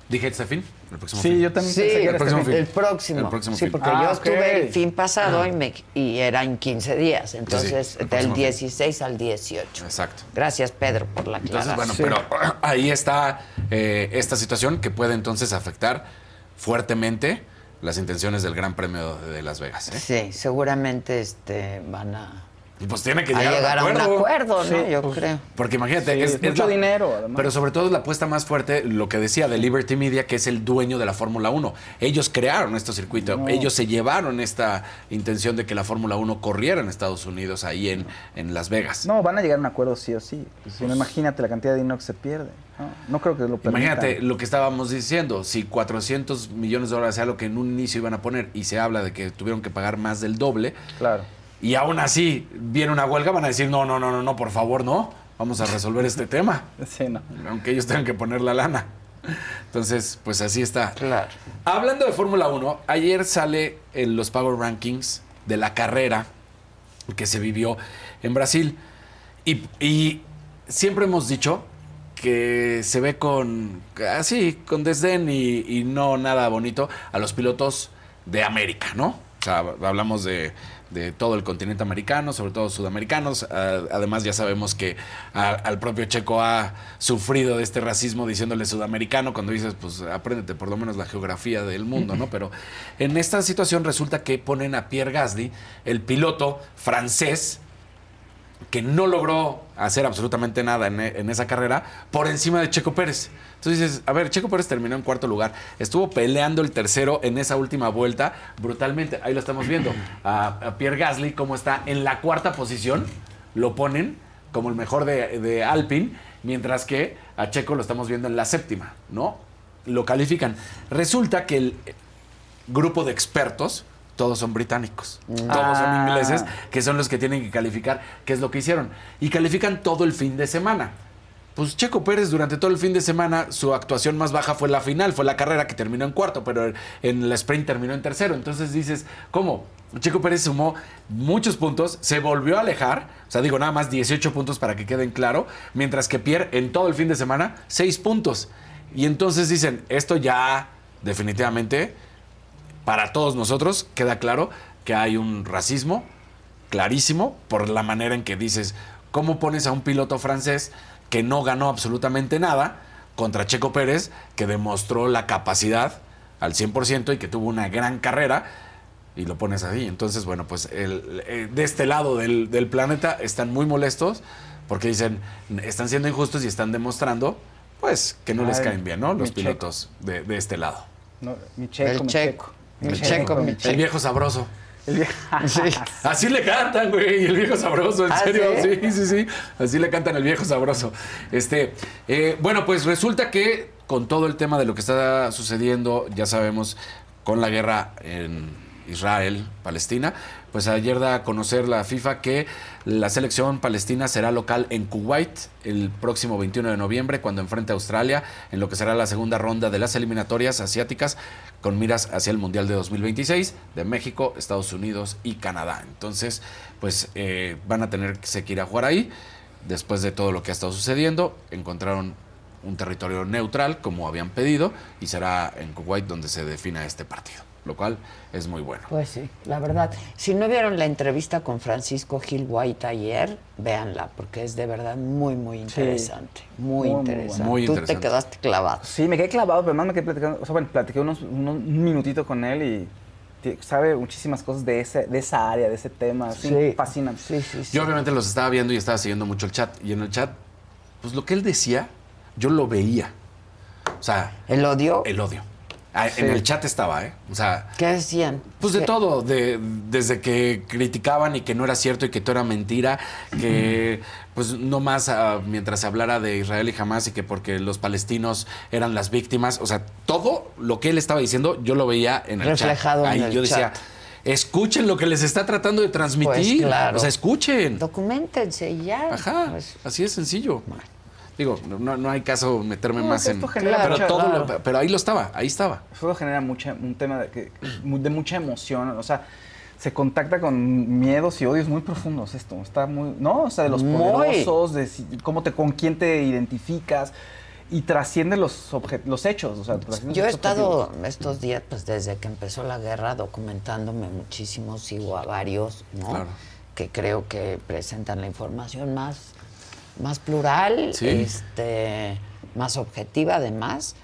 ¿Dije este fin? El próximo Sí, fin. yo también Sí, pensé que el era este próximo, fin. el próximo. El próximo sí, fin. porque Ah, yo estuve el fin pasado y, me, y era en 15 días, entonces el del próximo fin. 16 al 18. Exacto. Gracias, Pedro, por la Entonces, aclaración. bueno, pero ahí está eh, esta situación que puede entonces afectar fuertemente las intenciones del Gran Premio de Las Vegas. ¿eh? Sí, seguramente este, van a, pues tiene que a llegar, a un acuerdo, ¿no? Sí, yo pues, creo. Porque imagínate, Sí, es, mucho la- dinero, además. Pero sobre todo es la apuesta más fuerte, lo que decía de Liberty Media, que es el dueño de la Fórmula 1. Ellos crearon este circuito, No. ellos se llevaron esta intención de que la Fórmula 1 corriera en Estados Unidos, ahí en, en Las Vegas. No, van a llegar a un acuerdo sí o sí. Pues, no, imagínate la cantidad de dinero que se pierde. No, no creo que lo permitan. Imagínate lo que estábamos diciendo, si 400 millones de dólares sea lo que en un inicio iban a poner y se habla de que tuvieron que pagar más del doble, Claro. Y aún así viene una huelga, van a decir, no, no, no, no, no, por favor, no, vamos a resolver este tema, Sí, no. aunque ellos tengan que poner la lana. Entonces, pues así está. Claro. Hablando de Fórmula 1, ayer sale en los Power Rankings de la carrera que se vivió en Brasil. Y, y siempre hemos dicho que se ve con así, con desdén y, y no nada bonito a los pilotos de América, ¿no? O sea, hablamos de, de todo el continente americano, sobre todo sudamericanos. Ah, además, ya sabemos que a- al propio Checo ha sufrido de este racismo diciéndole sudamericano cuando dices, pues apréndete por lo menos la geografía del mundo, ¿no? Pero en esta situación resulta que ponen a Pierre Gasly, el piloto francés, que no logró hacer absolutamente nada en, en esa carrera por encima de Checo Pérez. Entonces dices, a ver, Checo Pérez terminó en cuarto lugar, estuvo peleando el tercero en esa última vuelta brutalmente. Ahí lo estamos viendo. A, Pierre Gasly, como está en la cuarta posición, lo ponen como el mejor de, de Alpine, mientras que a Checo lo estamos viendo en la séptima, ¿no? Lo califican. Resulta que el grupo de expertos todos son británicos. Mm. Todos son Ah. ingleses, que son los que tienen que calificar qué es lo que hicieron. Y califican todo el fin de semana. Pues Checo Pérez durante todo el fin de semana su actuación más baja fue la final, fue la carrera que terminó en cuarto, pero en la sprint terminó en tercero. Entonces dices, ¿cómo? Checo Pérez sumó muchos puntos, se volvió a alejar, o sea, digo nada más 18 puntos para que queden claro, mientras que Pierre en todo el fin de semana 6 puntos. Y entonces dicen, esto ya definitivamente para todos nosotros queda claro que hay un racismo clarísimo por la manera en que dices, ¿cómo pones a un piloto francés que no ganó absolutamente nada contra Checo Pérez, que demostró la capacidad al 100% y que tuvo una gran carrera? Y lo pones así. Entonces, bueno, pues el- eh, de este lado del, del planeta están muy molestos porque dicen, están siendo injustos y están demostrando, pues, que no les caen bien, ¿no? Los pilotos de, de este lado. No, mi checo, El mi checo. checo. El checo, mi El checo. viejo sabroso. El viejo. Así le cantan, güey, el viejo sabroso, en ¿Ah, serio. sí? Sí, sí, sí. Así le cantan el viejo sabroso. Este, eh, bueno, pues resulta que con todo el tema de lo que está sucediendo, ya sabemos, con la guerra en Israel, Palestina, pues ayer da a conocer la FIFA que la selección palestina será local en Kuwait el próximo 21 de noviembre cuando enfrente a Australia en lo que será la segunda ronda de las eliminatorias asiáticas con miras hacia el Mundial de 2026 de México, Estados Unidos y Canadá. Entonces, pues eh, van a tener que ir a jugar ahí. Después de todo lo que ha estado sucediendo, encontraron un territorio neutral como habían pedido y será en Kuwait donde se defina este partido, lo cual es muy bueno. Pues sí, la verdad. Si no vieron la entrevista con Francisco Gil White ayer, véanla, porque es de verdad muy, muy interesante. Muy, Muy, muy interesante. Muy Tú interesante. te quedaste clavado. Sí, me quedé clavado, pero más me quedé platicando. O sea, bueno, platiqué unos, unos- un minutito con él y sabe muchísimas cosas de, ese, de esa área, de ese tema. Sí, Sí. fascinante. Sí, sí, sí. Yo obviamente los estaba viendo y estaba siguiendo mucho el chat. Y en el chat, pues lo que él decía, yo lo veía. O sea, ¿El odio? el odio. Ah, Sí. En el chat estaba, ¿eh? O sea, ¿Qué decían? Pues de ¿Qué? todo, de, desde que criticaban y que no era cierto y que todo era mentira, que pues no más ah, mientras se hablara de Israel y Hamas y que porque los palestinos eran las víctimas, o sea, todo lo que él estaba diciendo yo lo veía en el Reflejado chat. en Ahí el yo decía, chat. escuchen lo que les está tratando de transmitir, Pues claro. o sea, escuchen. Documentense y ya. Ajá, Pues, así es sencillo. Digo, no, no hay caso meterme No, más que en... esto genera pero, mucha- todo lo- pero ahí lo estaba, ahí estaba. Eso genera mucha, un tema de, que- de mucha emoción. O sea, se contacta con miedos y odios muy profundos esto. Está muy. ¿No? O sea, de los Muy. poderosos, de si- cómo te, con quién te identificas. Y trasciende los, los hechos. O sea, trasciende Yo he estado objetivos. estos días, pues desde que empezó la guerra, documentándome muchísimo, sigo a varios, ¿no? Claro. Que creo que presentan la información más, más plural, Sí. este, más objetiva además.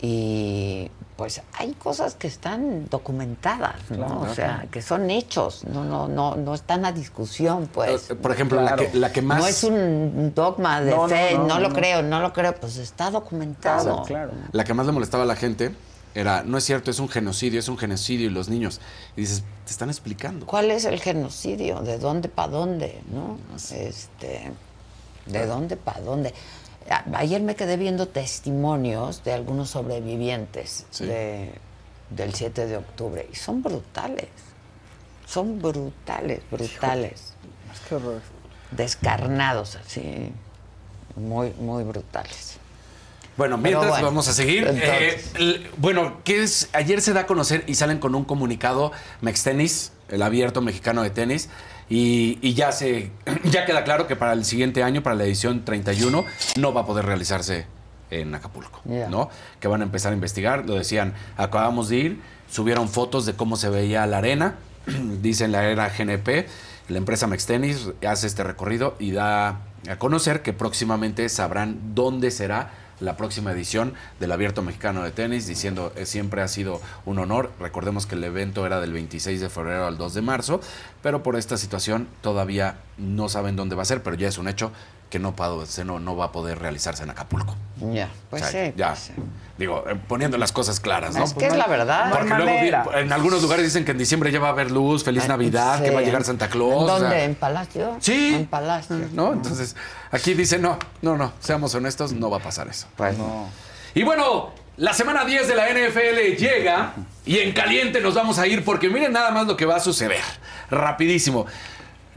Y pues hay cosas que están documentadas, ¿no? Claro, o sea, claro. que son hechos, no, no, no, no están a discusión, pues. Eh, Por ejemplo, la, que, la que más... No es un dogma de No, fe, no, no, no, lo creo, no lo creo, pues está documentado. La que más le molestaba a la gente era, no es cierto, es un genocidio, es un genocidio y los niños. Y dices, te están explicando. ¿Cuál es el genocidio? ¿De dónde para dónde? ¿No? Este, ¿De dónde para dónde? Ayer me quedé viendo testimonios de algunos sobrevivientes Sí. de- del 7 de octubre y son brutales. Son brutales, brutales. Qué horror. Descarnados así. Muy, muy brutales. Bueno, mientras bueno, vamos a seguir. entonces. Eh, el- bueno, ¿qué es? Ayer se da a conocer y salen con un comunicado Mextenis, el abierto mexicano de tenis, y, y ya se ya queda claro que para el siguiente año, para la edición 31, no va a poder realizarse en Acapulco. ¿no? Que van a empezar a investigar, lo decían, acabamos de ir, subieron fotos de cómo se veía la arena, dicen la era GNP, la empresa Mextenis hace este recorrido y da a conocer que próximamente sabrán dónde será la próxima edición del Abierto Mexicano de Tenis, diciendo eh, siempre ha sido un honor. Recordemos que el evento era del 26 de febrero al 2 de marzo, pero por esta situación todavía no saben dónde va a ser, pero ya es un hecho que no, va a poder realizarse en Acapulco. Ya, pues O sea, sí. ya. pues sí. Digo, eh, poniendo las cosas claras, ¿no? Es que es la verdad. Porque luego en algunos lugares dicen que en diciembre ya va a haber luz, feliz Navidad, que va a llegar Santa Claus. ¿En o sea, dónde? ¿En Palacio? Sí. En Palacio. ¿no? Entonces, aquí dice, no, no, no, seamos honestos, no va a pasar eso. Pues No. Y bueno, la semana 10 de la NFL llega Y en caliente nos vamos a ir porque miren nada más lo que va a suceder. Rapidísimo.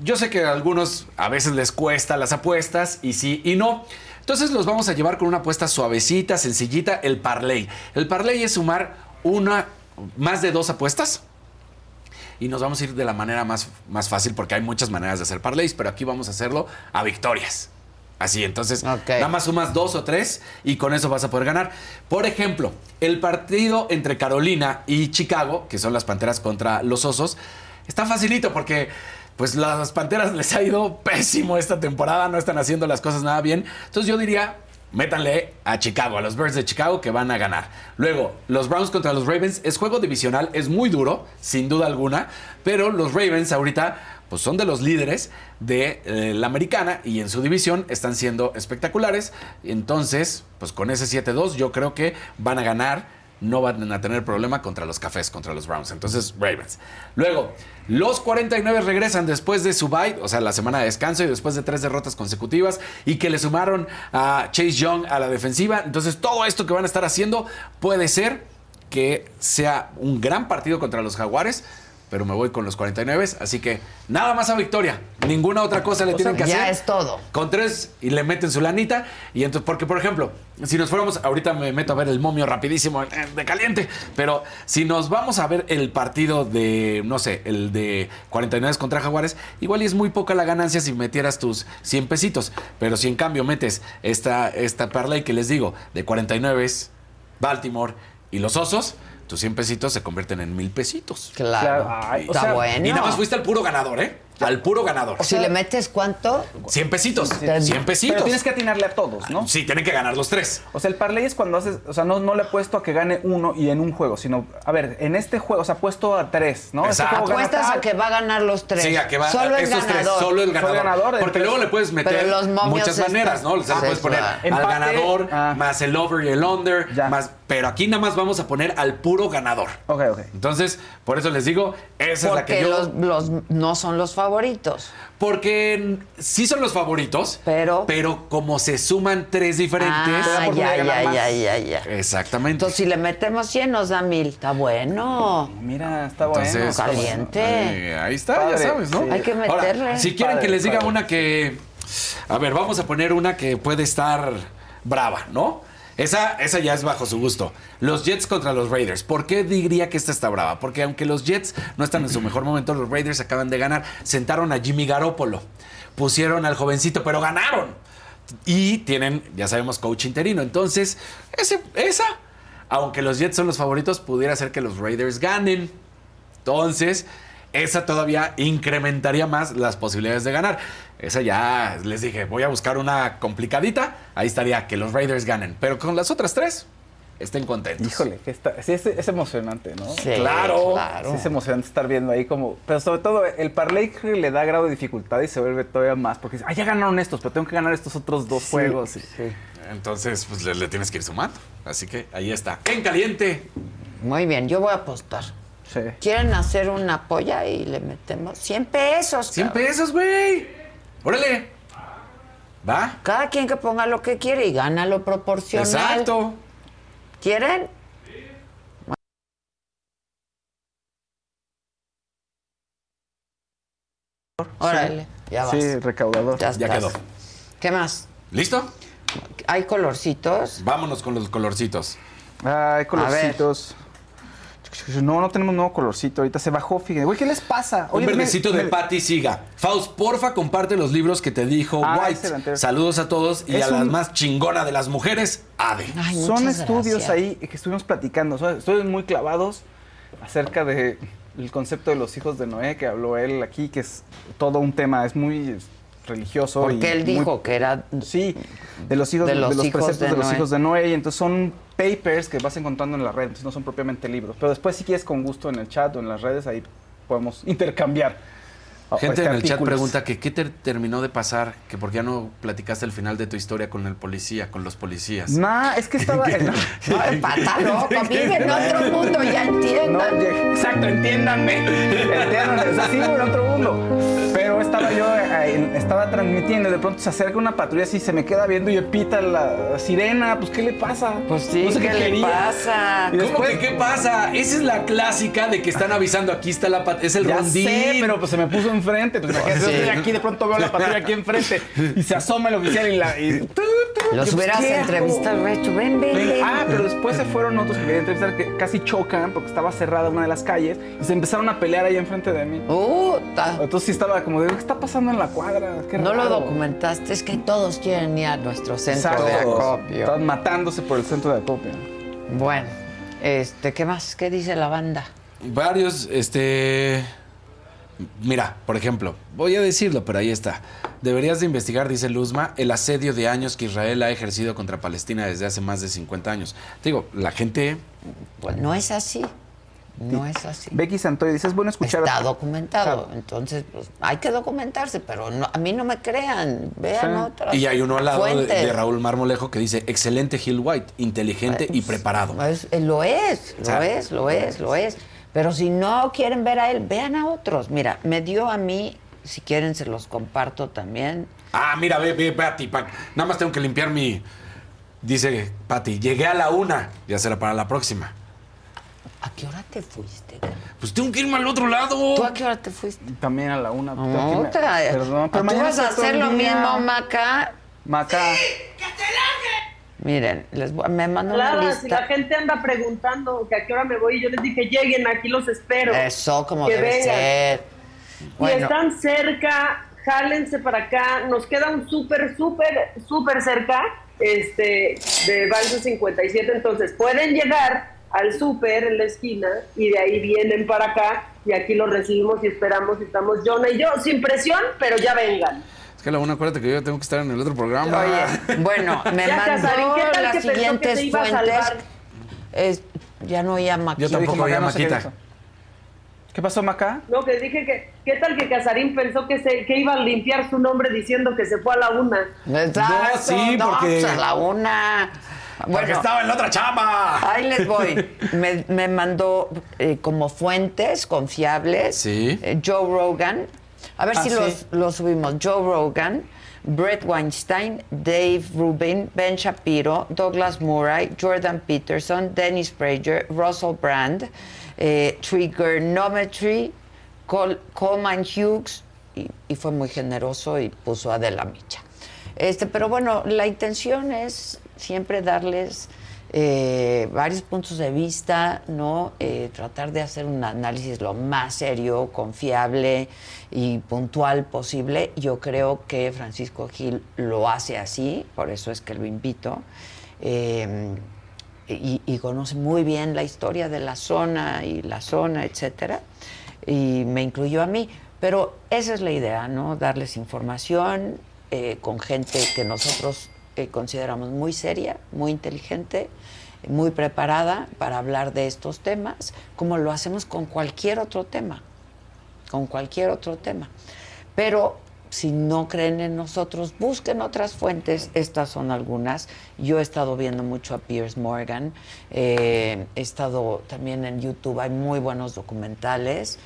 Yo sé que a algunos a veces les cuesta las apuestas y sí y no. Entonces los vamos a llevar con una apuesta suavecita, sencillita, el parlay. El parlay es sumar una, más de dos apuestas. Y nos vamos a ir de la manera más, más fácil porque hay muchas maneras de hacer parlays, pero aquí vamos a hacerlo a victorias. Así, entonces, nada más sumas dos o tres y con eso vas a poder ganar. Por ejemplo, el partido entre Carolina y Chicago, que son las Panteras contra los Osos, está facilito porque pues las Panteras les ha ido pésimo esta temporada, no están haciendo las cosas nada bien. Entonces yo diría, métanle a Chicago, a los Birds de Chicago que van a ganar. Luego, los Browns contra los Ravens es juego divisional, es muy duro, sin duda alguna, pero los Ravens ahorita pues son de los líderes de eh, la americana y en su división están siendo espectaculares. Entonces, pues con ese 7-2 yo creo que van a ganar, no van a tener problema contra los cafés, contra los Browns. Entonces, Ravens. Luego, los 49 regresan después de su bye, o sea, la semana de descanso y después de tres derrotas consecutivas y que le sumaron a Chase Young a la defensiva. Entonces, todo esto que van a estar haciendo puede ser que sea un gran partido contra los Jaguares pero me voy con los 49, así que nada más a victoria, ninguna otra cosa le O tienen sea, que ya hacer. es todo. Con tres y le meten su lanita y entonces porque por ejemplo, si nos fuéramos ahorita me meto a ver el momio rapidísimo eh, de caliente, pero si nos vamos a ver el partido de no sé, el de 49 contra Jaguares, igual y es muy poca la ganancia si metieras tus 100 pesitos, pero si en cambio metes esta esta parlay que les digo de 49 Baltimore y los Osos, tus 100 pesitos se convierten en mil pesitos. Claro. Ay, Y- está bueno. Y nada más fuiste al puro ganador, ¿eh? Al puro ganador. si le metes cuánto, 100 pesitos. Sí. 100 pesitos. Pero tienes que atinarle a todos, ¿no? Sí, tienen que ganar los tres. O sea, el parlay es cuando haces, o sea, no, no le he puesto a que gane uno y en un juego, sino, a ver, en este juego, o sea, puesto a tres, ¿no? Este Exacto. apuestas a que va a ganar los tres. Sí, a que va Solo el esos tres, ganador. solo el ganador. Solo el ganador, Porque luego le puedes meter los muchas maneras, ¿no? O sea, le puedes poner al Empate, ganador, ah. más el over y el under, más, pero aquí nada más vamos a poner al puro ganador. Ok, ok. Entonces, por eso les digo, esa es la que yo. los, los no son los favoritos. Porque sí son los favoritos, pero, pero como se suman tres diferentes. Ah, ya, ya, ya, ya, ya. Exactamente. Entonces, si le metemos 100, nos da mil. Está bueno. Mira, está bueno. Entonces, Caliente. Ahí, ahí está, Padre, ya sabes, ¿no? sí. Hay que Ahora, meterle. si quieren Padre, que les diga padre. una que. A ver, vamos a poner una que puede estar brava, ¿no? Esa, esa ya es bajo su gusto. Los Jets contra los Raiders. ¿Por qué diría que esta está brava? Porque aunque los Jets no están en su mejor momento, los Raiders acaban de ganar. Sentaron a Jimmy Garoppolo. Pusieron al jovencito, pero ganaron. Y tienen, ya sabemos, coach interino. Entonces, ese, esa, aunque los Jets son los favoritos, pudiera ser que los Raiders ganen. Entonces, esa todavía incrementaría más las posibilidades de ganar. Esa ya les dije, voy a buscar una complicadita. Ahí estaría que los Raiders ganen. Pero con las otras tres, estén contentos. Híjole, que está, sí, es, es emocionante, ¿no? Sí, Claro. claro. Sí, es emocionante estar viendo ahí como. Pero sobre todo, el parlay que le da grado de dificultad y se vuelve todavía más. Porque dice, ah, ya ganaron estos, pero tengo que ganar estos otros dos juegos. y- Entonces, pues le, le tienes que ir sumando. Así que ahí está. En caliente. Muy bien, yo voy a apostar. Sí. ¿Quieren hacer una polla y le metemos 100 pesos? 100 cabrón? pesos, güey. Órale. ¿Va? Cada quien que ponga lo que quiere y gana lo proporcional. Exacto. ¿Quieren? Órale, ya vas. Sí, recaudador. Ya, quedó. ¿Qué más? ¿Listo? ¿Hay colorcitos? Vámonos con los colorcitos. Ay, colorcitos. No, no tenemos nuevo colorcito. Ahorita se bajó, fíjense. Güey, ¿qué les pasa? Un Oye, verdecito de me- Patty Siga. Faust, porfa, comparte los libros que te dijo Ah, White. excelente. Saludos a todos y Es a la un- más chingona de las mujeres, Ade. Ay, Son estudios gracias. ahí que estuvimos platicando. Son estudios muy clavados acerca de el concepto de los hijos de Noé que habló él aquí, que es todo un tema, es muy religioso. y Porque él muy- dijo que era Sí, de los hijos De de los los, hijos preceptos de de, los hijos de Noé. Y entonces son papers que vas encontrando en la red, entonces no son propiamente libros. Pero después si quieres con gusto en el chat o en las redes, ahí podemos intercambiar. Gente este, en el chat pregunta que qué te terminó de pasar, que por qué ya no platicaste el final de tu historia con el policía, con los policías. Nah, es que estaba... no, No, en otro mundo, ya entiendan. exacto, entiéndanme. Entiéndanme. O sea, sí vivo en otro mundo. Pero estaba yo, eh, estaba transmitiendo y de pronto se acerca una patrulla así, se me queda viendo y pita la sirena. Pues, ¿qué le pasa? Pues sí, No sé ¿qué le quería. pasa? Y ¿Cómo después- que qué pasa? Esa es la clásica de que están avisando. Aquí está la pat- es el ya rondín. sé, pero pues se me puso enfrente. Pues imagínate, Sí. yo estoy aquí, de pronto veo la patrulla aquí enfrente y se asoma el oficial y la. Y, tú, tú, Los hubieras entrevistado, ven, ven, ven. Ah, pero después se fueron otros que querían entrevistar que casi chocan porque estaba cerrada una de las calles y se empezaron a pelear ahí enfrente de mí. Entonces sí estaba como de, ¿qué está pasando en la cuadra? Qué No lo raro". documentaste, es que todos quieren ir a nuestro centro Exacto. de acopio. Estaban matándose por el centro de acopio. Bueno, este, ¿qué más? ¿Qué dice la banda? Varios, este. Mira, por ejemplo, voy a decirlo, pero ahí está. Deberías de investigar, dice Luzma, el asedio de años que Israel ha ejercido contra Palestina desde hace más de 50 años. Te digo, la gente. Pues no es así. No es así. Becky Santoy dice, es bueno escuchar... Está documentado, entonces pues, hay que documentarse, pero no- a mí no me crean, vean Sí. otras Y hay uno al lado de, Raúl Marmolejo que dice: excelente Hill White, inteligente y preparado. Es- eh, lo es, lo es, lo es, lo es. Pero si no quieren ver a él, vean a otros. Mira, me dio a mí, si quieren se los comparto también. Ah, mira, ve, ve, Pati, pa- nada más tengo que limpiar mi. Dice Pati, llegué a la una, ya será para la próxima. ¿A qué hora te fuiste? Pues tengo que irme al otro lado. ¿Tú a qué hora te fuiste? También a la una. que irme- Otra. Perdón, pero ¿Tú mañana vas a hacer lo mismo, Maca? Maca. Miren, les voy- me mandó una Clara, lista. si la gente anda preguntando que a qué hora me voy, yo les dije, lleguen, aquí los espero. Eso como Que debe vengan. ser. Y están cerca, jálense para acá. Nos queda un súper, súper, súper cerca este, de Balso 57. Entonces pueden llegar al súper en la esquina y de ahí vienen para acá y aquí los recibimos y esperamos. y Estamos Jonah y yo, sin presión, pero ya vengan. Es que a la una, acuérdate que yo tengo que estar en el otro programa. Oye, bueno, me Ya, mandó ¿qué tal las que que te fuentes. Es- ya no oía Maquita. Yo tampoco oía no sé qué Maquita. ¿Qué pasó, Maca? No, que dije que, ¿qué tal que Casarín pensó que, se, que iba a limpiar su nombre diciendo que se fue a la una? Exacto, No, sí, no, porque- pues a la una. Porque estaba en la otra chamba. Ahí les voy. Me, me mandó eh, como fuentes confiables Sí. eh, Joe Rogan. A ver Ah, si sí. los, los subimos. Joe Rogan, Brett Weinstein, Dave Rubin, Ben Shapiro, Douglas Murray, Jordan Peterson, Dennis Prager, Russell Brand, eh, Trigonometry, Col- Coleman Hughes, y, y fue muy generoso y puso a De la Micha. Este, pero bueno, la intención es siempre darles eh, varios puntos de vista, ¿no? Eh, tratar de hacer un análisis lo más serio, confiable y puntual posible. Yo creo que Francisco Gil lo hace así, por eso es que lo invito. Eh, y, y conoce muy bien la historia de la zona y la zona, etcétera, y me incluyó a mí. Pero esa es la idea, ¿no? Darles información eh, con gente que nosotros consideramos muy seria, muy inteligente, muy preparada para hablar de estos temas, como lo hacemos con cualquier otro tema, con cualquier otro tema. Pero si no creen en nosotros, busquen otras fuentes. Estas son algunas. Yo he estado viendo mucho a Piers Morgan. eh, he estado también en YouTube. Hay muy buenos documentales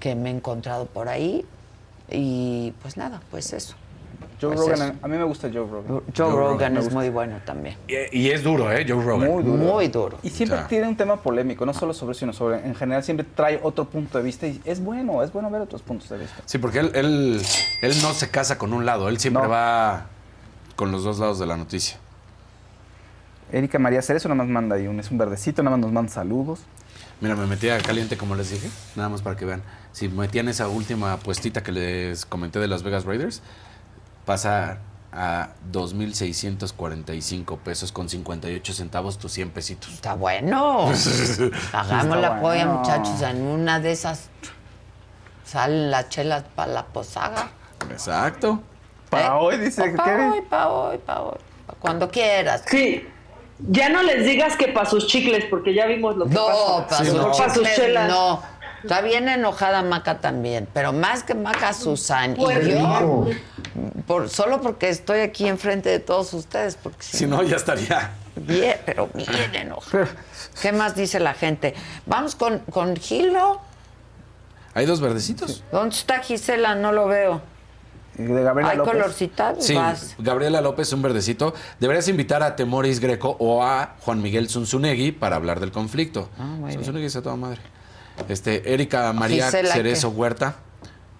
que me he encontrado por ahí. Y pues nada, pues eso. Joe Pues Rogan, a mí me gusta Joe Rogan. Joe, Joe Rogan, Rogan, es muy bueno también. Y, y es duro, ¿eh? Joe Rogan. Muy duro. Muy duro. Y siempre O sea. tiene un tema polémico, no solo sobre eso, sino sobre, en general siempre trae otro punto de vista y es bueno, es bueno ver otros puntos de vista. Sí, porque él, él, él no se casa con un lado, él siempre No. va con los dos lados de la noticia. Erika María Cerezo nada más manda ahí un, es un verdecito, nada más nos manda saludos. Mira, me metí a caliente como les dije, nada más para que vean. Si metían esa última puestita que les comenté de Las Vegas Raiders, pasa a 2.645 pesos con 58 centavos tus 100 pesitos. Está bueno. Hagamos la polla, bueno. muchachos. En una de esas salen las chelas para la posada. Exacto. Para hoy, dice Para hoy, para hoy, para hoy. Pa' Cuando quieras. Sí. Ya no les digas que para sus chicles, porque ya vimos lo que No, pasa. para sus Pa' sus chicles, chelas. no. Está bien enojada Maca también, pero más que Maca, Susan y Pues yo, por, solo porque estoy aquí enfrente de todos ustedes, porque si Si no, ya estaría. Bien, pero bien enojada. ¿Qué más dice la gente? Vamos con, con Gilo. ¿Hay dos verdecitos? ¿Dónde está Gisela? No lo veo. de Gabriela ¿Hay López. colorcita? Sí, Vas. Gabriela López, un verdecito. Deberías invitar a Temoris Greco o a Juan Miguel Zunzunegui para hablar del conflicto. Ah, Zunzunegui es a toda madre. Este, Erika María Gisela, Cerezo ¿qué? Huerta.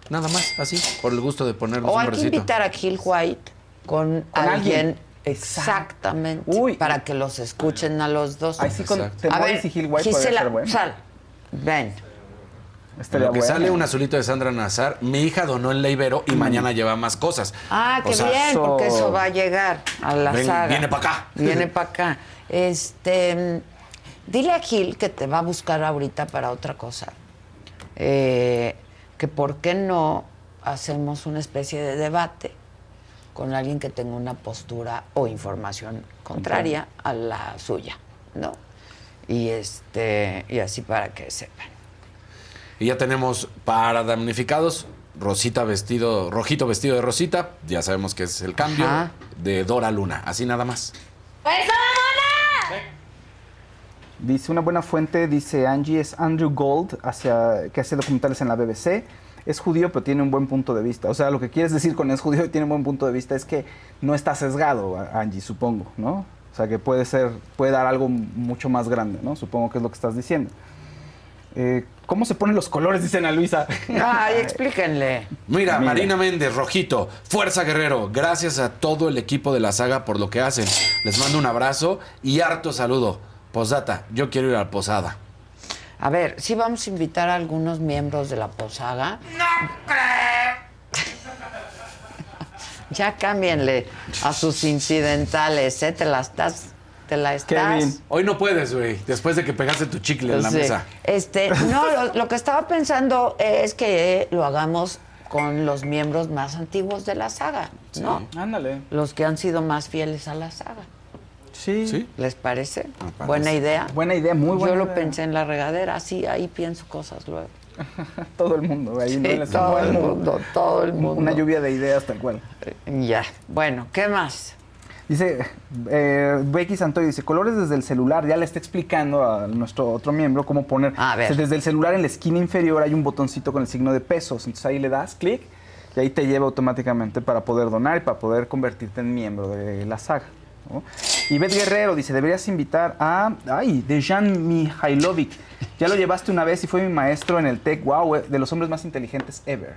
Nada más, así, por el gusto de ponernos O un hay que invitar a Gil White con, Con alguien. alguien. Exactamente. Para que los escuchen a los dos. Ay, sí, con Exacto. a ver, y Gil White Gisela, ser bueno. sal. Ven. Estaría Lo que sale un azulito de Sandra Nazar. Mi hija donó el Ibero y mañana lleva más cosas. Ah, O qué sea, bien, porque eso va a llegar a la Ven, saga. viene pa' acá. Viene para acá. Este, dile a Gil que te va a buscar ahorita para otra cosa. Eh, que por qué no hacemos una especie de debate con alguien que tenga una postura o información contraria a la suya, ¿no? Y este, y así para que sepan. Y ya tenemos para damnificados, Rosita vestido, Rojito vestido de Rosita, ya sabemos que es el cambio, Ajá. de Dora Luna, así nada más. Dice una buena fuente, dice Angie, es Andrew Gold, hacia, que hace documentales en la BBC. Es judío, pero tiene un buen punto de vista. O sea, lo que quieres decir con es judío y tiene un buen punto de vista es que no está sesgado, Angie, supongo, ¿no? O sea, que puede ser, puede dar algo mucho más grande, ¿no? Supongo que es lo que estás diciendo. Eh, ¿Cómo se ponen los colores? Dice Ana Luisa. Ay, explíquenle. Mira, Mira. Marina Méndez, Rojito, Fuerza Guerrero, gracias a todo el equipo de la saga por lo que hacen. Les mando un abrazo y harto saludo. Posdata, yo quiero ir a la posada. A ver, sí vamos a invitar a algunos miembros de la posada. ¡No Ya cámbienle a sus incidentales, ¿eh? Te la estás... Te la estás... Hoy no puedes, güey, después de que pegaste tu chicle en la Sí. mesa. Este, no, lo, lo que estaba pensando es que lo hagamos con los miembros más antiguos de la saga, ¿no? Ándale. Los que han sido más fieles a la saga. Sí. ¿Les parece? parece. Buena idea. Buena idea, muy buena Yo lo idea. pensé en la regadera, sí, ahí pienso cosas luego. todo el mundo. Ahí Sí, no les- todo el mundo, todo el mundo. Una lluvia de ideas tal cual. Ya. Bueno, ¿qué más? Dice, eh, Becky Santoy dice, colores desde el celular. Ya le está explicando a nuestro otro miembro cómo poner. A ver. Desde el celular en la esquina inferior hay un botoncito con el signo de pesos. Entonces ahí le das clic y ahí te lleva automáticamente para poder donar y para poder convertirte en miembro de la saga. ¿no? Y Beth Guerrero dice, deberías invitar a, ay, Dejan Mihailovic. Ya lo llevaste una vez y fue mi maestro en el TEC, wow, de los hombres más inteligentes ever.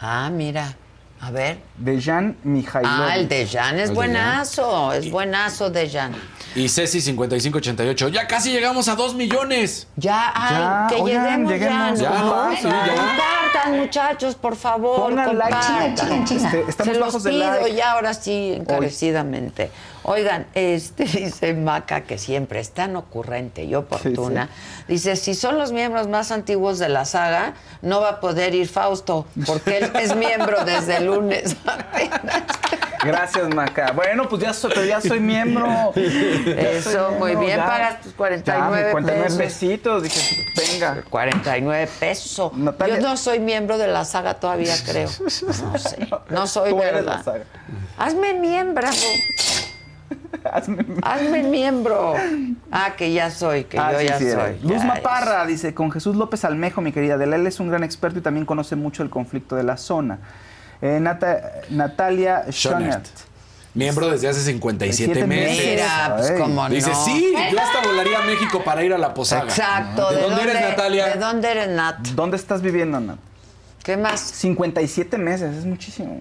Ah, mira. A ver. Dejan Mihailovic. Ah, el de Jan es El buenazo, es buenazo de Jan. Y Ceci 5588, ya casi llegamos a dos millones. Ya, ay, Ya, que oigan, lleguemos, lleguemos. ya. Ya, ¿no? sí, ya. Compartan, muchachos, por favor. Pongan like. compartan. Chinga, chinga, chinga. Este, estamos Se los bajos de pido like. ya ahora sí, encarecidamente. Oigan, este dice Maca, que siempre es tan ocurrente y oportuna. Dice, si son los miembros más antiguos de la saga, no va a poder ir Fausto, porque él es miembro desde el lunes. Gracias, Maca. Bueno, pues ya soy, pero ya soy miembro. Soy Eso, muy bien, ya. pagas tus Ya, 49 49 pesos. pesitos. Dije, venga. 49 pesos. Yo no soy miembro de la saga todavía, creo. No sé. No soy Tú eres verdad. la saga. Hazme miembro. Hazme miembro. Ah, que ya soy, que Ah, yo sí, ya sí, soy. Luz Ya, Maparra dice, con Jesús López Almejo, mi querida Adela, él es un gran experto y también conoce mucho el conflicto de la zona. Eh, Nata- Natalia Schonert. Miembro desde hace 57 Siete meses. Mira, pues, cómo Dice, no. sí, yo hasta volaría a México para ir a la posada. Exacto. ¿De, dónde, eres, Natalia? ¿De dónde eres, Nat? ¿Dónde estás viviendo, Nat? ¿Qué más? 57 meses, es muchísimo.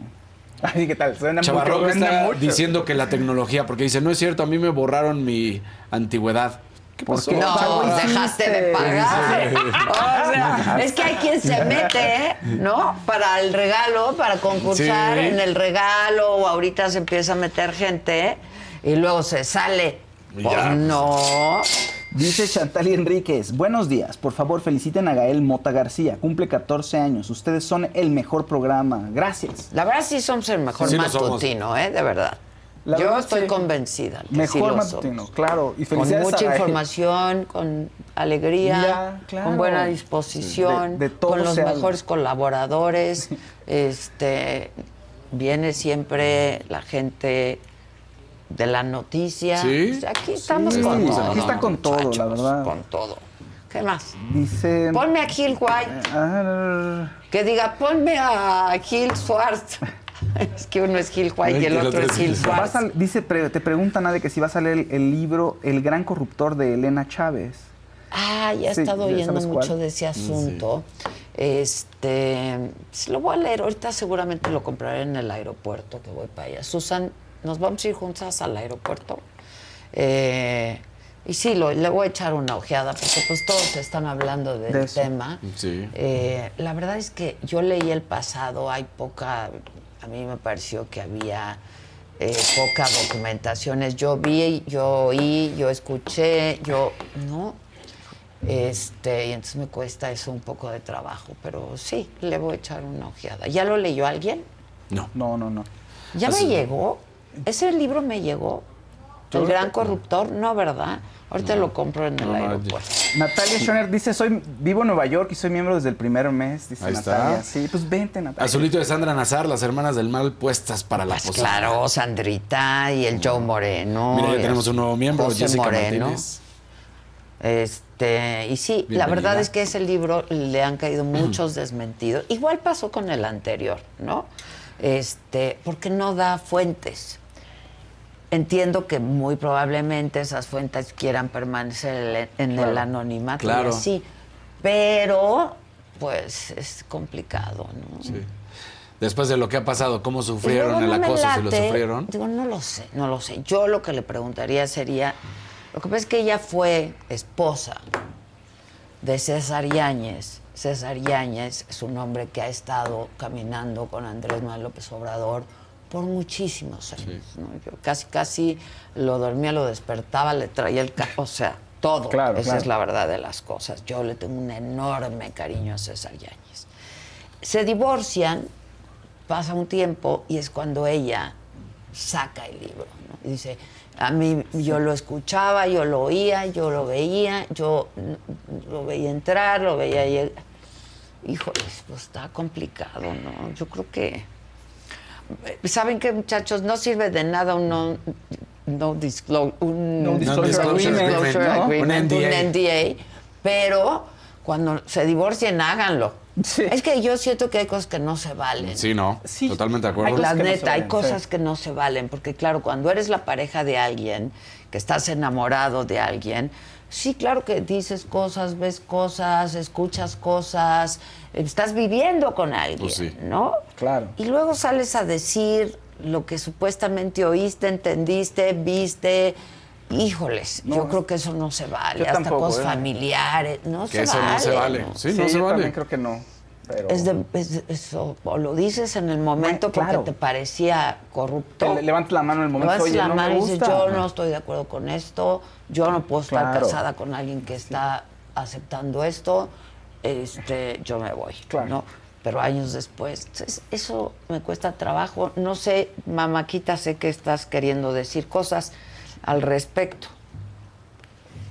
Ay, ¿qué tal? Suena Chavarro mucho, suena está mucho. diciendo que la tecnología, porque dice, no es cierto, a mí me borraron mi antigüedad. ¿Qué pasó? No, chavo? dejaste de pagar. O sea, es que hay quien se mete, ¿no? Para el regalo, para concursar Sí. en el regalo, o ahorita se empieza a meter gente y luego se sale. Pues ya. no. Dice Chantal Enríquez, buenos días, por favor feliciten a Gael Mota García, cumple 14 años, ustedes son el mejor programa, gracias. La verdad sí somos el mejor Sí matutino, ¿eh? De verdad. La Yo verdad, estoy sí. convencida. que sí Mejor lo matutino, somos. claro, y Con mucha a información, con alegría, Ya, claro. con buena disposición, de- de todo con los habla. mejores colaboradores. Este viene siempre la gente de la noticia. Sí. O sea, aquí estamos Sí, con aquí todo. está con todo, la verdad. Con todo. ¿Qué más? Dice... Ponme a Gil White. Ah, Que diga, ponme a Gil Schwartz. Es que uno es Gil White y el otro es Gil Va a dice, te preguntan, Ade, que si va a salir el, el libro El gran corruptor de Elena Chávez. Ah, ya he Sí, estado oyendo mucho cuál. de ese asunto. Este, lo voy a leer. Ahorita seguramente lo compraré en el aeropuerto que voy para allá. Susan, nos vamos a ir juntas al aeropuerto. Eh, y sí, lo- le voy a echar una ojeada porque pues todos están hablando del De tema. Sí. Eh, la verdad es que yo leí el pasado, hay poca, a mí me pareció que había eh, poca documentaciones. Yo vi, yo oí, yo escuché, yo, ¿no? Este, y entonces me cuesta eso un poco de trabajo, pero sí, le voy a echar una ojeada. ¿Ya lo leyó alguien? No. No, no, no. ¿Ya me llegó? ¿Ese libro me llegó? ¿El gran corruptor? No, ¿verdad? Ahorita lo compro en el aeropuerto. Natalia Schoner dice, soy vivo en Nueva York y soy miembro desde el primer mes, dice Ahí Natalia. está. Sí, pues vente, Natalia. Azulito de Sandra Nazar, las hermanas del mal puestas para la Pues posada. claro, Sandrita y el Joe Moreno. Mira, ya tenemos un nuevo miembro, José Jessica Moreno. Martínez. Este, y sí, la verdad es que ese libro le han caído muchos desmentidos. Igual pasó con el anterior, ¿no? Este, porque no da fuentes. Entiendo que muy probablemente esas fuentes quieran permanecer en el Claro. anonimato Claro. y así. Pero, pues, es complicado, ¿no? Sí. Después de lo que ha pasado, ¿cómo sufrieron el no acoso? ¿Si lo sufrieron? Digo, no lo sé, no lo sé. Yo lo que le preguntaría sería, lo que pasa es que ella fue esposa de César Yáñez. César Yáñez es un hombre que ha estado caminando con Andrés Manuel López Obrador por muchísimos años. ¿no? Yo casi, casi lo dormía, lo despertaba, le traía el carro, o sea, todo. Claro, Esa claro. es la verdad de las cosas. Yo le tengo un enorme cariño a César Yáñez. Se divorcian, pasa un tiempo y es cuando ella saca el libro. ¿no? Y dice, a mí yo lo escuchaba, yo lo oía, yo lo veía, yo lo veía entrar, lo veía llegar. Híjoles, pues está complicado, ¿no? Yo creo que... ¿Saben qué, muchachos? No sirve de nada un no, no disclosure, un No disclosure agreement, disclosure ¿no? agreement, Un un NDA. Pero cuando se divorcien, háganlo. Es que yo siento que hay cosas que no se valen. Sí, no. Totalmente de acuerdo. La no neta, hay cosas sí. que no se valen, porque claro, cuando eres la pareja de alguien, que estás enamorado de alguien, sí, claro que dices cosas, ves cosas, escuchas cosas, estás viviendo con alguien, Pues sí. ¿no? Claro. Y luego sales a decir lo que supuestamente oíste, entendiste, viste. Híjoles, yo creo que eso no se vale. Yo Hasta tampoco, cosas ¿eh? familiares, no Que se eso vale. no se vale. ¿no? Sí, no se yo vale. también creo que no. Pero... Es de, es- eso, o lo dices en el momento Bueno, claro. porque te parecía corrupto. Le- levantas la mano en el momento, Levantas oye, la no mano y dices, yo no estoy de acuerdo con esto, yo no puedo estar Claro. casada con alguien que está aceptando esto, este, yo me voy, ¿no? Pero años después, entonces, eso me cuesta trabajo. No sé, mamáquita, sé que estás queriendo decir cosas al respecto.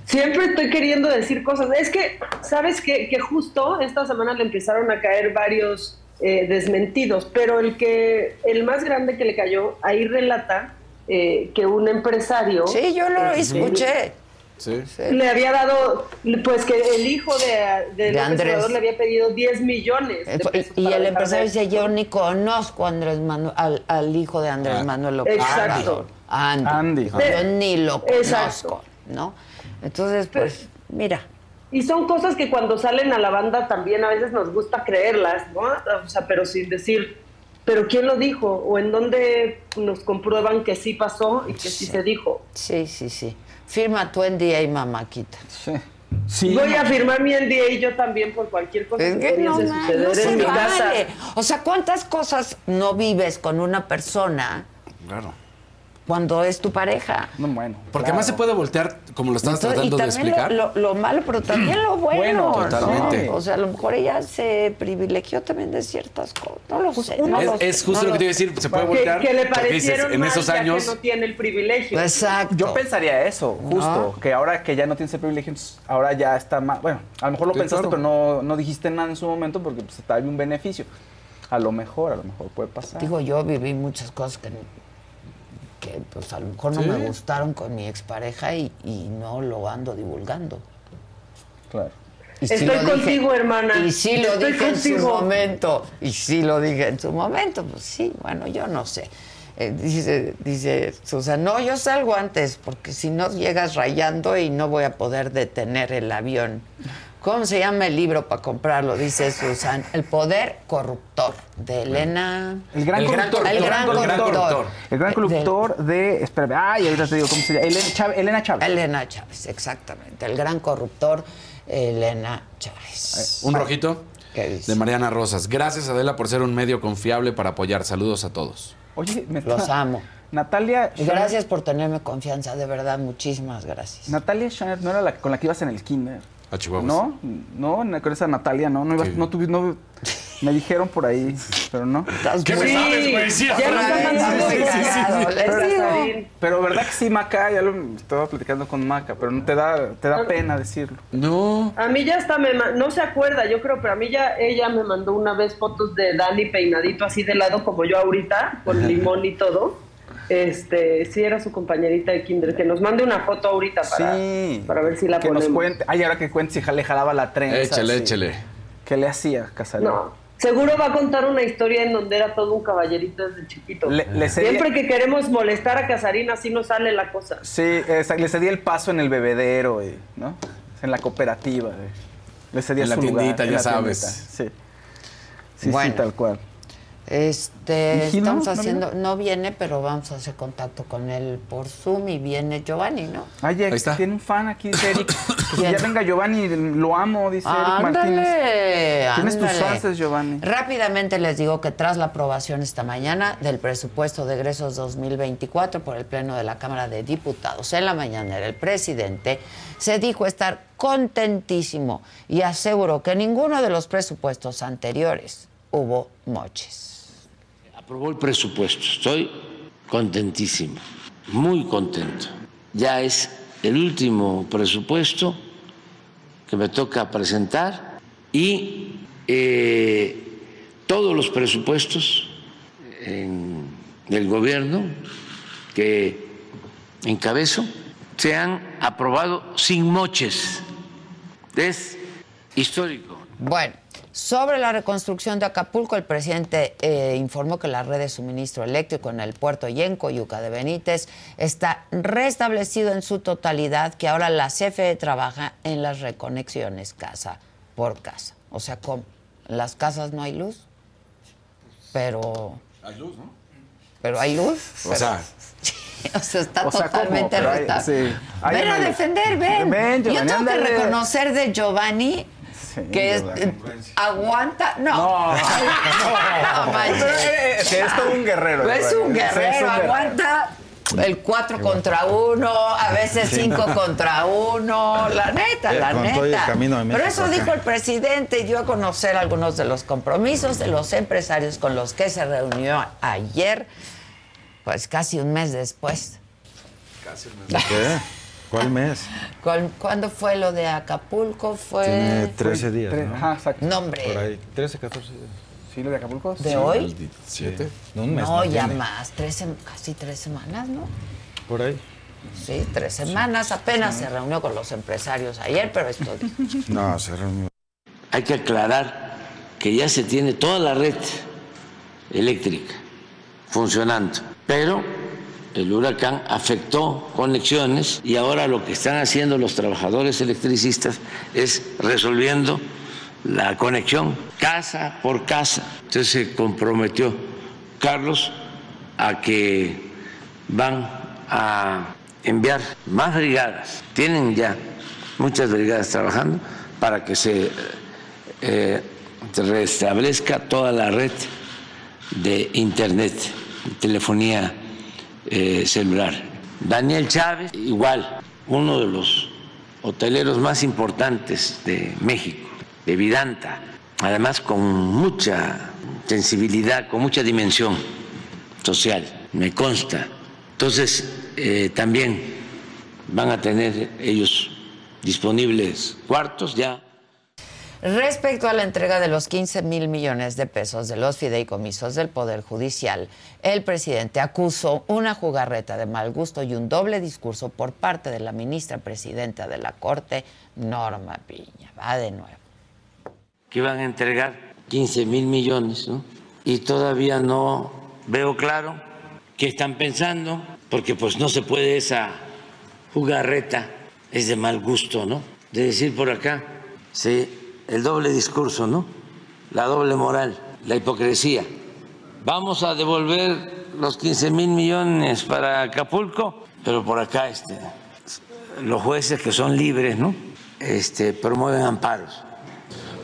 Siempre estoy queriendo decir cosas. Es que, ¿sabes qué? Que justo esta semana le empezaron a caer varios eh, desmentidos, pero el que el más grande que le cayó, ahí relata eh, que un empresario... Sí, yo lo eh, escuché. Sí. Le había dado, pues que el hijo de, de, De Andrés. Le había pedido 10 millones. de pesos Y el empresario dice, yo ni conozco a Andrés Manuel, al, al hijo de Andrés Ah. Manuel López Exacto. Andy. Andy. Yo ni lo Exacto. conozco, ¿no? Entonces, pues, mira. Y son cosas que cuando salen a la banda también a veces nos gusta creerlas, ¿no? O sea, pero sin decir, ¿pero quién lo dijo? ¿O en dónde nos comprueban que sí pasó y que sí se dijo? Sí, sí, sí. Firma tu NDA, mamáquita. Sí. Sí, Voy a firmar mi NDA y yo también por cualquier cosa Es que que no, pudiese ma, suceder no en se mi casa. vale. O sea, ¿cuántas cosas no vives con una persona Claro. Cuando es tu pareja? No, bueno. Porque más se puede voltear, como lo estabas Entonces, tratando de y también explicar. Lo, lo- lo malo, pero también lo bueno. Bueno, ¿no? totalmente. O sea, a lo mejor ella se privilegió también de ciertas cosas. No lo sé. no es, lo sé, es justo no lo que te iba a decir, se puede voltear. que le dices, parecieron en esos años. que no tiene el privilegio. Exacto. Yo pensaría eso, justo, No. que ahora que ya no tienes el privilegio, ahora ya está más... Bueno, a lo mejor lo Sí, pensaste, claro. pero no, no dijiste nada en su momento porque pues, te había un beneficio. A lo mejor, a lo mejor puede pasar. Digo, yo viví muchas cosas que, que pues a lo mejor no Sí. me gustaron con mi expareja y, y no lo ando divulgando. Claro. Y sí Estoy lo dije. contigo, hermana. Y sí lo Estoy dije en su contigo. momento. Y sí lo dije en su momento. Pues sí, bueno, yo no sé. Eh, dice, dice Susan, no, yo salgo antes porque si no llegas rayando y no voy a poder detener el avión. ¿Cómo se llama el libro para comprarlo? Dice Susan. El poder corruptor de Elena. El gran, El gran corruptor. El gran corruptor. El gran De- corruptor de. Espérame. Ay, ahorita te digo cómo se llama. Elena Chávez. Elena Chávez. Elena Chávez, exactamente. El gran corruptor Elena Chávez. Un rojito ¿Qué dice? de Mariana Rosas. Gracias, Adela, por ser un medio confiable para apoyar. Saludos a todos. Oye, me Los amo. Natalia. Gracias por tenerme confianza, de verdad, muchísimas gracias. Natalia Schneider no era la con la que ibas en el kinder. A Chihuahua. No, no, con esa Natalia, no, no ibas, no tuvi- no, me dijeron por ahí, pero no. ¿Qué me sabes, güey? Sí, ya nos Rafael, han mandado sí, sí, sí, sí, cagado, sí. les Pero, verdad que sí, Maca, ya lo estaba platicando con Maca, pero no te da, te da pena decirlo. No. A mí ya hasta me no se acuerda, yo creo, pero a mí ya ella me mandó una vez fotos de Dani peinadito así de lado como yo ahorita, con limón y todo. Este, sí era su compañerita de kinder, que nos mande una foto ahorita para, Sí. para ver si la que ponemos. nos cuente. Ay, ahora que cuente si le jalaba la trenza. Échale, sí. échale. ¿Qué le hacía, Casarín? No, seguro va a contar una historia en donde era todo un caballerito desde chiquito. Le- le cedía- Siempre que queremos molestar a Casarín así nos sale la cosa. Sí, esa- le cedí el paso en el bebedero, eh, ¿no? En la cooperativa. eh. Le cedí En la su lugar, tiendita, en ya la sabes. tiendita, Sí. Sí, Bueno. sí, tal cual. Este, estamos ¿No haciendo, no viene, pero vamos a hacer contacto con él por Zoom y viene Giovanni, ¿no? Ay, Ahí está. tiene un fan aquí, dice Eric. Que si ¿Quién? ya venga Giovanni, lo amo, dice Eric Martínez. Ándale, Tienes tus ándale. fans, Giovanni. Rápidamente les digo que tras la aprobación esta mañana del presupuesto de egresos 2024 por el Pleno de la Cámara de Diputados en la mañanera, el presidente se dijo estar contentísimo y aseguró que ninguno de los presupuestos anteriores hubo moches. Aprobó el presupuesto, estoy contentísimo, muy contento. Ya es el último presupuesto que me toca presentar y eh, todos los presupuestos en el gobierno que encabezo se han aprobado sin moches. Es histórico. Bueno, sobre la reconstrucción de Acapulco, el presidente eh, informó que la red de suministro eléctrico en el puerto y en Coyuca de Benítez está restablecido en su totalidad, que ahora la CFE trabaja en las reconexiones casa por casa. O sea, ¿cómo? ¿En las casas no hay luz? Pero... Hay luz, ¿no? Pero hay luz. O Pero- sea, o sea, está O sea, ¿cómo? totalmente restable. sí. Ven a defender, ven. Ven, Yo tengo que reconocer de Giovanni Sí, que es- eh, aguanta. No. No, No, manches. Pero, eh, eh, es todo un guerrero. Es un Sí, es guerrero, un aguanta el 4 contra 1, a veces 5 contra 1, la neta, la neta. camino de Pero eso acá. dijo el presidente y dio a conocer algunos de los compromisos de los empresarios con los que se reunió ayer, pues casi un mes después. ¿De qué? ¿Cuál mes? ¿Cuál- ¿Cuándo fue lo de Acapulco? Fue Tiene 13 días, Tre- ¿no? Ajá, exacto. No, hombre. Por ahí, 13, 14 días. ¿Sí, lo de Acapulco? ¿De Sí. hoy? ¿Siete? No, un mes. No, ya tiene. más, tres, casi tres semanas, ¿no? Por ahí. Sí, tres semanas. Apenas se reunió con los empresarios ayer, pero esto No, se reunió. Hay que aclarar que ya se tiene toda la red eléctrica funcionando, pero el huracán afectó conexiones y ahora lo que están haciendo los trabajadores electricistas es resolviendo la conexión casa por casa. Entonces se comprometió Carlos a que van a enviar más brigadas. Tienen ya muchas brigadas trabajando para que se eh, restablezca toda la red de internet, telefonía eh, celular. Daniel Chávez, igual, uno de los hoteleros más importantes de México, de Vidanta, además con mucha sensibilidad, con mucha dimensión social, me consta. Entonces, eh, también van a tener ellos disponibles cuartos ya Respecto a la entrega de los 15 mil millones de pesos de los fideicomisos del Poder Judicial, el presidente acusó una jugarreta de mal gusto y un doble discurso por parte de la ministra presidenta de la Corte, Norma Piña. Va de nuevo. que iban a entregar 15 mil millones, ¿no? Y todavía no veo claro qué están pensando, porque pues no se puede esa jugarreta, es de mal gusto, ¿no? De decir por acá, sí, el doble discurso, ¿no? La doble moral, la hipocresía. Vamos a devolver los 15 mil millones para Acapulco, pero por acá este, los jueces que son libres, ¿no? Este, promueven amparos.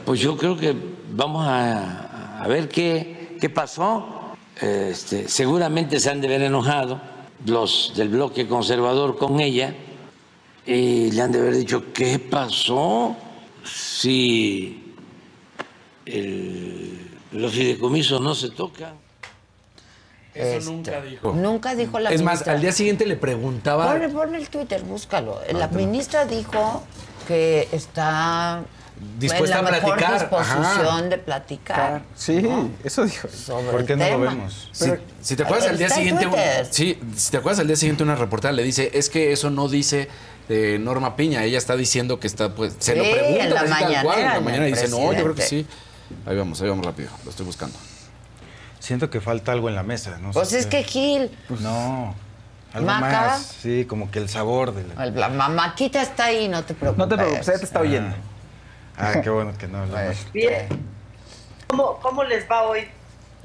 Pues yo creo que vamos a, ver qué, qué pasó. Este, seguramente se han de ver enojado los del bloque conservador con ella y le han de haber dicho, ¿qué pasó? Si el- los fideicomisos no se tocan. Eso nunca dijo. Nunca dijo la Es más, ministra. al día siguiente le preguntaba. Ponle, ponle el Twitter, búscalo. La ministra dijo que está Dispuesta en la a mejor platicar, disposición ajá. de platicar. Sí, eso dijo. Sobre ¿Por qué el no lo tema. vemos? Si, Pero- si te acuerdas al día siguiente, un- sí, si te acuerdas al día siguiente una reportera le dice, es que eso no dice eh, Norma Piña, ella está diciendo que está, pues, se lo Sí, pregunta en la tal cual, en la mañana dice, no, yo creo que sí. Ahí vamos, ahí vamos rápido, lo estoy buscando. Siento que falta algo en la mesa, ¿no? Pues sé es qué. que Gil, No, algo ¿Maca? más. Sí, como que el sabor de la... la mamaquita está ahí, no te preocupes. No te preocupes, ella te está oyendo. Ah, qué bueno que no hablamos. Bien. ¿Cómo, ¿Cómo les va hoy?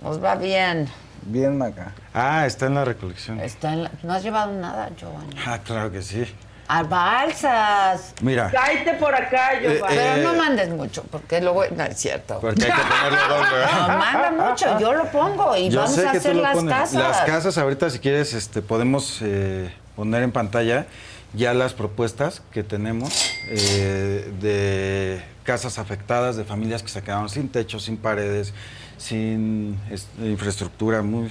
Nos va bien. Bien, Maca. Ah, está en la recolección. Está en la- No has llevado nada, Giovanni. Ah, claro que sí. A balsas. Mira, Cállate por acá, Eh, Giovanni. Pero eh, no mandes mucho, porque luego no es cierto. porque hay que ponerle doble. No manda mucho, yo lo pongo y Yo vamos sé a que hacer tú lo las pones. casas. Las casas, ahorita, si quieres, este, podemos eh, poner en pantalla ya las propuestas que tenemos eh, de casas afectadas, de familias que se quedaron sin techo, sin paredes, sin es- infraestructura muy,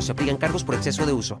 Se aplican cargos por exceso de uso.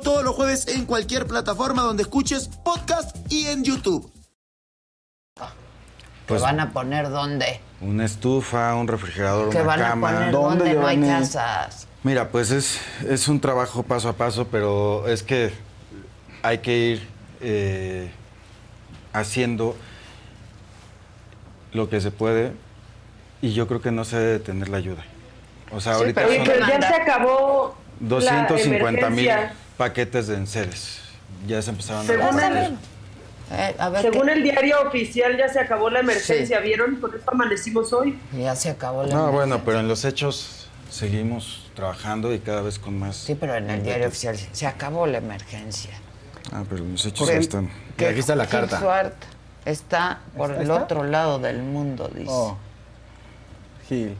todos los jueves en cualquier plataforma donde escuches podcast y en YouTube. ¿Que Pues- van a poner dónde? Una estufa, un refrigerador, ¿Que una van cama. a poner dónde? No hay casas. Mira, pues es, es un trabajo paso a paso, pero es que hay que ir eh, haciendo lo que se puede y yo creo que no se debe detener la ayuda. O sea, ahorita Oye, son pero ya se acabó 250 la mil emergencia. Paquetes de enseres. Ya se empezaron Según a el-. Eh, a ver, Según ¿qué? el diario oficial ya se acabó la emergencia, ¿vieron? Por eso amanecimos hoy. Ya se acabó la No, emergencia. bueno, pero en los hechos seguimos trabajando y cada vez con más. Sí, pero en el diario oficial se acabó la emergencia. Ah, pero los hechos ahí están. Aquí está la Gil carta. Suart está por ¿Está- el está? otro lado del mundo, dice. Oh. Gil.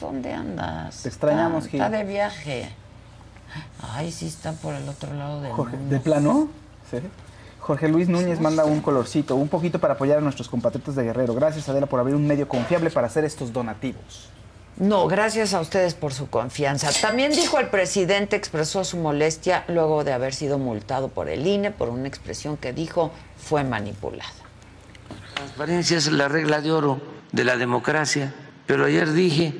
¿Dónde andas? Te extrañamos, está, Gil. Está de viaje. Ay, sí está por el otro lado del Jorge, mundo. ¿de plano? Sí. Jorge Luis Núñez manda un colorcito, un poquito para apoyar a nuestros compatriotas de Guerrero. Gracias, Adela, por abrir un medio confiable para hacer estos donativos. No, gracias a ustedes por su confianza. También dijo el presidente, expresó su molestia luego de haber sido multado por el INE por una expresión que dijo fue manipulada. transparencia es la regla de oro de la democracia, pero ayer dije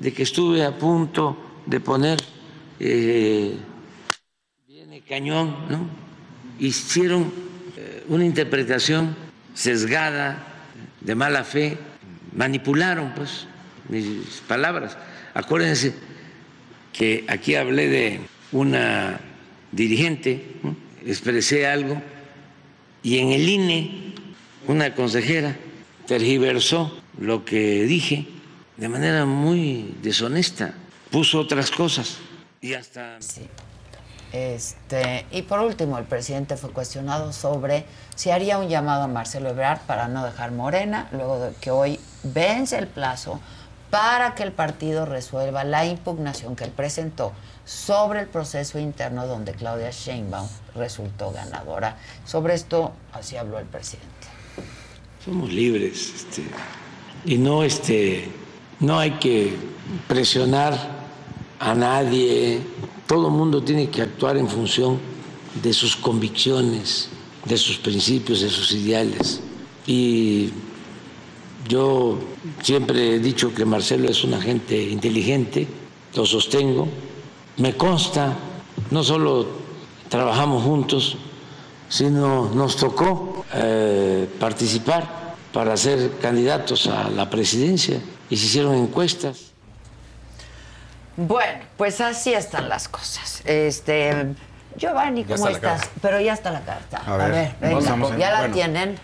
de que estuve a punto de poner eh, viene cañón, ¿no? Hicieron eh, una interpretación sesgada de mala fe manipularon pues mis palabras. Acuérdense que aquí hablé de una dirigente, expresé algo y en el INE una consejera tergiversó lo que dije de manera muy deshonesta, puso otras cosas y hasta... Este, y por último, el presidente fue cuestionado sobre si haría un llamado a Marcelo Ebrard para no dejar Morena, luego de que hoy vence el plazo para que el partido resuelva la impugnación que él presentó sobre el proceso interno donde Claudia Sheinbaum resultó ganadora. Sobre esto así habló el presidente. Somos libres este, y no, este, no hay que presionar a nadie. Todo mundo tiene que actuar en función de sus convicciones, de sus principios, de sus ideales. Y yo siempre he dicho que Marcelo es una gente inteligente, lo sostengo. Me consta, no solo trabajamos juntos, sino nos tocó eh, participar para ser candidatos a la presidencia y se hicieron encuestas. Bueno, pues así están las cosas. Este, Giovanni, Ya ¿cómo está estás? Pero ya está la carta. A A ver, venga, ya la bueno. tienen.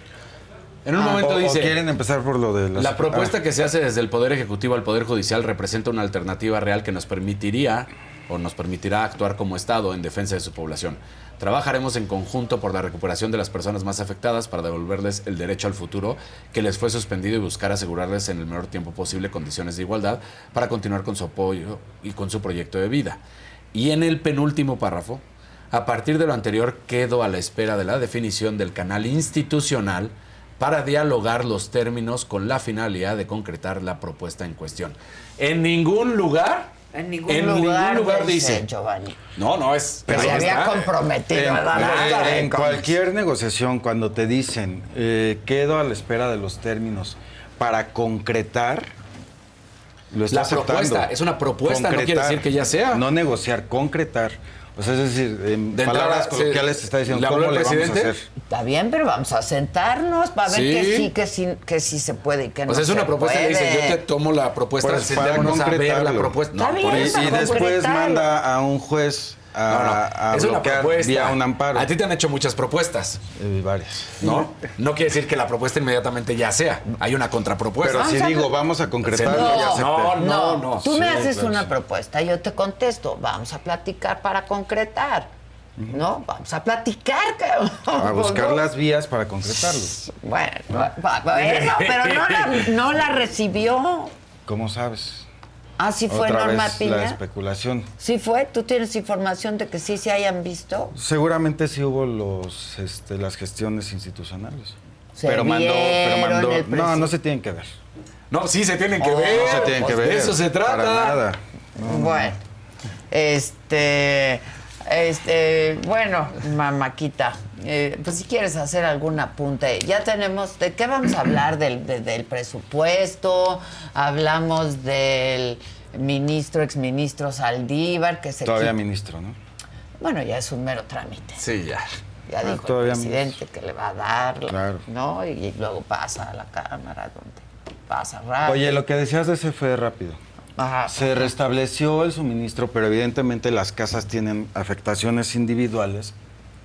En un Ah. momento O- o dice... quieren empezar por lo de las- La propuesta Ah. que se hace desde el Poder Ejecutivo al Poder Judicial representa una alternativa real que nos permitiría o nos permitirá actuar como Estado en defensa de su población. Trabajaremos en conjunto por la recuperación de las personas más afectadas para devolverles el derecho al futuro que les fue suspendido y buscar asegurarles en el menor tiempo posible condiciones de igualdad para continuar con su apoyo y con su proyecto de vida. Y en el penúltimo párrafo, a partir de lo anterior, quedo a la espera de la definición del canal institucional para dialogar los términos con la finalidad de concretar la propuesta en cuestión. En ningún lugar, En ningún en lugar, ningún lugar dice dice. Giovanni. No, no es. Pero se había está. comprometido En, a dar en- cualquier negociación, cuando te dicen eh, quedo a la espera de los términos para concretar, lo estás La propuesta, aceptando. es una propuesta, no quiere decir que ya sea. No negociar, concretar. O sea, es decir, en De palabras coloquiales está diciendo ¿le habló cómo el le vamos a presidente? hacer. Está bien, pero vamos a sentarnos para ver Sí. que sí, que sí, que sí se puede y que no O sea, es se una propuesta que dice, yo te tomo la propuesta, Pues para sentémonos a ver la propuesta. Está bien, Y, y después manda a un juez a, No, no, a es una propuesta. vía un amparo. A ti te han hecho muchas propuestas, Eh, varias. ¿no? No quiere decir que la propuesta inmediatamente ya sea. Hay una contrapropuesta. Pero si digo, vamos a concretarlo, No, no, No, no. tú me haces claro, una propuesta, yo te contesto, vamos a platicar para concretar. ¿No? Vamos a platicar, cabrón. A buscar ¿no? las vías para concretarlo. Bueno, va- va- bueno, pero no la, no la recibió. ¿Cómo sabes? Ah, sí fue Otra Norma vez la Piña. especulación. Sí fue. ¿Tú tienes información de que sí se hayan visto? Seguramente sí hubo los, este, las gestiones institucionales. Se pero mandó, pero mandó. el No, no se tienen que ver. No, sí se tienen que Oh, ver. No se tienen que Pues ver. De eso se trata. Para nada. Bueno, este, este, bueno, mamáquita, eh, pues si quieres hacer algún apunte, ya tenemos, ¿de qué vamos a hablar? Del, de- del presupuesto, hablamos del ministro, exministro Saldívar, que se Todavía quita- ministro, ¿no? Bueno, ya es un mero trámite. Sí, ya. Ya Ah, dijo el presidente que le va a dar, la- Claro. ¿no? Y, y luego pasa a la Cámara, donde pasa rápido. Oye, lo que decías de ese fue rápido. Ajá. Se restableció el suministro, pero evidentemente las casas tienen afectaciones individuales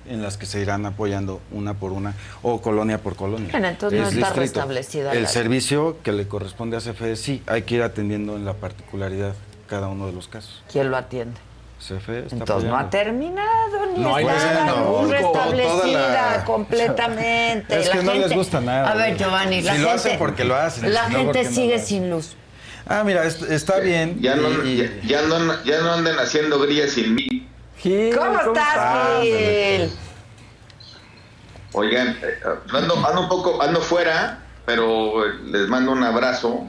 en las que se irán apoyando una por una o colonia por colonia. Bueno, entonces no Es está distrito. restablecida El la- servicio que le corresponde a CFE sí, hay que ir atendiendo en la particularidad cada uno de los casos. ¿Quién lo atiende? CFE está Entonces no ha terminado ni No hay está nada, no, restablecida la- completamente. Es que La no les gusta nada. A ver. Giovanni, la si gente, lo hacen porque lo hacen. La gente no sigue sin luz. Ah, mira, est- está bien. Ya no, ya no, ya no anden haciendo grillas sin mí. ¿Cómo estás, Gil? Oigan, eh, ando, ando un poco, ando fuera, pero les mando un abrazo.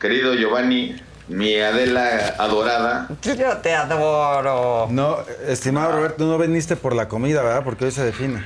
Querido Giovanni, mi Adela adorada. Yo te adoro. No, estimado Roberto, no viniste por la comida, ¿verdad? Porque hoy se define.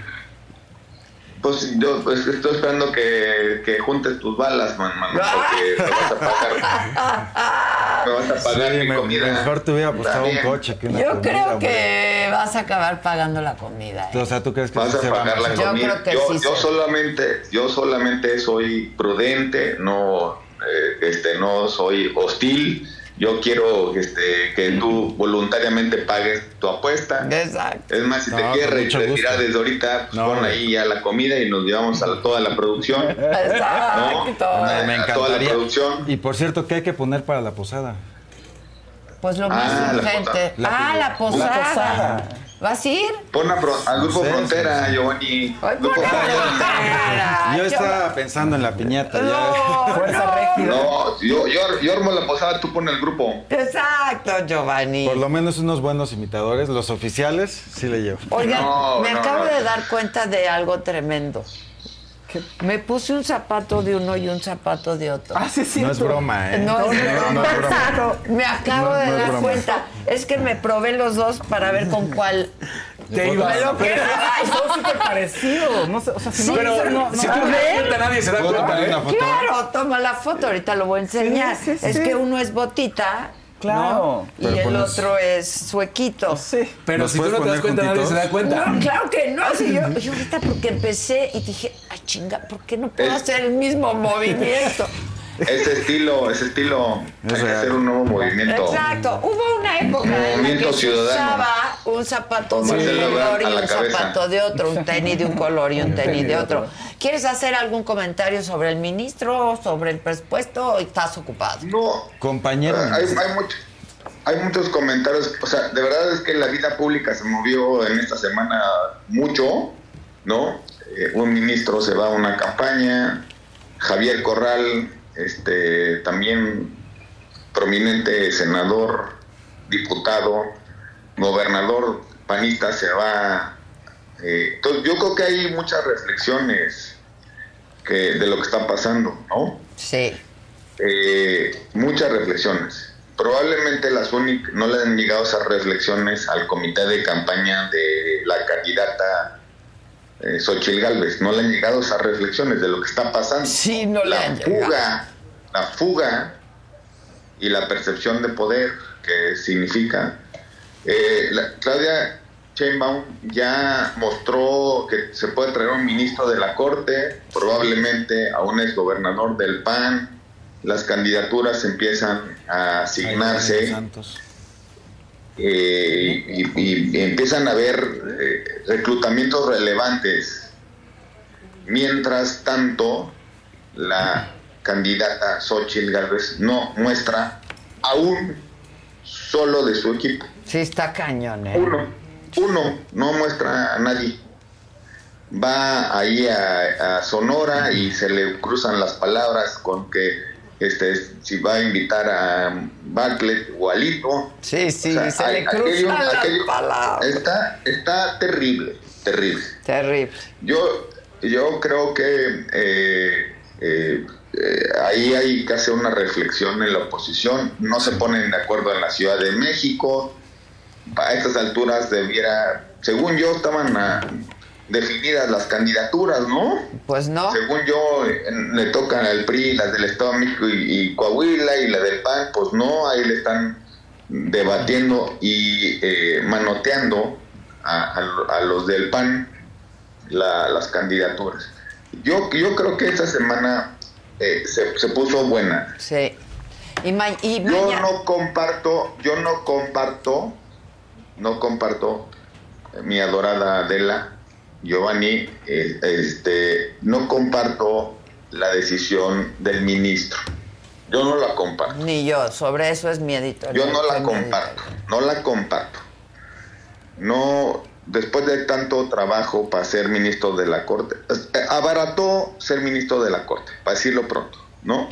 Pues yo pues, estoy esperando que, que juntes tus balas, man, man, porque te vas a pagar. me vas a pagar Sí, mi me- comida. mejor te hubiera apostado un coche que una Yo comida, creo hombre. que vas a acabar pagando la comida. ¿eh? O sea, ¿tú crees que Vas sí a pagar la hacer? Yo comida. creo que yo, sí yo solamente, yo solamente soy prudente, no, eh, este, no soy hostil. Yo quiero este, que tú voluntariamente pagues tu apuesta. Exacto. Es más, si te No, quieres retirar desde ahorita, pues No, pon hombre. ahí ya la comida y nos llevamos a la- toda la producción. Exacto. Me, me A toda la producción. Y por cierto, ¿qué hay que poner para la posada? Pues lo más Ah, urgente. ah, la posada. La posada. ¿Vas a ir? Pon a al grupo Frontera, sí. Giovanni. Ay, Grupo Frontera. Yo Yo- estaba pensando en la piñata. ya. No, Fuerza no. Régida. No, yo, yo, yo armo la posada, tú pon el grupo. Exacto, Giovanni. Por lo menos unos buenos imitadores, los oficiales, sí le llevo. Oigan, No, me no, acabo no. de dar cuenta de algo tremendo. Me puse un zapato de uno y un zapato de otro. Ah, sí, sí. No es broma, ¿eh? No, es broma. no es broma. Me acabo No, de no es dar broma. cuenta. Es que me probé los dos para ver con cuál Te iba lo son súper parecidos. No sé, o sea, si no, Pero no, no, si no. tú no nadie se da ¿Puedo cuenta. tomar ¿eh? una foto? Claro, toma la foto, ahorita lo voy a enseñar. Sí, sí, Es sí. que uno es botita. Claro. ¿no? Y Pero el pones- otro es suequito. Sí. Pero ¿Nos si tú no te das cuenta, nadie se da juntitos? cuenta. No, claro que no. Sí, yo, yo ahorita porque empecé y dije, ay chinga, ¿por qué no puedo Es- hacer el mismo movimiento? Ese estilo, ese estilo, Es hay que hacer un nuevo movimiento. Exacto. Hubo una época en la Movimiento que se ciudadano. usaba un zapato de un color y un cabeza. zapato de otro, un tenis de un color y un tenis de otro. ¿Quieres hacer algún comentario sobre el ministro, sobre el presupuesto o estás ocupado? No, Compañero. hay, hay, mucho- hay muchos comentarios, o sea, de verdad es que la vida pública se movió en esta semana mucho, ¿no? Eh, un ministro se va a una campaña, Javier Corral, este, también prominente senador, diputado, gobernador panista se va. eh, entonces yo creo que hay muchas reflexiones que, de lo que está pasando, ¿no? Sí. eh, muchas reflexiones. Probablemente las únicas, no le han llegado esas reflexiones al comité de campaña de la candidata eh, Xochitl Galvez. No le han llegado esas reflexiones de lo que está pasando. Sí, no le la han fuga, llegado. la fuga y la percepción de poder que significa. Eh, la- Claudia Sheinbaum ya mostró que se puede traer un ministro de la Corte, probablemente a un exgobernador del PAN. Las candidaturas empiezan a asignarse eh, y, y- y empiezan a haber eh, reclutamientos relevantes. Mientras tanto, la candidata Xochitl Galvez no muestra aún solo de su equipo. Sí, está cañón, ¿eh? Uno, uno, no muestra a nadie. Va ahí a, a Sonora y se le cruzan las palabras con que este si va a invitar a Bartlett o a Lito. Sí, sí, O sea, se hay- le aquello- aquello- palabras. Está, está terrible, terrible. Terrible. Yo, yo creo que eh, eh, eh, ahí hay que hacer una reflexión en la oposición. No se ponen de acuerdo en la Ciudad de México. A estas alturas debiera, según yo, estaban ah, definidas las candidaturas, ¿no? Pues no. Según yo, le tocan al PRI las del Estado de México y, y Coahuila y la del PAN, pues no, ahí le están debatiendo y eh, manoteando a, a- a los del PAN la- las candidaturas. Yo, yo creo que esta semana eh, se, se puso buena. Sí. Y, ma- y Yo no comparto, yo no comparto, no comparto eh, mi adorada Adela, Giovanni, eh, este, no comparto la decisión del ministro. Yo no la comparto. Ni yo, sobre eso es mi editorial. Yo no la comparto, no la comparto. No, después de tanto trabajo para ser ministro de la Corte, eh, abarató ser ministro de la Corte, para decirlo pronto, ¿no?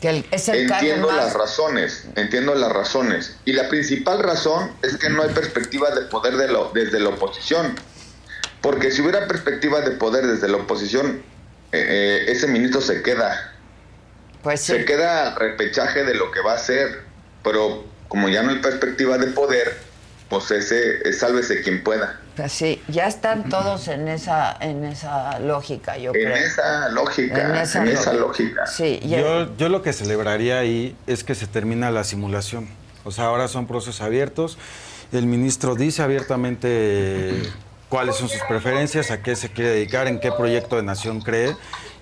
Que el- es el Entiendo las razones, entiendo las razones. Y la principal razón es que no hay perspectiva de poder de lo- desde la oposición. Porque si hubiera perspectiva de poder desde la oposición, eh, eh, ese ministro se queda. Pues sí. Se queda al repechaje de lo que va a hacer. Pero como ya no hay perspectiva de poder, pues ese, sálvese quien pueda. Pues sí, ya están todos en esa, en esa lógica, yo En creo. esa lógica, en esa, lógica. Sí, y- Yo, yo lo que celebraría ahí es que se termina la simulación. O sea, ahora son procesos abiertos. El ministro dice abiertamente eh, cuáles son sus preferencias, a qué se quiere dedicar, en qué proyecto de nación cree.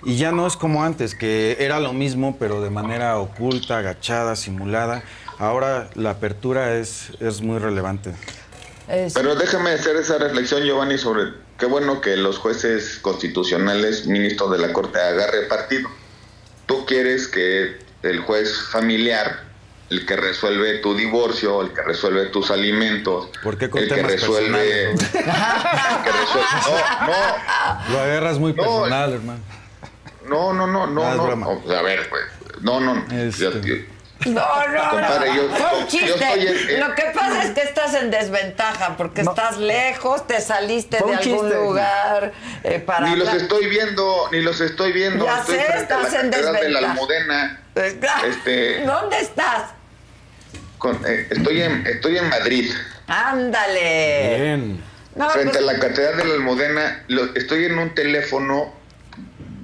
Y ya no es como antes, que era lo mismo, pero de manera oculta, agachada, simulada. Ahora la apertura es, es muy relevante. Pero déjame hacer esa reflexión, Giovanni, sobre qué bueno que los jueces constitucionales, ministros de la Corte, agarre partido. Tú quieres que el juez familiar, el que resuelve tu divorcio, el que resuelve tus alimentos, ¿Por qué con el que temas resuelve... Lo agarras muy personal, hermano. No, no, no, no, Ah, no. broma. O sea, a ver, pues. No, no. no. Yo- yo- No, no, Compadre, no. yo- Fue yo un chiste. estoy en- en- Lo que pasa es que estás en desventaja porque estás lejos, te saliste de algún chiste. lugar eh, para Ni los hablar. estoy viendo, ni los estoy viendo. Ya estoy sé, frente a la estás en Catedral de la desventaja. Almudena. Este, ¿Dónde estás? Con- eh, estoy, en, estoy en Madrid. Ándale. Bien. No, frente pues- a la Catedral de la Almudena. lo- estoy en un teléfono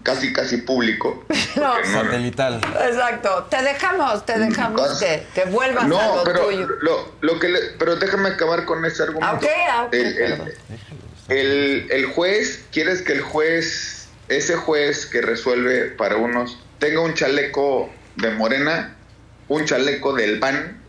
casi, casi público. No. no- Satelital. Exacto. Te dejamos, te dejamos que, que vuelvas a No, lo pero tuyo. lo, lo que le- pero déjame acabar con ese argumento. Ah, ok, ah, ok, el, el- el juez, ¿quieres que el juez, ese juez que resuelve para unos, tenga un chaleco de Morena, un chaleco del PAN,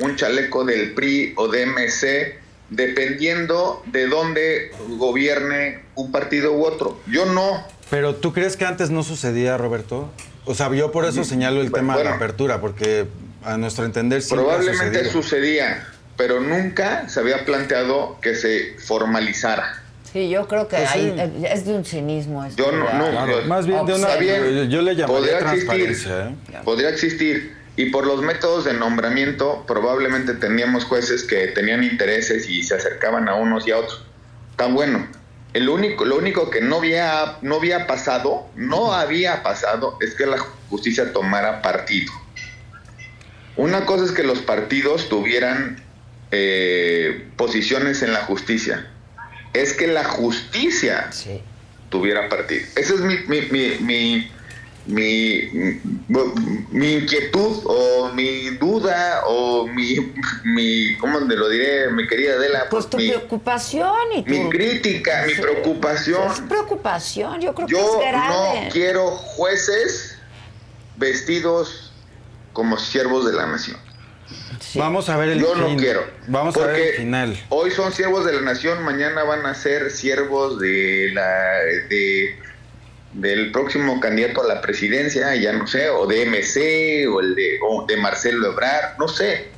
un chaleco del PRI o de MC, dependiendo de dónde gobierne un partido u otro? Yo no. Pero ¿tú crees que antes no sucedía, Roberto? O sea, yo por eso señalo el tema de la apertura, porque a nuestro entender siempre Probablemente sucedía, pero nunca se había planteado que se formalizara. Sí, yo creo que Pues ahí sí. es de un cinismo. esto Yo no, no, Claro, yo- más bien de una- bien, yo le llamaría podría existir, transparencia, ¿eh? podría existir. Y por los métodos de nombramiento, probablemente teníamos jueces que tenían intereses y se acercaban a unos y a otros. Está bueno. El único, lo único que no había, no había pasado, no había pasado, es que la justicia tomara partido. Una cosa es que los partidos tuvieran eh, posiciones en la justicia. Es que la justicia tuviera partido. Esa es mi, mi, mi, mi, mi- mi- inquietud o mi duda o mi, mi ¿cómo te lo diré, mi querida Adela? Pues tu mi, preocupación y tu... mi crítica, mi preocupación. Es preocupación, yo creo Yo que es grande. no quiero jueces vestidos como siervos de la nación. Vamos a ver el Yo no quiero. Vamos a ver el final. Hoy son siervos de la nación, mañana van a ser siervos de la de del próximo candidato a la presidencia, ya no sé, o de MC o el de o de Marcelo Ebrard, no sé.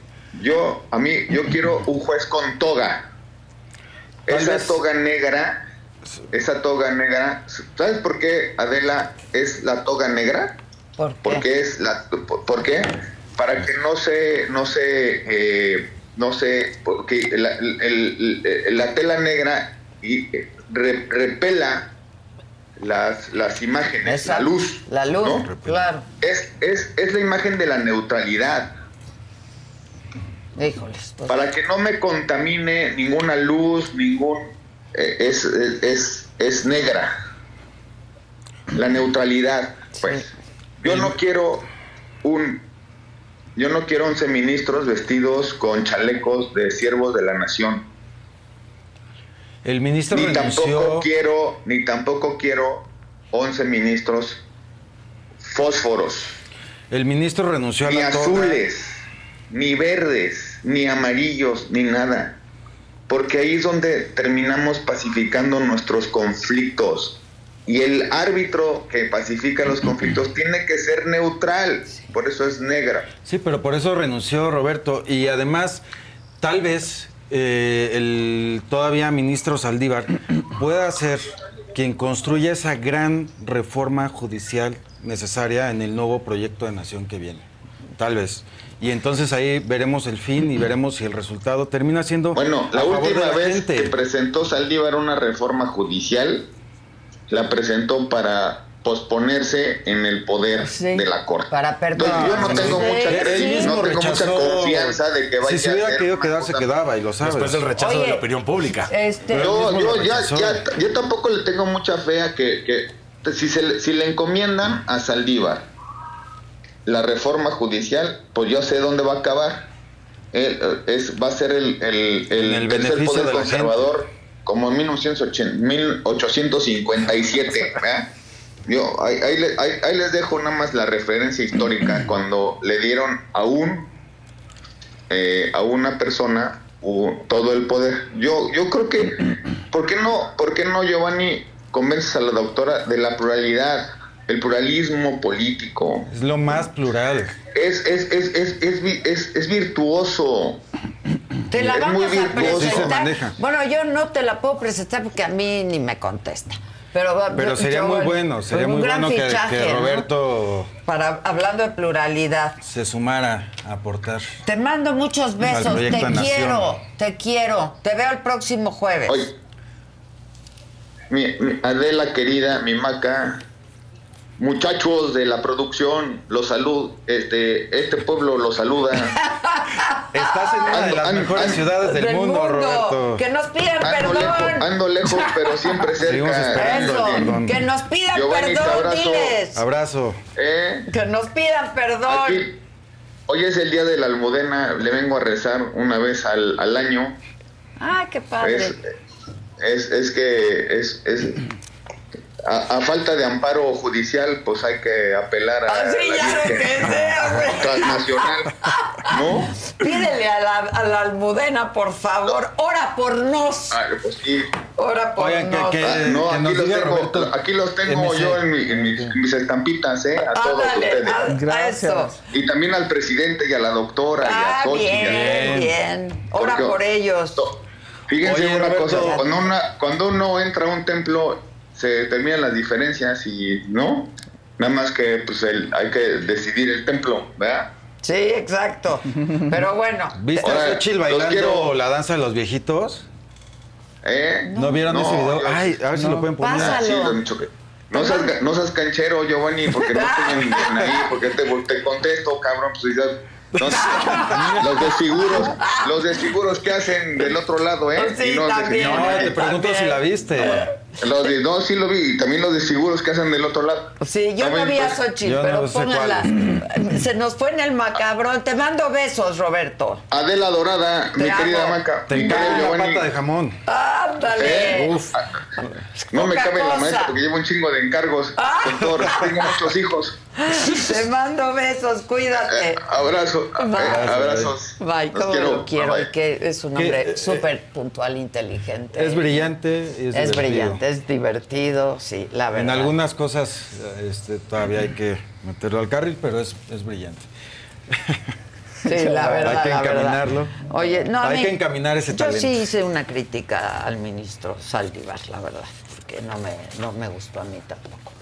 Yo a mí yo quiero un juez con toga. Esa toga negra, esa toga negra, ¿sabes por qué Adela es la toga negra? ¿Por qué? Porque es la por, ¿por qué? Para que no se no se eh, no se porque la, el- el- la tela negra y eh, re- repela las, las imágenes, Exacto. la luz. La luz, ¿no? claro. Es, es, es la imagen de la neutralidad. Híjoles. pues, Para que no me contamine ninguna luz, ningún... eh, es, es, es, es negra. La neutralidad, pues. Yo no quiero un... Yo no quiero 11 ministros vestidos con chalecos de siervos de la nación. El ministro Ni renunció. tampoco quiero, ni tampoco quiero 11 ministros fósforos. El ministro renunció a ni la toga. azules, ni verdes, ni amarillos, ni nada. Porque ahí es donde terminamos pacificando nuestros conflictos. Y el árbitro que pacifica los conflictos tiene que ser neutral. Por eso es negra. Sí, pero por eso renunció Roberto. Y además, tal vez eh, el todavía ministro Saldívar pueda ser quien construya esa gran reforma judicial necesaria en el nuevo proyecto de nación que viene. Tal vez. Y entonces ahí veremos el fin y veremos si el resultado termina siendo Bueno, la a favor de última la vez gente. que presentó Saldívar una reforma judicial, la presentó para, posponerse en el poder de la corte. Para Entonces, yo no tengo mucha Él crédito, mismo no tengo mucha confianza de que vaya Si se a hubiera hacer querido una quedar, se cosa- quedaba y lo sabes. Después del rechazo Oye, de la opinión pública. Este, Yo, yo, ya, ya- yo tampoco le tengo mucha fe a que, que si, se, le- si le encomiendan a Saldívar la reforma judicial, pues yo sé dónde va a acabar. Él, eh, es, va a ser el, el, el, el tercer poder conservador como en 1980, 1857. ¿verdad? Yo, ahí, ahí le- ahí- ahí les dejo nada más la referencia histórica cuando le dieron a un eh, a una persona todo el poder. Yo, yo creo que, ¿por qué no, por qué no Giovanni convences a la doctora de la pluralidad, el pluralismo político? Es lo más plural. Es, es, es, es, es, es- es virtuoso. Te la Es vamos muy a virtuoso. Sí se presentar. maneja. bueno, yo no te la puedo presentar porque a mí ni me contesta. Pero, Pero sería yo- muy bueno, sería un muy bueno que, fichaje, que ¿no? Roberto Para hablando de pluralidad. se sumara a aportar. Te mando muchos besos, te Nación. quiero, te quiero. Te veo el próximo jueves. Oye, mi, mi Adela querida, mi maca, muchachos de la producción, los salud, este, este pueblo los saluda. Estás en una de las ando- mejores ando- ciudades del, Del mundo, Roberto. Que nos pidan Ando lejos, perdón. ando lejos, pero siempre Seguimos cerca. esperando. Eso, perdón. que nos pidan Giovanni, perdón, abrazo. diles. Abrazo. ¿Eh? Que nos pidan perdón. Aquí, hoy es el día de la almudena, le vengo a rezar una vez al, al año. Ay, qué padre. Es, es, es que es, es a, a falta de amparo judicial, pues hay que apelar a Así la ya lo Virgen que sea, güey. transnacional, ¿no? Pídele a la, a la almudena, por favor. Ora por nos. Ah, pues sí. Ora por Oigan, nos. que- Ah, no, que aquí nos los, tengo, Roberto aquí los tengo MC. yo en, mi- en mis, en mis estampitas, ¿eh? A todos ustedes. a- Gracias. Y también al presidente y a la doctora y Ah, a Xochitl. y a- bien, bien. Ora Porque- por ellos. Fíjense Oye, una Roberto. cosa, cuando, una, cuando uno entra a un templo se terminan las diferencias y no, nada más que pues el, hay que decidir el templo, ¿verdad? Sí, exacto. Pero bueno. ¿Viste Ahora, a Xochitl bailando quiero- la danza de los viejitos? ¿Eh? ¿No, vieron No, ese video? yo- Ay, a ver si lo pueden poner. Pásalo. Sí. No seas, ga- no seas canchero, Giovanni, porque no estoy en, en ahí, porque te, te contesto, cabrón, pues ya- no sé. los desfiguros, los desfiguros que hacen del otro lado, ¿eh? Sí, Y no, también. No, te pregunto si la viste. Los de, no, sí lo vi, y también los desfiguros que hacen del otro lado. Sí, yo no También, vi a pues, Xochitl, pero no sé pónganla. Se nos fue en el macabrón. Te mando besos, Roberto. Adela Dorada, Te mi amo. querida Maca, Te mi la pata de jamón. Ándale. ¿Eh? Uf. No me cabe en la maestra porque llevo un chingo de encargos. Con todo respeto, tengo muchos hijos. Te mando besos, cuídate. Abrazo, eh, Bye. abrazos. Bye, quiero. lo quiero. Bye. Y que es un hombre eh, súper puntual, inteligente. Es brillante. Es, brillante, es divertido, sí, la verdad. En algunas cosas este, todavía hay que meterlo al carril, pero es, es brillante. Sí, la verdad. Hay que verdad. encaminarlo. Oye, no, Hay mí- que encaminar ese Yo talento. sí hice una crítica al ministro Saldívar, la verdad, porque no me, no me gustó a mí tampoco.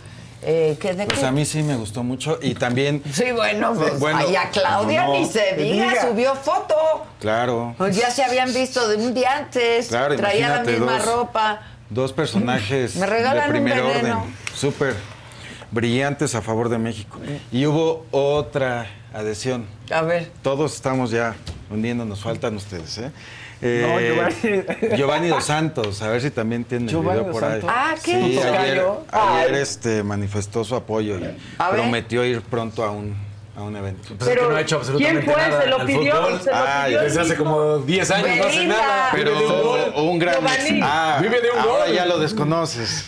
Eh, ¿qué, de Pues qué? a mí sí me gustó mucho y también, Sí, bueno, pues, Bueno, ay, a Claudia no, ni se diga, Diga. subió foto. claro, Pues ya se habían visto de un día antes, Claro, traía la misma dos. ropa. Dos personajes Me regalan de primer orden, súper brillantes a favor de México. Y hubo otra adhesión. A ver. Todos estamos ya hundiendo, nos faltan ustedes, ¿eh? No, Eh, Giovanni. Giovanni Dos Santos, a ver si también tiene el Giovanni video Dos por ahí. Santos. Ah, ¿qué? Sí, ayer, Ay. ayer, este, manifestó su apoyo y A ver. prometió ir pronto a un, a un evento. Pues es que no ha hecho absolutamente ¿quién fue? nada ¿Se lo pidió? fútbol. ¿Se lo Ay, pidió el Desde hace como 10 años no hace nada. Pero Vive un gol. un gran Giovanni. Ah, Vive de un ahora gol. ya lo desconoces.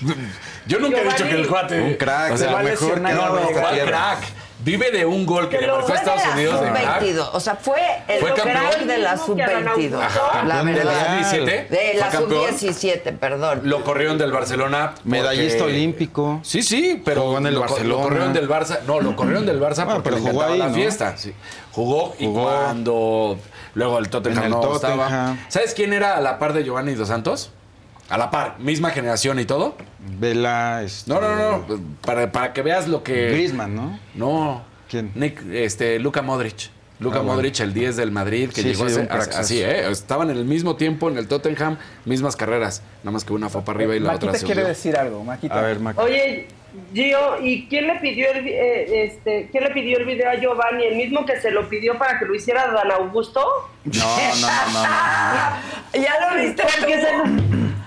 Yo nunca he dicho que el cuate. Un crack, o sea, de lo va mejor que esta ¿Cuál tierra. crack? Vive de un gol que le Pero marcó a Estados Unidos de sub-22, o sea, fue el Fue campeón. de la Mismo que Adán sub-22, Augusto. la verdad. mundial. 17. De la Fue campeón. sub-17, perdón. Lo corrieron del Barcelona. porque- Medallista olímpico. Sí, sí, pero Jugó en el lo, Barcelona. lo corrieron del Barça. No, lo corrieron del Barça porque pero le jugó ahí, la ¿no? fiesta. Sí. Jugó, y cuando luego el Tottenham En el no Tottenham. estaba. ¿Sabes quién era a la par de Giovanni Dos Santos? A la par, misma generación y todo. Vela, este, No, no, no, no. Para, para que veas lo que. Griezmann, ¿no? No. ¿Quién? Nick, este, Luka Modric. Luka Ah, bueno. Modric, el 10 del Madrid, que Sí, llegó sí, a ser- así, ¿eh? Estaban en el mismo tiempo en el Tottenham, mismas carreras. Nada más que una fue para arriba y la Maquita otra se quiere decir algo, Maquita. A ver, Mac. Oye, Gio, ¿y quién le pidió el, eh, este, quién le pidió el video a Giovanni? ¿El mismo que se lo pidió para que lo hiciera Dan Augusto? No, no, no, no. no. ¿Ya lo viste Porque se- Eh,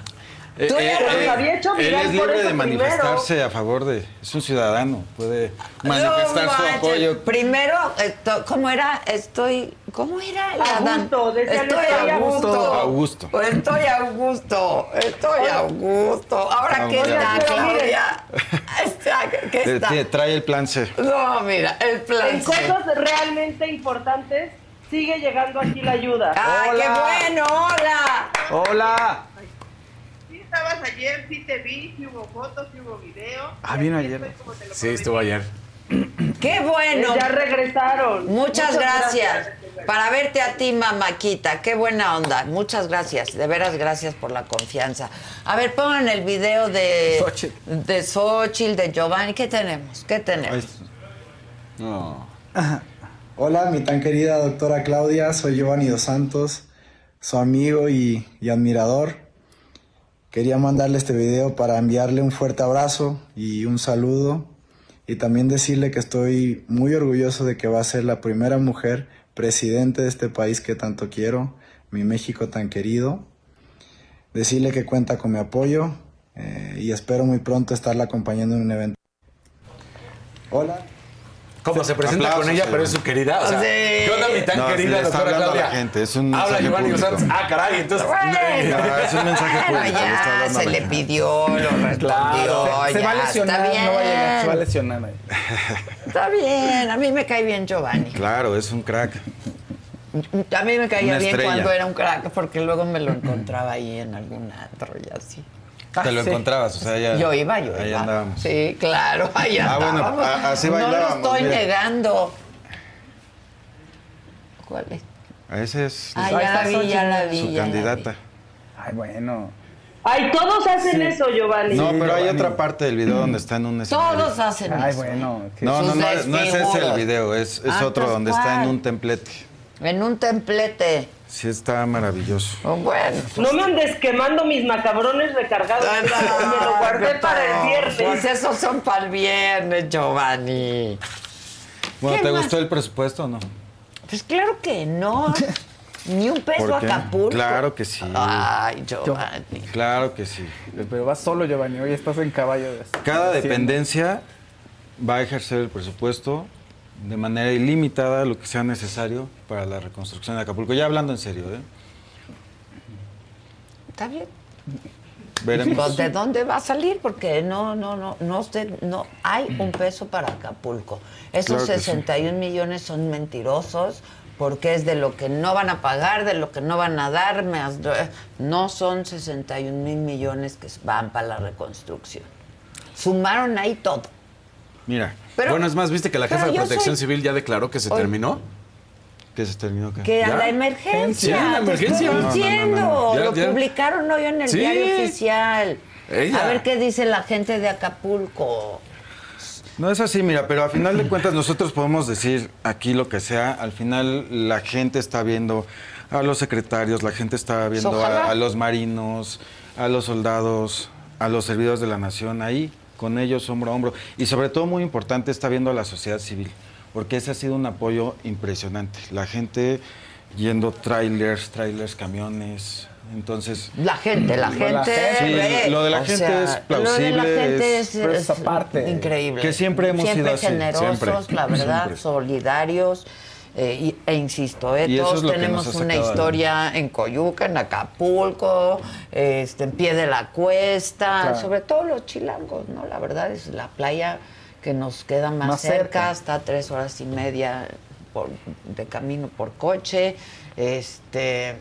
Tú ya eh, los había hecho él es libre de manifestarse a favor de. Es un ciudadano, puede manifestar No su manches. apoyo. Primero, esto- ¿cómo era? Estoy. ¿Cómo era? la A Dan? gusto, decía Estoy Estoy a gusto. gusto. Augusto. Estoy a gusto. Estoy a gusto. Ahora, No, ¿qué ya. está, Claudia? ¿Qué Eh, está? Trae el plan C. No, mira, el plan. En cosas realmente importantes sigue llegando aquí la ayuda. ¡Ah, Hola. qué bueno! ¡Hola! Hola. Estabas ayer, sí te vi, sí hubo fotos, sí hubo video. Ah, vino ayer. Sí, estuvo ayer. ¡Qué bueno! Ya regresaron. Muchas, Muchas gracias. gracias. Para verte a ti, mamáquita. Qué buena onda. Muchas gracias. De veras, gracias por la confianza. A ver, pongan el video de Xochitl. de Xochitl, de Giovanni. ¿Qué tenemos? ¿Qué tenemos? No. Hola, mi tan querida doctora Claudia, soy Giovanni Dos Santos, su amigo y, y admirador. Quería mandarle este video para enviarle un fuerte abrazo y un saludo y también decirle que estoy muy orgulloso de que va a ser la primera mujer presidente de este país que tanto quiero, mi México tan querido. Decirle que cuenta con mi apoyo eh, y espero muy pronto estarla acompañando en un evento. Hola. ¿Cómo se presenta Aplausos, con ella, sí. pero es su querida? O sea, Sí. ¿qué onda mi tan No, sí, querida le está doctora hablando a la Claudia? gente, es un Habla mensaje Giovanni. Santos. Ah, caray, entonces... No, es un mensaje público. le está ya a se le pidió, lo respondió. Claro. Se, se va a lesionar, está bien. no va a llegar, se va a lesionar. ahí. Está bien, a mí me cae bien Giovanni. Claro, es un crack. A mí me caía bien cuando era un crack, porque luego me lo encontraba ahí en algún antro y así. Te lo sí. encontrabas, o sea, ya. Yo iba, yo ahí iba. andábamos. Sí, claro, ahí Ah, bueno, andábamos. a- así No lo bailábamos, estoy mira. negando. ¿Cuál es? Ese es Ah, Ahí ya está la vi, ya la vi. su ya la vi. candidata. Ay, bueno. Ay, todos hacen Sí. eso, Giovanni. No, pero hay otra parte del video donde está en un escenario. Todos hacen Ay, eso. ¿eh? bueno. que- No, no, no, no es ese el video, es, es Ah, otro donde está en un templete. En un templete. Sí, está maravilloso. Oh, bueno. No me andes quemando mis macabrones recargados. me lo guardé para el Pues viernes. esos son para el viernes, Giovanni. Bueno, ¿Qué ¿te más? gustó el presupuesto o no? Pues claro que no. Ni un peso ¿Por qué? Acapulco. Claro que sí. Ay, Giovanni. Claro que sí. Pero vas solo, Giovanni. Hoy estás en caballo. de- Cada dependencia va a ejercer el presupuesto de manera ilimitada lo que sea necesario para la reconstrucción de Acapulco. Ya hablando en serio, ¿eh? Está bien. Veremos. Pues, ¿De dónde va a salir? Porque no, no, no, no, sé, no hay un peso para Acapulco. Esos Claro que sí. 61 millones son mentirosos porque es de lo que no van a pagar, de lo que no van a dar. No son 61 mil millones que van para la reconstrucción. Sumaron ahí todo. Mira, Pero- bueno, es más, ¿viste que la jefa de Protección soy- Civil ya declaró que se terminó? que se terminó acá. Que a la emergencia. Sí, la emergencia. estoy No, no, no, diciendo. no, no. Ya, Lo ya. publicaron hoy en el Sí. diario oficial. Ella. A ver qué dice la gente de Acapulco. No es así, mira, pero a final de cuentas nosotros podemos decir aquí lo que sea. Al final la gente está viendo a los secretarios, la gente está viendo a los marinos, a los soldados, a los servidores de la nación ahí, con ellos hombro a hombro. Y sobre todo, muy importante, está viendo a la sociedad civil, porque ese ha sido un apoyo impresionante. La gente yendo trailers, trailers, camiones. Entonces, La gente, la Lo gente. Sí, lo de la gente sea, es Lo de la plausible, gente es- aparte. increíble. Que siempre hemos Siempre sido así, generosos, siempre, la verdad, siempre. solidarios. Eh, e insisto, eh, todos tenemos una historia en Coyuca, en Acapulco, este, en pie de la cuesta, Claro. sobre todo los chilangos, ¿no? La verdad es la playa que nos queda más, Más cerca, cerca. está a tres horas y media por- de camino por coche. Este,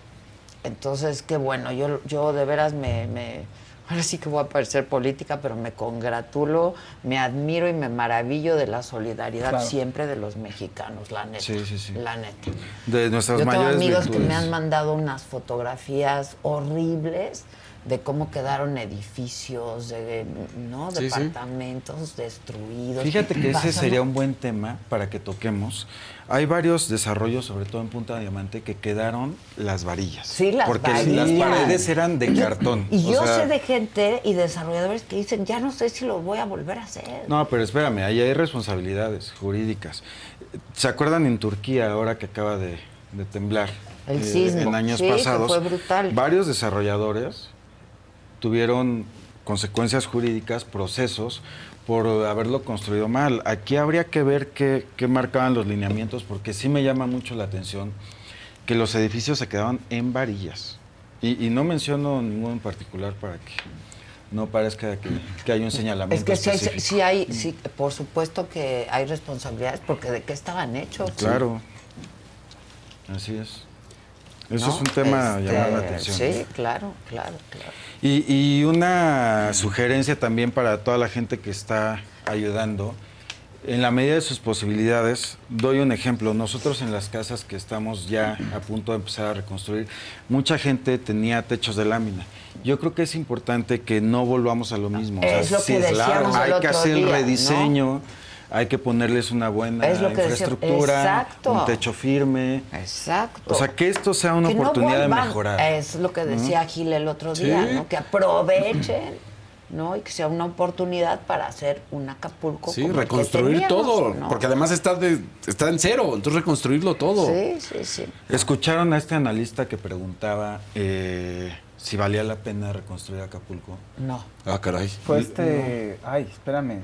entonces, qué bueno, yo, yo de veras me, me- ahora sí que voy a parecer política, pero me congratulo, me admiro y me maravillo de la solidaridad Claro. siempre de los mexicanos, la neta. Sí, sí, sí. La neta. de nuestras Yo tengo mayores amigos que me han mandado unas fotografías horribles de cómo quedaron edificios, de, ¿no? Sí, sí. departamentos destruidos. Fíjate que ese sería un buen tema para que toquemos. Hay varios desarrollos, sobre todo en Punta Diamante, que quedaron las varillas. Sí, las Porque varillas. las paredes eran de cartón. Y O yo sea, sé de gente y desarrolladores que dicen, ya no sé si lo voy a volver a hacer. No, pero espérame, ahí hay responsabilidades jurídicas. ¿Se acuerdan en Turquía, ahora que acaba de, de temblar? eh, El sismo. En años Sí, pasados. fue brutal. Varios desarrolladores tuvieron consecuencias jurídicas, procesos, por haberlo construido mal. Aquí habría que ver qué, qué marcaban los lineamientos, porque sí me llama mucho la atención que los edificios se quedaban en varillas. Y, y no menciono ninguno en particular para que no parezca que, que hay un señalamiento Es que sí hay, sí hay, sí, por supuesto que hay responsabilidades, porque de qué estaban hechos. Claro. Así es. Eso ¿No? es un tema Este, llamar la atención. Sí, claro, claro, claro. Y, y una sugerencia también para toda la gente que está ayudando. En la medida de sus posibilidades, doy un ejemplo. Nosotros en las casas que estamos ya a punto de empezar a reconstruir, mucha gente tenía techos de lámina. Yo creo que es importante que no volvamos a lo mismo. Es lo que decíamos el hay que hacer día, ¿no? rediseño, hay que ponerles una buena Es lo que decía- infraestructura, exacto. un techo firme. Exacto. O sea, que esto sea una Que no oportunidad de mejorar. Es lo que decía ¿no? Gil el otro Sí. día, ¿no? Que aprovechen, ¿no? Y que sea una oportunidad para hacer un Acapulco Sí, como reconstruir teníamos, todo, ¿no? porque además está, de, está en cero, entonces reconstruirlo todo. Sí, sí, sí. ¿Escucharon a este analista que preguntaba eh, si valía la pena reconstruir Acapulco? No. Ah, caray. Fue este. Ay, espérame.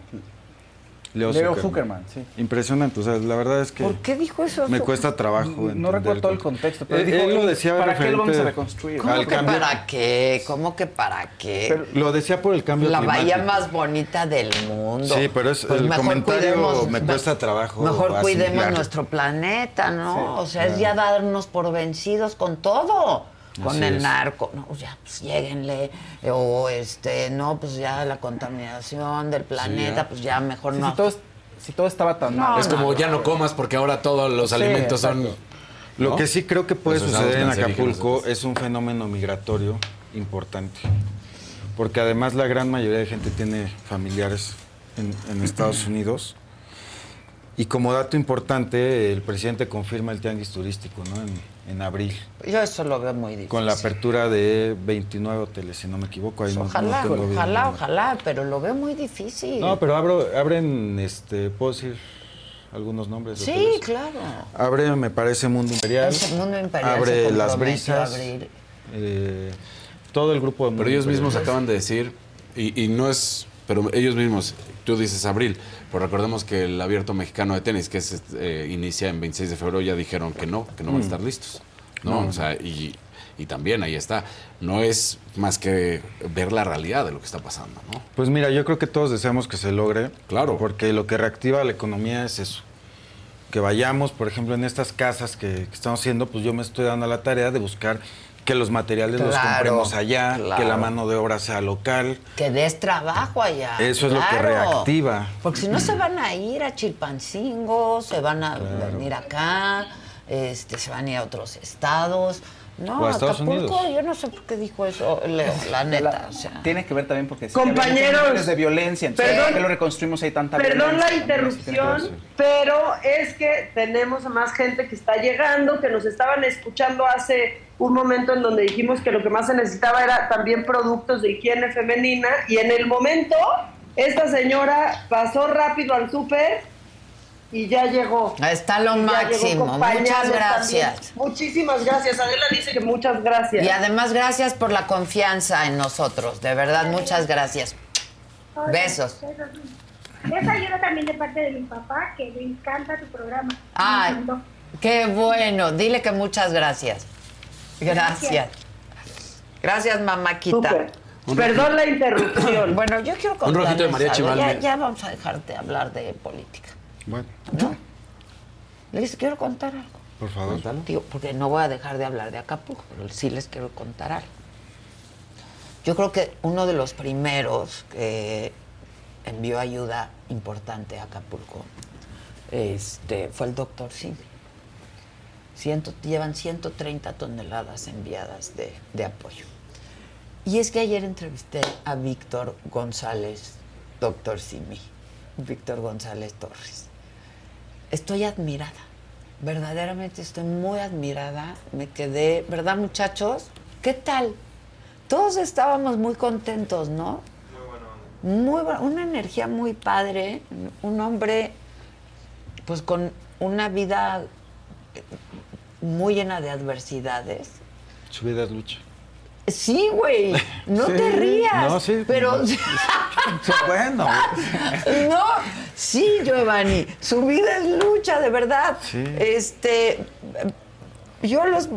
Leo, Leo Zuckerman. Zuckerman, sí. Impresionante, o sea, la verdad es que ¿Por qué dijo eso? me cuesta trabajo No recuerdo todo el contexto, pero Él- dijo, él lo decía ¿para qué lo vamos a reconstruir? ¿Cómo que cambio- para qué? ¿Cómo que para qué? Pero lo decía por el cambio la climático. bahía más bonita del mundo. Sí, pero es- Pues el mejor comentario cuidemos- me cuesta trabajo Mejor cuidemos nuestro planeta, ¿no? Sí, o sea, es claro. ya darnos por vencidos con todo. Con Así el es. narco, no, pues ya, pues lléguenle, o este, no, pues ya la contaminación del planeta, ya. pues ya mejor Sí, no. si, todo, si todo estaba tan No, mal. es como ya no comas porque ahora todos los Sí, alimentos son... Lo que sí creo que puede Pues suceder en Acapulco es un fenómeno migratorio importante. Porque además la gran mayoría de gente tiene familiares en, en Estados Unidos. Y como dato importante, el presidente confirma el tianguis turístico ¿no? en, en abril. Yo eso lo veo muy difícil. Con la apertura de 29 hoteles, si no me equivoco. Ahí no- no Ojalá, tengo bien el ojalá, ojalá, pero lo veo muy difícil. No, pero abro, abren, este, ¿puedo decir algunos nombres? de Sí, hoteles? claro. Abre, me parece, Mundo Imperial. Ese Mundo Imperial se Abre Las Brisas. eh, todo el grupo de Mundo Pero ellos Imperial. mismos acaban de decir, y, y no es, pero ellos mismos, tú dices abril, pero recordemos que el abierto mexicano de tenis, que es, eh, inicia en 26 de febrero, ya dijeron que no, que no van a Mm. estar listos. ¿no? No. O sea, y, y también ahí está. No es más que ver la realidad de lo que está pasando, ¿no? Pues mira, yo creo que todos deseamos que se logre. Claro. Porque lo que reactiva la economía es eso. Que vayamos, por ejemplo, en estas casas que, que estamos haciendo, pues yo me estoy dando la tarea de buscar que los materiales los compremos allá, claro. que la mano de obra sea local. Que des trabajo allá. Eso es lo que reactiva. Porque si no se van a ir a Chilpancingo, se van a venir acá, este, se van a ir a otros estados. No, O a Estados Acapulco, Unidos. yo no sé por qué dijo eso, Leo, la neta. o sea. Tiene que ver también porque sí, Compañeros, de violencia. Entonces, perdón- ¿por qué lo reconstruimos ahí tanta Perdón la? También interrupción, pero es que tenemos a más gente que está llegando, que nos estaban escuchando hace un momento en donde dijimos que lo que más se necesitaba era también productos de higiene femenina y en el momento esta señora pasó rápido al súper y ya llegó. Está lo máximo. Muchas gracias. también. Muchísimas gracias. Adela dice que muchas gracias. Y además, gracias por la confianza en nosotros. De verdad, muchas gracias. Hola, Besos. Esa ayuda también de parte de mi papá, que le encanta tu programa. Ay, qué bueno. Dile que muchas gracias. Gracias. Gracias, mamáquita. Perdón la interrupción. Bueno, yo quiero Un contarles rojito de algo. Ya, ya vamos a dejar de hablar de política. Bueno, ¿No? Les quiero contar algo. por favor. Digo, porque no voy a dejar de hablar de Acapulco, pero sí les quiero contar algo. Yo creo que uno de los primeros que envió ayuda importante a Acapulco este, fue el doctor Simi. Ciento- llevan 130 toneladas enviadas de, de apoyo. Y es que ayer entrevisté a Víctor González, doctor Simi, Víctor González Torres. Estoy admirada, verdaderamente estoy muy admirada. Me quedé, ¿verdad muchachos? ¿Qué tal? Todos estábamos muy contentos, ¿no? Muy bueno, una energía muy padre, un hombre pues con una vida muy llena de adversidades. Su vida es lucha. Sí, güey, no Sí, te rías. no, sí. Pero bueno. no, sí, Giovanni, su vida es lucha, de verdad. Sí. Este, yo los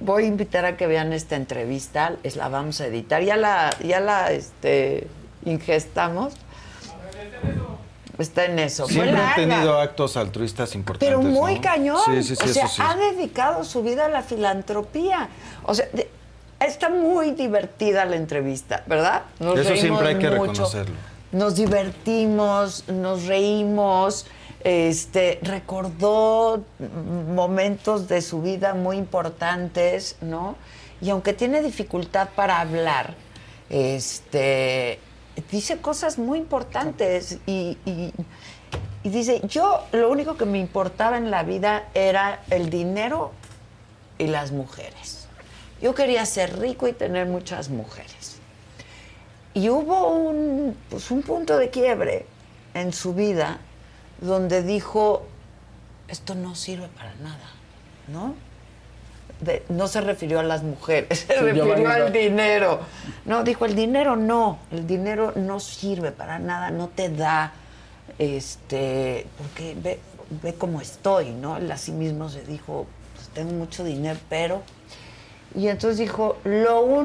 voy a invitar a que vean esta entrevista, es la vamos a editar, ya la, ya la, este, ingestamos. Está en eso. Siempre he tenido actos altruistas importantes. Pero muy ¿no? cañón. Sí, sí, sí, o sea, ha dedicado su vida a la filantropía. O sea, de- está muy divertida la entrevista, ¿verdad? Nos Eso siempre hay que mucho. reconocerlo. Nos divertimos, nos reímos, este, recordó momentos de su vida muy importantes, ¿no? Y aunque tiene dificultad para hablar, este, dice cosas muy importantes y, y- y dice, yo lo único que me importaba en la vida era el dinero y las mujeres. Yo quería ser rico y tener muchas mujeres. Y hubo un, pues, un punto de quiebre en su vida donde dijo, esto no sirve para nada, ¿no? De- no se refirió a las mujeres, se Sí, refirió al dinero. No, dijo, el dinero no, el dinero no sirve para nada, no te da, este, porque ve, ve cómo estoy, ¿no? Él a sí mismo se dijo, pues tengo mucho dinero, pero... Y entonces dijo, lo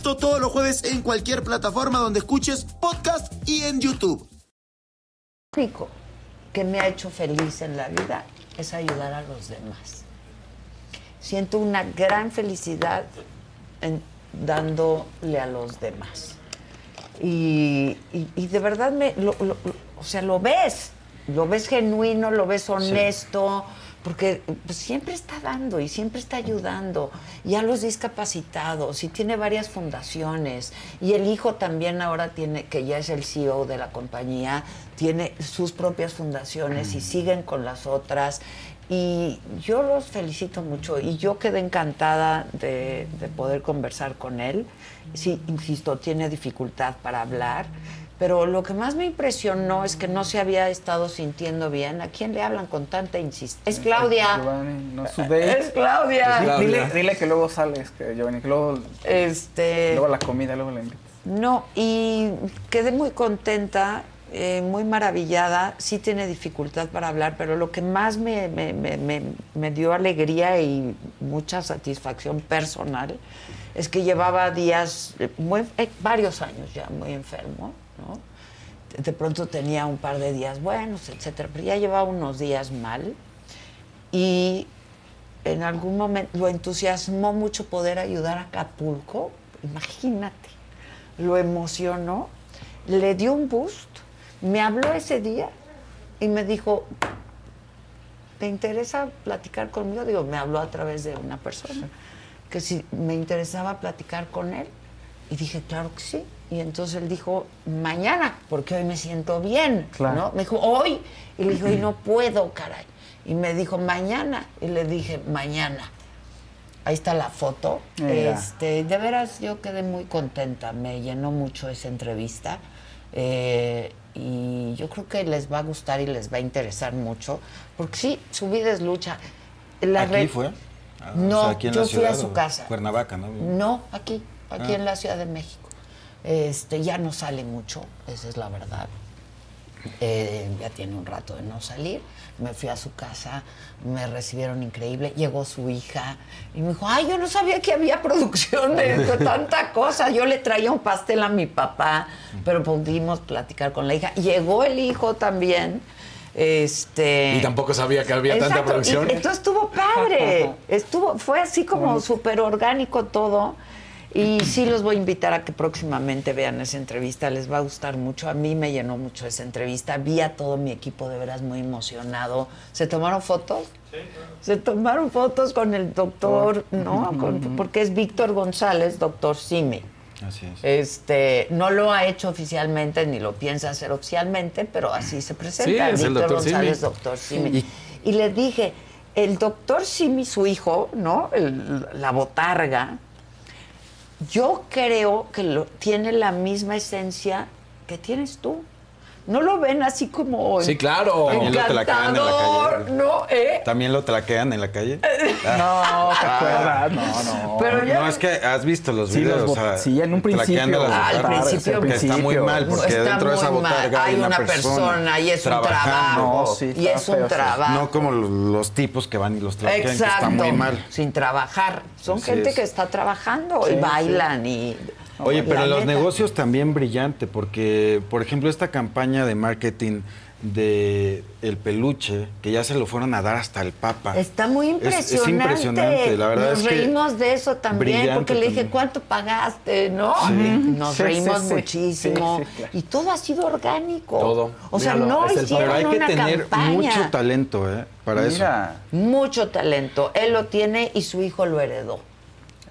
Esto todos los jueves en cualquier plataforma donde escuches podcast y en YouTube. único que me ha hecho feliz en la vida es ayudar a los demás. Siento una gran felicidad en dándole a los demás. Y, y- y de verdad, me, lo- lo- lo- o sea, lo ves, lo ves genuino, lo ves honesto, porque pues, siempre está dando y siempre está ayudando. Y a los discapacitados, y tiene varias fundaciones. Y el hijo también ahora tiene, que ya es el CEO de la compañía, tiene sus propias fundaciones y siguen con las otras. Y yo los felicito mucho y yo quedé encantada de, de poder conversar con él. Sí, insisto, tiene dificultad para hablar, pero lo que más me impresionó es que no se había estado sintiendo bien. ¿A quién le hablan con tanta insistencia? Es Claudia. Giovanni, no, su date. Es Claudia. Dile- Claudia. Dile, dile que luego sales, que Giovanni, que luego, Este. luego la comida, luego la invitas. No, y quedé muy contenta, eh, muy maravillada. Sí tiene dificultad para hablar, pero lo que más me, me- me- me- me dio alegría y mucha satisfacción personal es que llevaba días, eh, muy- eh, varios años ya muy enfermo, De pronto tenía un par de días buenos, etcétera, pero ya llevaba unos días mal y en algún momento lo entusiasmó mucho poder ayudar a Acapulco, imagínate, lo emocionó, le dio un boost, me habló ese día y me dijo, ¿te interesa platicar conmigo? Digo, me habló a través de una persona, que si me interesaba platicar con él. Y dije, claro que sí. Y entonces él dijo, mañana, porque hoy me siento bien. Claro. ¿no? Me dijo, hoy. Y le dije, hoy no puedo, caray. Y me dijo, mañana. Y le dije, mañana. Ahí está la foto. Mira. Este, de veras, yo quedé muy contenta. Me llenó mucho esa entrevista. Eh, y yo creo que les va a gustar y les va a interesar mucho. Porque sí, su vida es lucha. La ¿Aquí fue? Ah, No, o sea, aquí en yo la fui a su casa. Cuernavaca, ¿no? No, aquí, aquí Ah. en la Ciudad de México. Este, ya no sale mucho, esa es la verdad. Eh, ya tiene un rato de no salir. Me fui a su casa, me recibieron increíble. Llegó su hija y me dijo, ay, yo no sabía que había producción de, de tanta cosa. Yo le traía un pastel a mi papá, pero pudimos platicar con la hija. Llegó el hijo también. Este, Y tampoco sabía que había tanta Exacto, producción. y entonces estuvo padre. Estuvo, fue así como súper orgánico todo. Y sí los voy a invitar a que próximamente vean esa entrevista. Les va a gustar mucho. A mí me llenó mucho esa entrevista. Vi a todo mi equipo de veras muy emocionado. ¿Se tomaron fotos? Se tomaron fotos con el doctor, ¿no? Con- porque es Víctor González, doctor Simi. Así es. Este, no lo ha hecho oficialmente ni lo piensa hacer oficialmente, pero así se presenta. Sí, Víctor doctor González, Simi. doctor Simi. Y, le dije, el doctor Simi, su hijo, ¿no? El- la botarga, yo creo que lo- tiene la misma esencia que tienes tú. ¿No lo ven así como Sí, claro. También lo tlaquean en la calle. ¿No? ¿Eh? ¿También lo traquean en la calle? No, ¿te Ah. acuerdas? No, no. Pero ya- No, es que has visto los Sí, videos. los o sea, sí, en un principio. las Al botargas, principio, que está muy mal, porque Está dentro de esa botarga hay hay una persona y es un trabajo. No, sí, y es un feo, sí. trabajo. No como los tipos que van y los traquean, que Exacto. está muy mal. Sin trabajar. Son Así gente es. que está trabajando Sí, y sí. bailan y. Oye, pero La en los negocios también brillante, porque, por ejemplo, esta campaña de marketing de el peluche, que ya se lo fueron a dar hasta el Papa. Está muy Es- impresionante. Es, impresionante, la verdad Nos es que reímos de eso también, porque le dije, también. ¿cuánto pagaste? ¿No? Sí. Nos Sí, reímos sí, muchísimo. Sí, sí, claro. Y todo ha sido orgánico. Todo. O sea, Míralo, no hicieron Pero hay que una tener campaña. mucho talento, ¿eh? Para Mira. Mucho talento. Él lo tiene y su hijo lo heredó.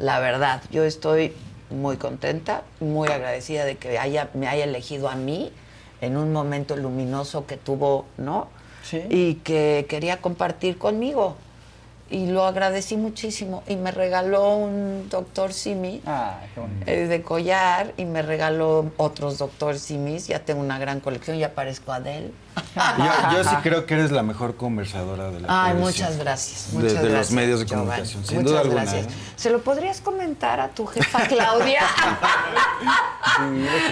La verdad, yo estoy muy contenta, muy agradecida de que haya, me haya elegido a mí en un momento luminoso que tuvo, ¿no? Sí. Y que quería compartir conmigo. Y lo agradecí muchísimo. Y me regaló un doctor Simi Ah, qué eh, de collar y me regaló otros doctor Simis. Ya tengo una gran colección, ya parezco Adele. Yo, yo sí creo que eres la mejor conversadora de la Ay, televisión. muchas gracias. De- Muchas de los gracias, medios de Giovanni. comunicación, sin Muchas duda alguna, gracias. ¿eh? ¿Se lo podrías comentar a tu jefa Claudia?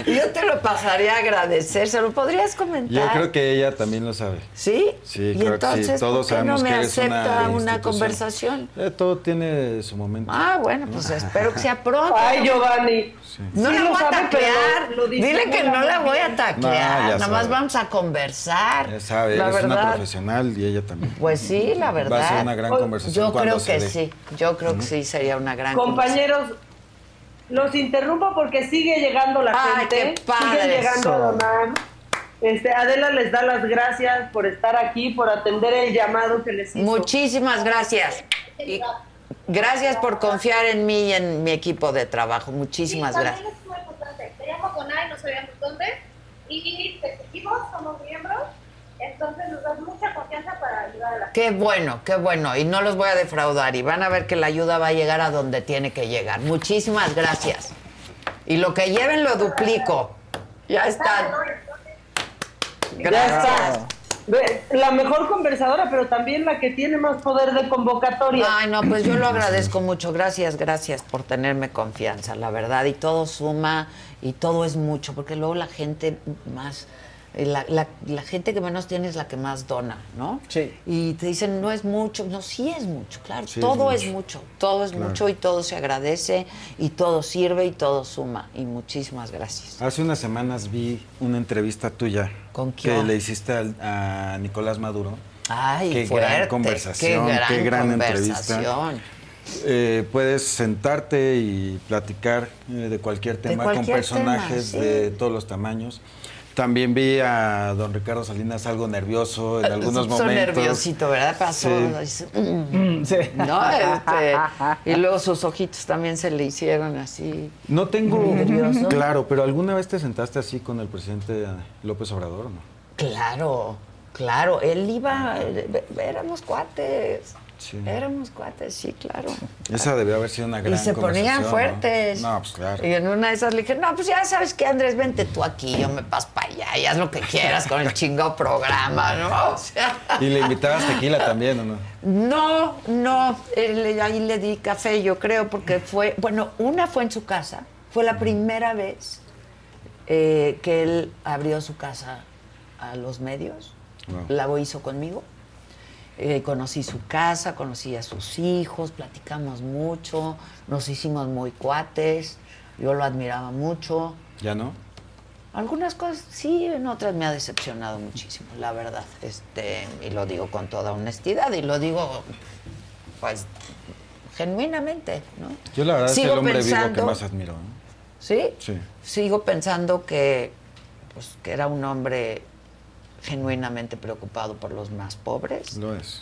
Yo te lo pasaría a agradecer. ¿Se lo podrías comentar? Yo creo que ella también lo sabe. ¿Sí? Sí, y creo entonces, que sí. Todos ¿por qué no me que eres una acepta una, conversación? Eh, todo tiene su momento. Ah, bueno, pues espero que sea pronto. Ay, Giovanni. No Sí la lo voy a lo Dile que no la voy a taclear. No, Nada más vamos a conversar. Ya sabe, la eres una profesional y ella también. Pues sí, la verdad. Va a ser una gran conversación Yo creo que dé. sí. Yo creo que sí sería una gran Compañeros, los interrumpo porque sigue llegando la Ay, gente. qué padre Sigue llegando a donar. Este, Adela les da las gracias por estar aquí, por atender el llamado que les hizo. Muchísimas gracias. Y gracias por confiar en mí y en mi equipo de trabajo. Muchísimas Sí, gracias. es muy importante. No sabíamos dónde. Y te seguimos, somos. Entonces nos das mucha confianza para ayudar a la gente. Qué bueno, qué bueno. Y no los voy a defraudar. Y van a ver que la ayuda va a llegar a donde tiene que llegar. Muchísimas gracias. Y lo que lleven lo duplico. Ya están. Ya Gracias. La mejor conversadora, pero también la que tiene más poder de convocatoria. Ay, no, pues yo lo agradezco mucho. Gracias, gracias por tenerme confianza, la verdad. Y todo suma y todo es mucho, porque luego la gente más, la, la- la gente que menos tiene es la que más dona, ¿no? Sí. Y te dicen, no es mucho. No, sí es mucho, claro. Sí, todo es mucho. mucho. Todo es Claro. mucho y todo se agradece y todo sirve y todo suma. Y muchísimas gracias. Hace unas semanas vi una entrevista tuya ¿Con que quién? le hiciste al- a Nicolás Maduro. Ay, qué fuerte, gran conversación, qué gran, qué gran entrevista. conversación. Eh, puedes sentarte y platicar eh, de cualquier tema con cualquier personajes tema, sí. de todos los tamaños. También vi a don Ricardo Salinas algo nervioso en algunos Se puso momentos. nerviosito, ¿verdad? Pasó. Sí. dice, "Mm". ¿No? Este, y luego sus ojitos también se le hicieron así. No tengo ¿Nervioso? claro, pero ¿alguna vez te sentaste así con el presidente López Obrador o no? Claro. Claro, él iba, eh, éramos cuates. Sí. Éramos cuates, sí, claro. Esa debió haber sido una gran Y se ponían ¿no? fuertes. No, pues claro. Y en una de esas le dije, no, pues ya sabes que Andrés, vente tú aquí, yo me paso para allá y haz lo que quieras con el chingado programa, ¿no? O sea, Y le invitabas tequila también, ¿o no? no, no, ahí le di café, yo creo, porque fue, bueno, una fue en su casa, fue la primera vez eh, que él abrió su casa a los medios, Wow. la hizo conmigo. Eh, conocí su casa, conocí a sus hijos, platicamos mucho, nos hicimos muy cuates, yo lo admiraba mucho. ¿Ya no? Algunas cosas sí, en otras me ha decepcionado muchísimo, la verdad. Este, y lo digo con toda honestidad y lo digo, pues, genuinamente, ¿no? Yo la verdad es Sigo el hombre vivo que pensando- más admiro. ¿no? ¿Sí? Sí. Sigo pensando que, pues, que era un hombre genuinamente preocupado por los más pobres. Lo es.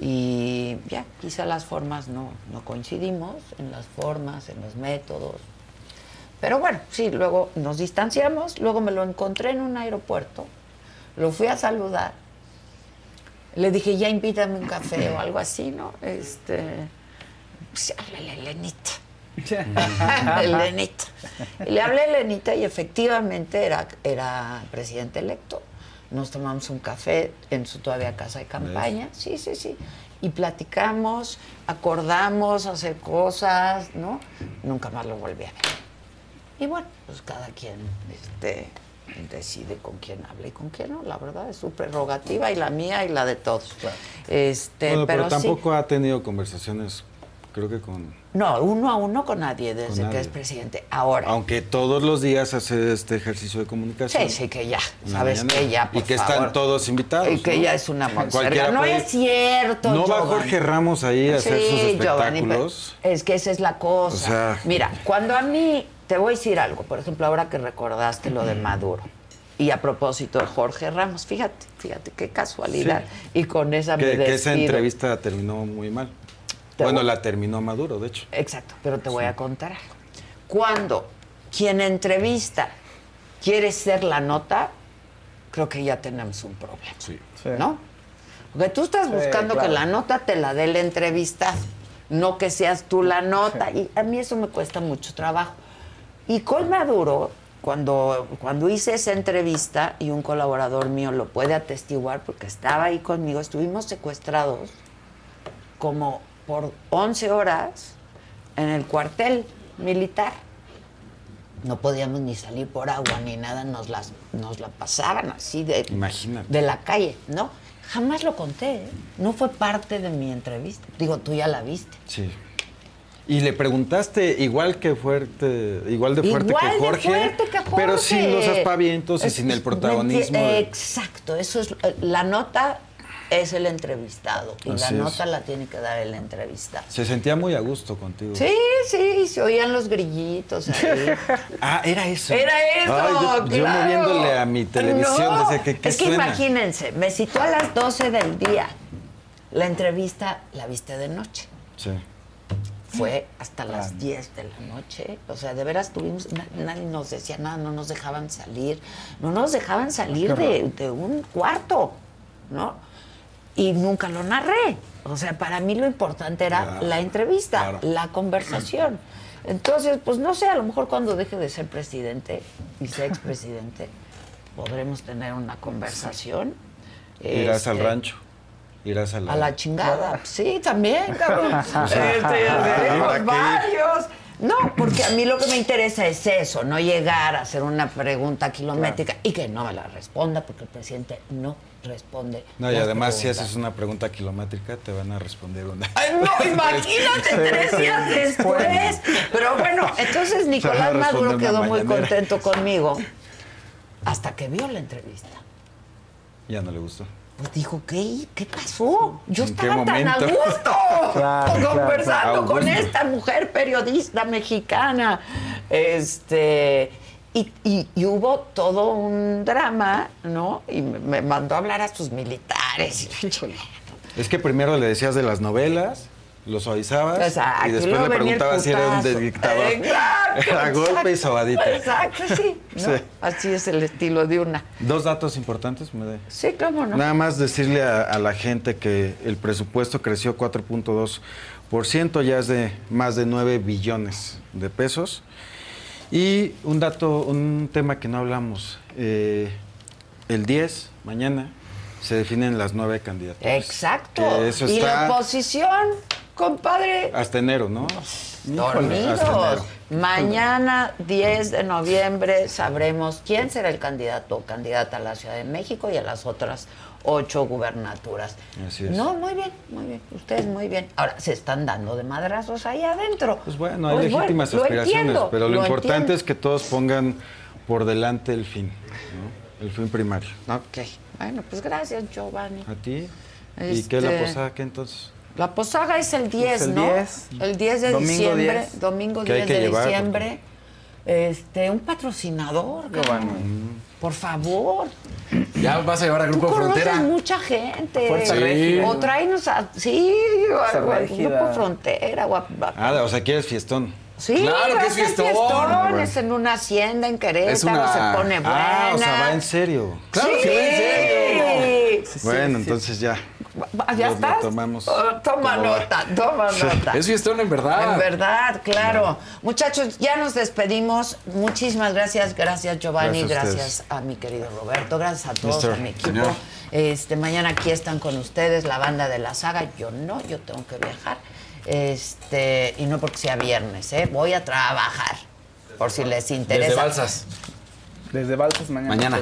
Y ya, quizá las formas no, no coincidimos, en las formas, en los métodos. Pero bueno, sí, luego nos distanciamos, luego me lo encontré en un aeropuerto, lo fui a saludar, le dije, ya invítame un café o algo así, ¿no? Este, pues háblale a Elenita. Elenita. Y le hablé a Elenita y efectivamente era, era presidente electo. Nos tomamos un café en su todavía casa de campaña. Sí, sí, sí. Y platicamos, acordamos hacer cosas, ¿no? Nunca más lo volví a ver. Y bueno, pues cada quien este, decide con quién habla y con quién no. La verdad es su prerrogativa y la mía y la de todos. Este, Bueno, pero, pero, sí. tampoco ha tenido conversaciones, creo que con... No, uno a uno con nadie desde Con nadie. que es presidente. Ahora. Aunque todos los días hace este ejercicio de comunicación. Sí, sí, que ya. ¿Sabes mañana. qué? Ya, Y por que favor. están todos invitados. Y que ¿no? ya es una monserga. No puede- es cierto, ¿No va. Jorge Ramos ahí a hacer sus Giovanni, espectáculos? es que esa es la cosa. O sea- Mira, cuando a mí, te voy a decir algo, por ejemplo, ahora que recordaste lo de Maduro, y a propósito de Jorge Ramos, fíjate, fíjate qué casualidad. Y con esa me Que, que esa entrevista terminó muy mal. Te bueno, voy- la terminó Maduro, de hecho. Exacto, pero te voy a contar algo. Cuando quien entrevista quiere ser la nota, creo que ya tenemos un problema. ¿No? Porque tú estás Sí, buscando claro. que la nota te la dé el entrevistado, no que seas tú la nota. Y a mí eso me cuesta mucho trabajo. Y con Maduro, cuando, cuando hice esa entrevista, y un colaborador mío lo puede atestiguar porque estaba ahí conmigo, estuvimos secuestrados como por 11 horas en el cuartel militar. No podíamos ni salir por agua ni nada, nos, las, nos la pasaban así de, Imagínate. de la calle, ¿no? Jamás lo conté, ¿eh? no fue parte de mi entrevista. Digo, tú ya la viste. Sí. Y le preguntaste igual que fuerte, igual de fuerte Igual que de Jorge, fuerte que pero sin los aspavientos y sin el protagonismo. de- Exacto, eso es la nota es el entrevistado y Así la es. nota la tiene que dar el entrevistado. Se sentía muy a gusto contigo. Sí, sí, se oían los grillitos ahí. Ah, era eso. Era eso, Ay, yo, yo claro. moviéndole a mi televisión, No, decía que qué Es que suena. imagínense, me citó a las 12 del día. La entrevista la viste de noche. Sí. Fue hasta las 10 de la noche. O sea, de veras tuvimos, na- nadie nos decía nada, no nos dejaban salir. No nos dejaban salir Qué de, de un cuarto, ¿no? Y nunca lo narré. O sea, para mí lo importante era Claro, la entrevista, claro. la conversación. Entonces, pues no sé, a lo mejor cuando deje de ser presidente y sea expresidente, podremos tener una conversación. Irás al Este, rancho. Irás a la... a la chingada. Sí, también, cabrón. Este, varios. No, porque a mí lo que me interesa es eso, no llegar a hacer una pregunta kilométrica y que no me la responda, porque el presidente no responde. No, y además si haces una pregunta kilométrica te van a responder una. Ay, no, imagínate tres días después. Pero bueno, entonces Nicolás Maduro quedó muy contento conmigo hasta que vio la entrevista. Ya no le gustó. Pues dijo, ¿qué? ¿Qué pasó? Yo ¿En qué estaba tan a gusto Claro, claro, conversando con esta mujer periodista mexicana. Este. Y, y- y hubo todo un drama, ¿no? Y me, me mandó a hablar a sus militares. Es que primero le decías de las novelas, lo suavizabas Exacto, y y después le preguntabas si era un dictador. Exacto, Era golpe y sobadita. Exacto, sí. Sí. Así es el estilo de una. Dos datos importantes, me da. Sí, cómo no. Nada más decirle a, a la gente que el presupuesto creció 4.2%, ya es de más de 9 billones de pesos. Y un dato, un tema que no hablamos, eh, el 10, mañana, se definen las nueve candidaturas. Exacto. Eso Y la está oposición, compadre, hasta enero, ¿no? Híjole, dormidos. hasta enero. Mañana, 10 de noviembre, sabremos quién será el candidato o candidata a la Ciudad de México y a las otras ocho gubernaturas. Así es. No, muy bien, muy bien. Ustedes muy bien. Ahora, se están dando de madrazos ahí adentro. Pues bueno, hay Pues legítimas aspiraciones, entiendo, pero lo, importante entiendo. es que todos pongan por delante el fin, ¿no? El fin primario. Ok. Bueno, pues gracias, Giovanni. ¿A ti? ¿Y qué es la Este, posada? ¿Qué entonces? La posada es el 10, Pues el ¿no? 10. El 10 de Domingo diciembre, 10. domingo Que hay 10 que de llevar, diciembre. Este, un patrocinador, cabrón. Por favor. Ya vas a llevar al Tú Grupo Frontera. mucha gente. Fuerza Sí. Régida. O tráenos a. Sí, al Régida. Grupo Frontera. O a- a- Ah, o sea, quieres fiestón. Sí, Claro que es fiestón. fiestones en una hacienda en Querétaro. Es una- Se pone buena. Ah, o sea, va en serio. Claro que va en serio. bueno, entonces ya. ¿Ya Lo- lo estás? tomamos Oh, toma va. nota, toma Sí. nota. Es fiestón en verdad. En verdad, claro. Muchachos, ya nos despedimos. Muchísimas gracias. Gracias, Giovanni. Gracias a Gracias, ustedes. a mi querido Roberto. Gracias a todos, Mister, a mi equipo. señor. Este, mañana aquí están con ustedes la banda de la saga. Yo no, yo tengo que viajar. Este, y no porque sea viernes, ¿eh? Voy a trabajar. Por si les interesa. Desde Balsas. Desde Balsas mañana. Mañana.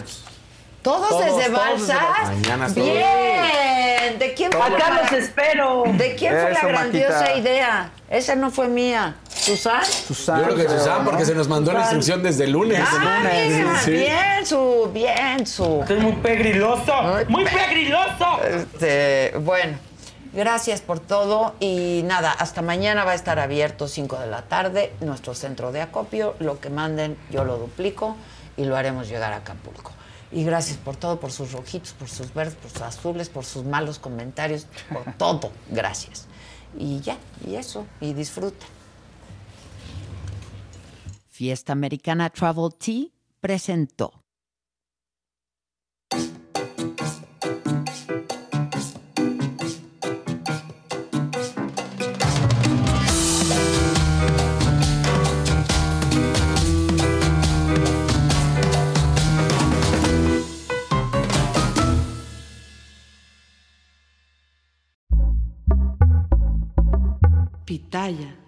¿Todos, Todos, desde todos Balsas? desde Balsas. Mañana todos. Bien. ¿De quién fue Acá la los espero. ¿De quién fue la grandiosa Maquita. idea? Esa no fue mía. ¿Susan? Yo creo que Susan, porque se nos mandó la instrucción desde el lunes. Ah, mira, Sí. bien su, bien su. Es muy pegriloso, muy pegriloso. Este, bueno, gracias por todo y nada, hasta mañana va a estar abierto 5 de la tarde nuestro centro de acopio. Lo que manden yo lo duplico y lo haremos llegar a Acapulco. Y gracias por todo, por sus rojitos, por sus verdes, por sus azules, por sus malos comentarios, por todo. Gracias. Y ya, y eso, y disfruten. Fiesta Americana Travel Tea presentó. Pitaya.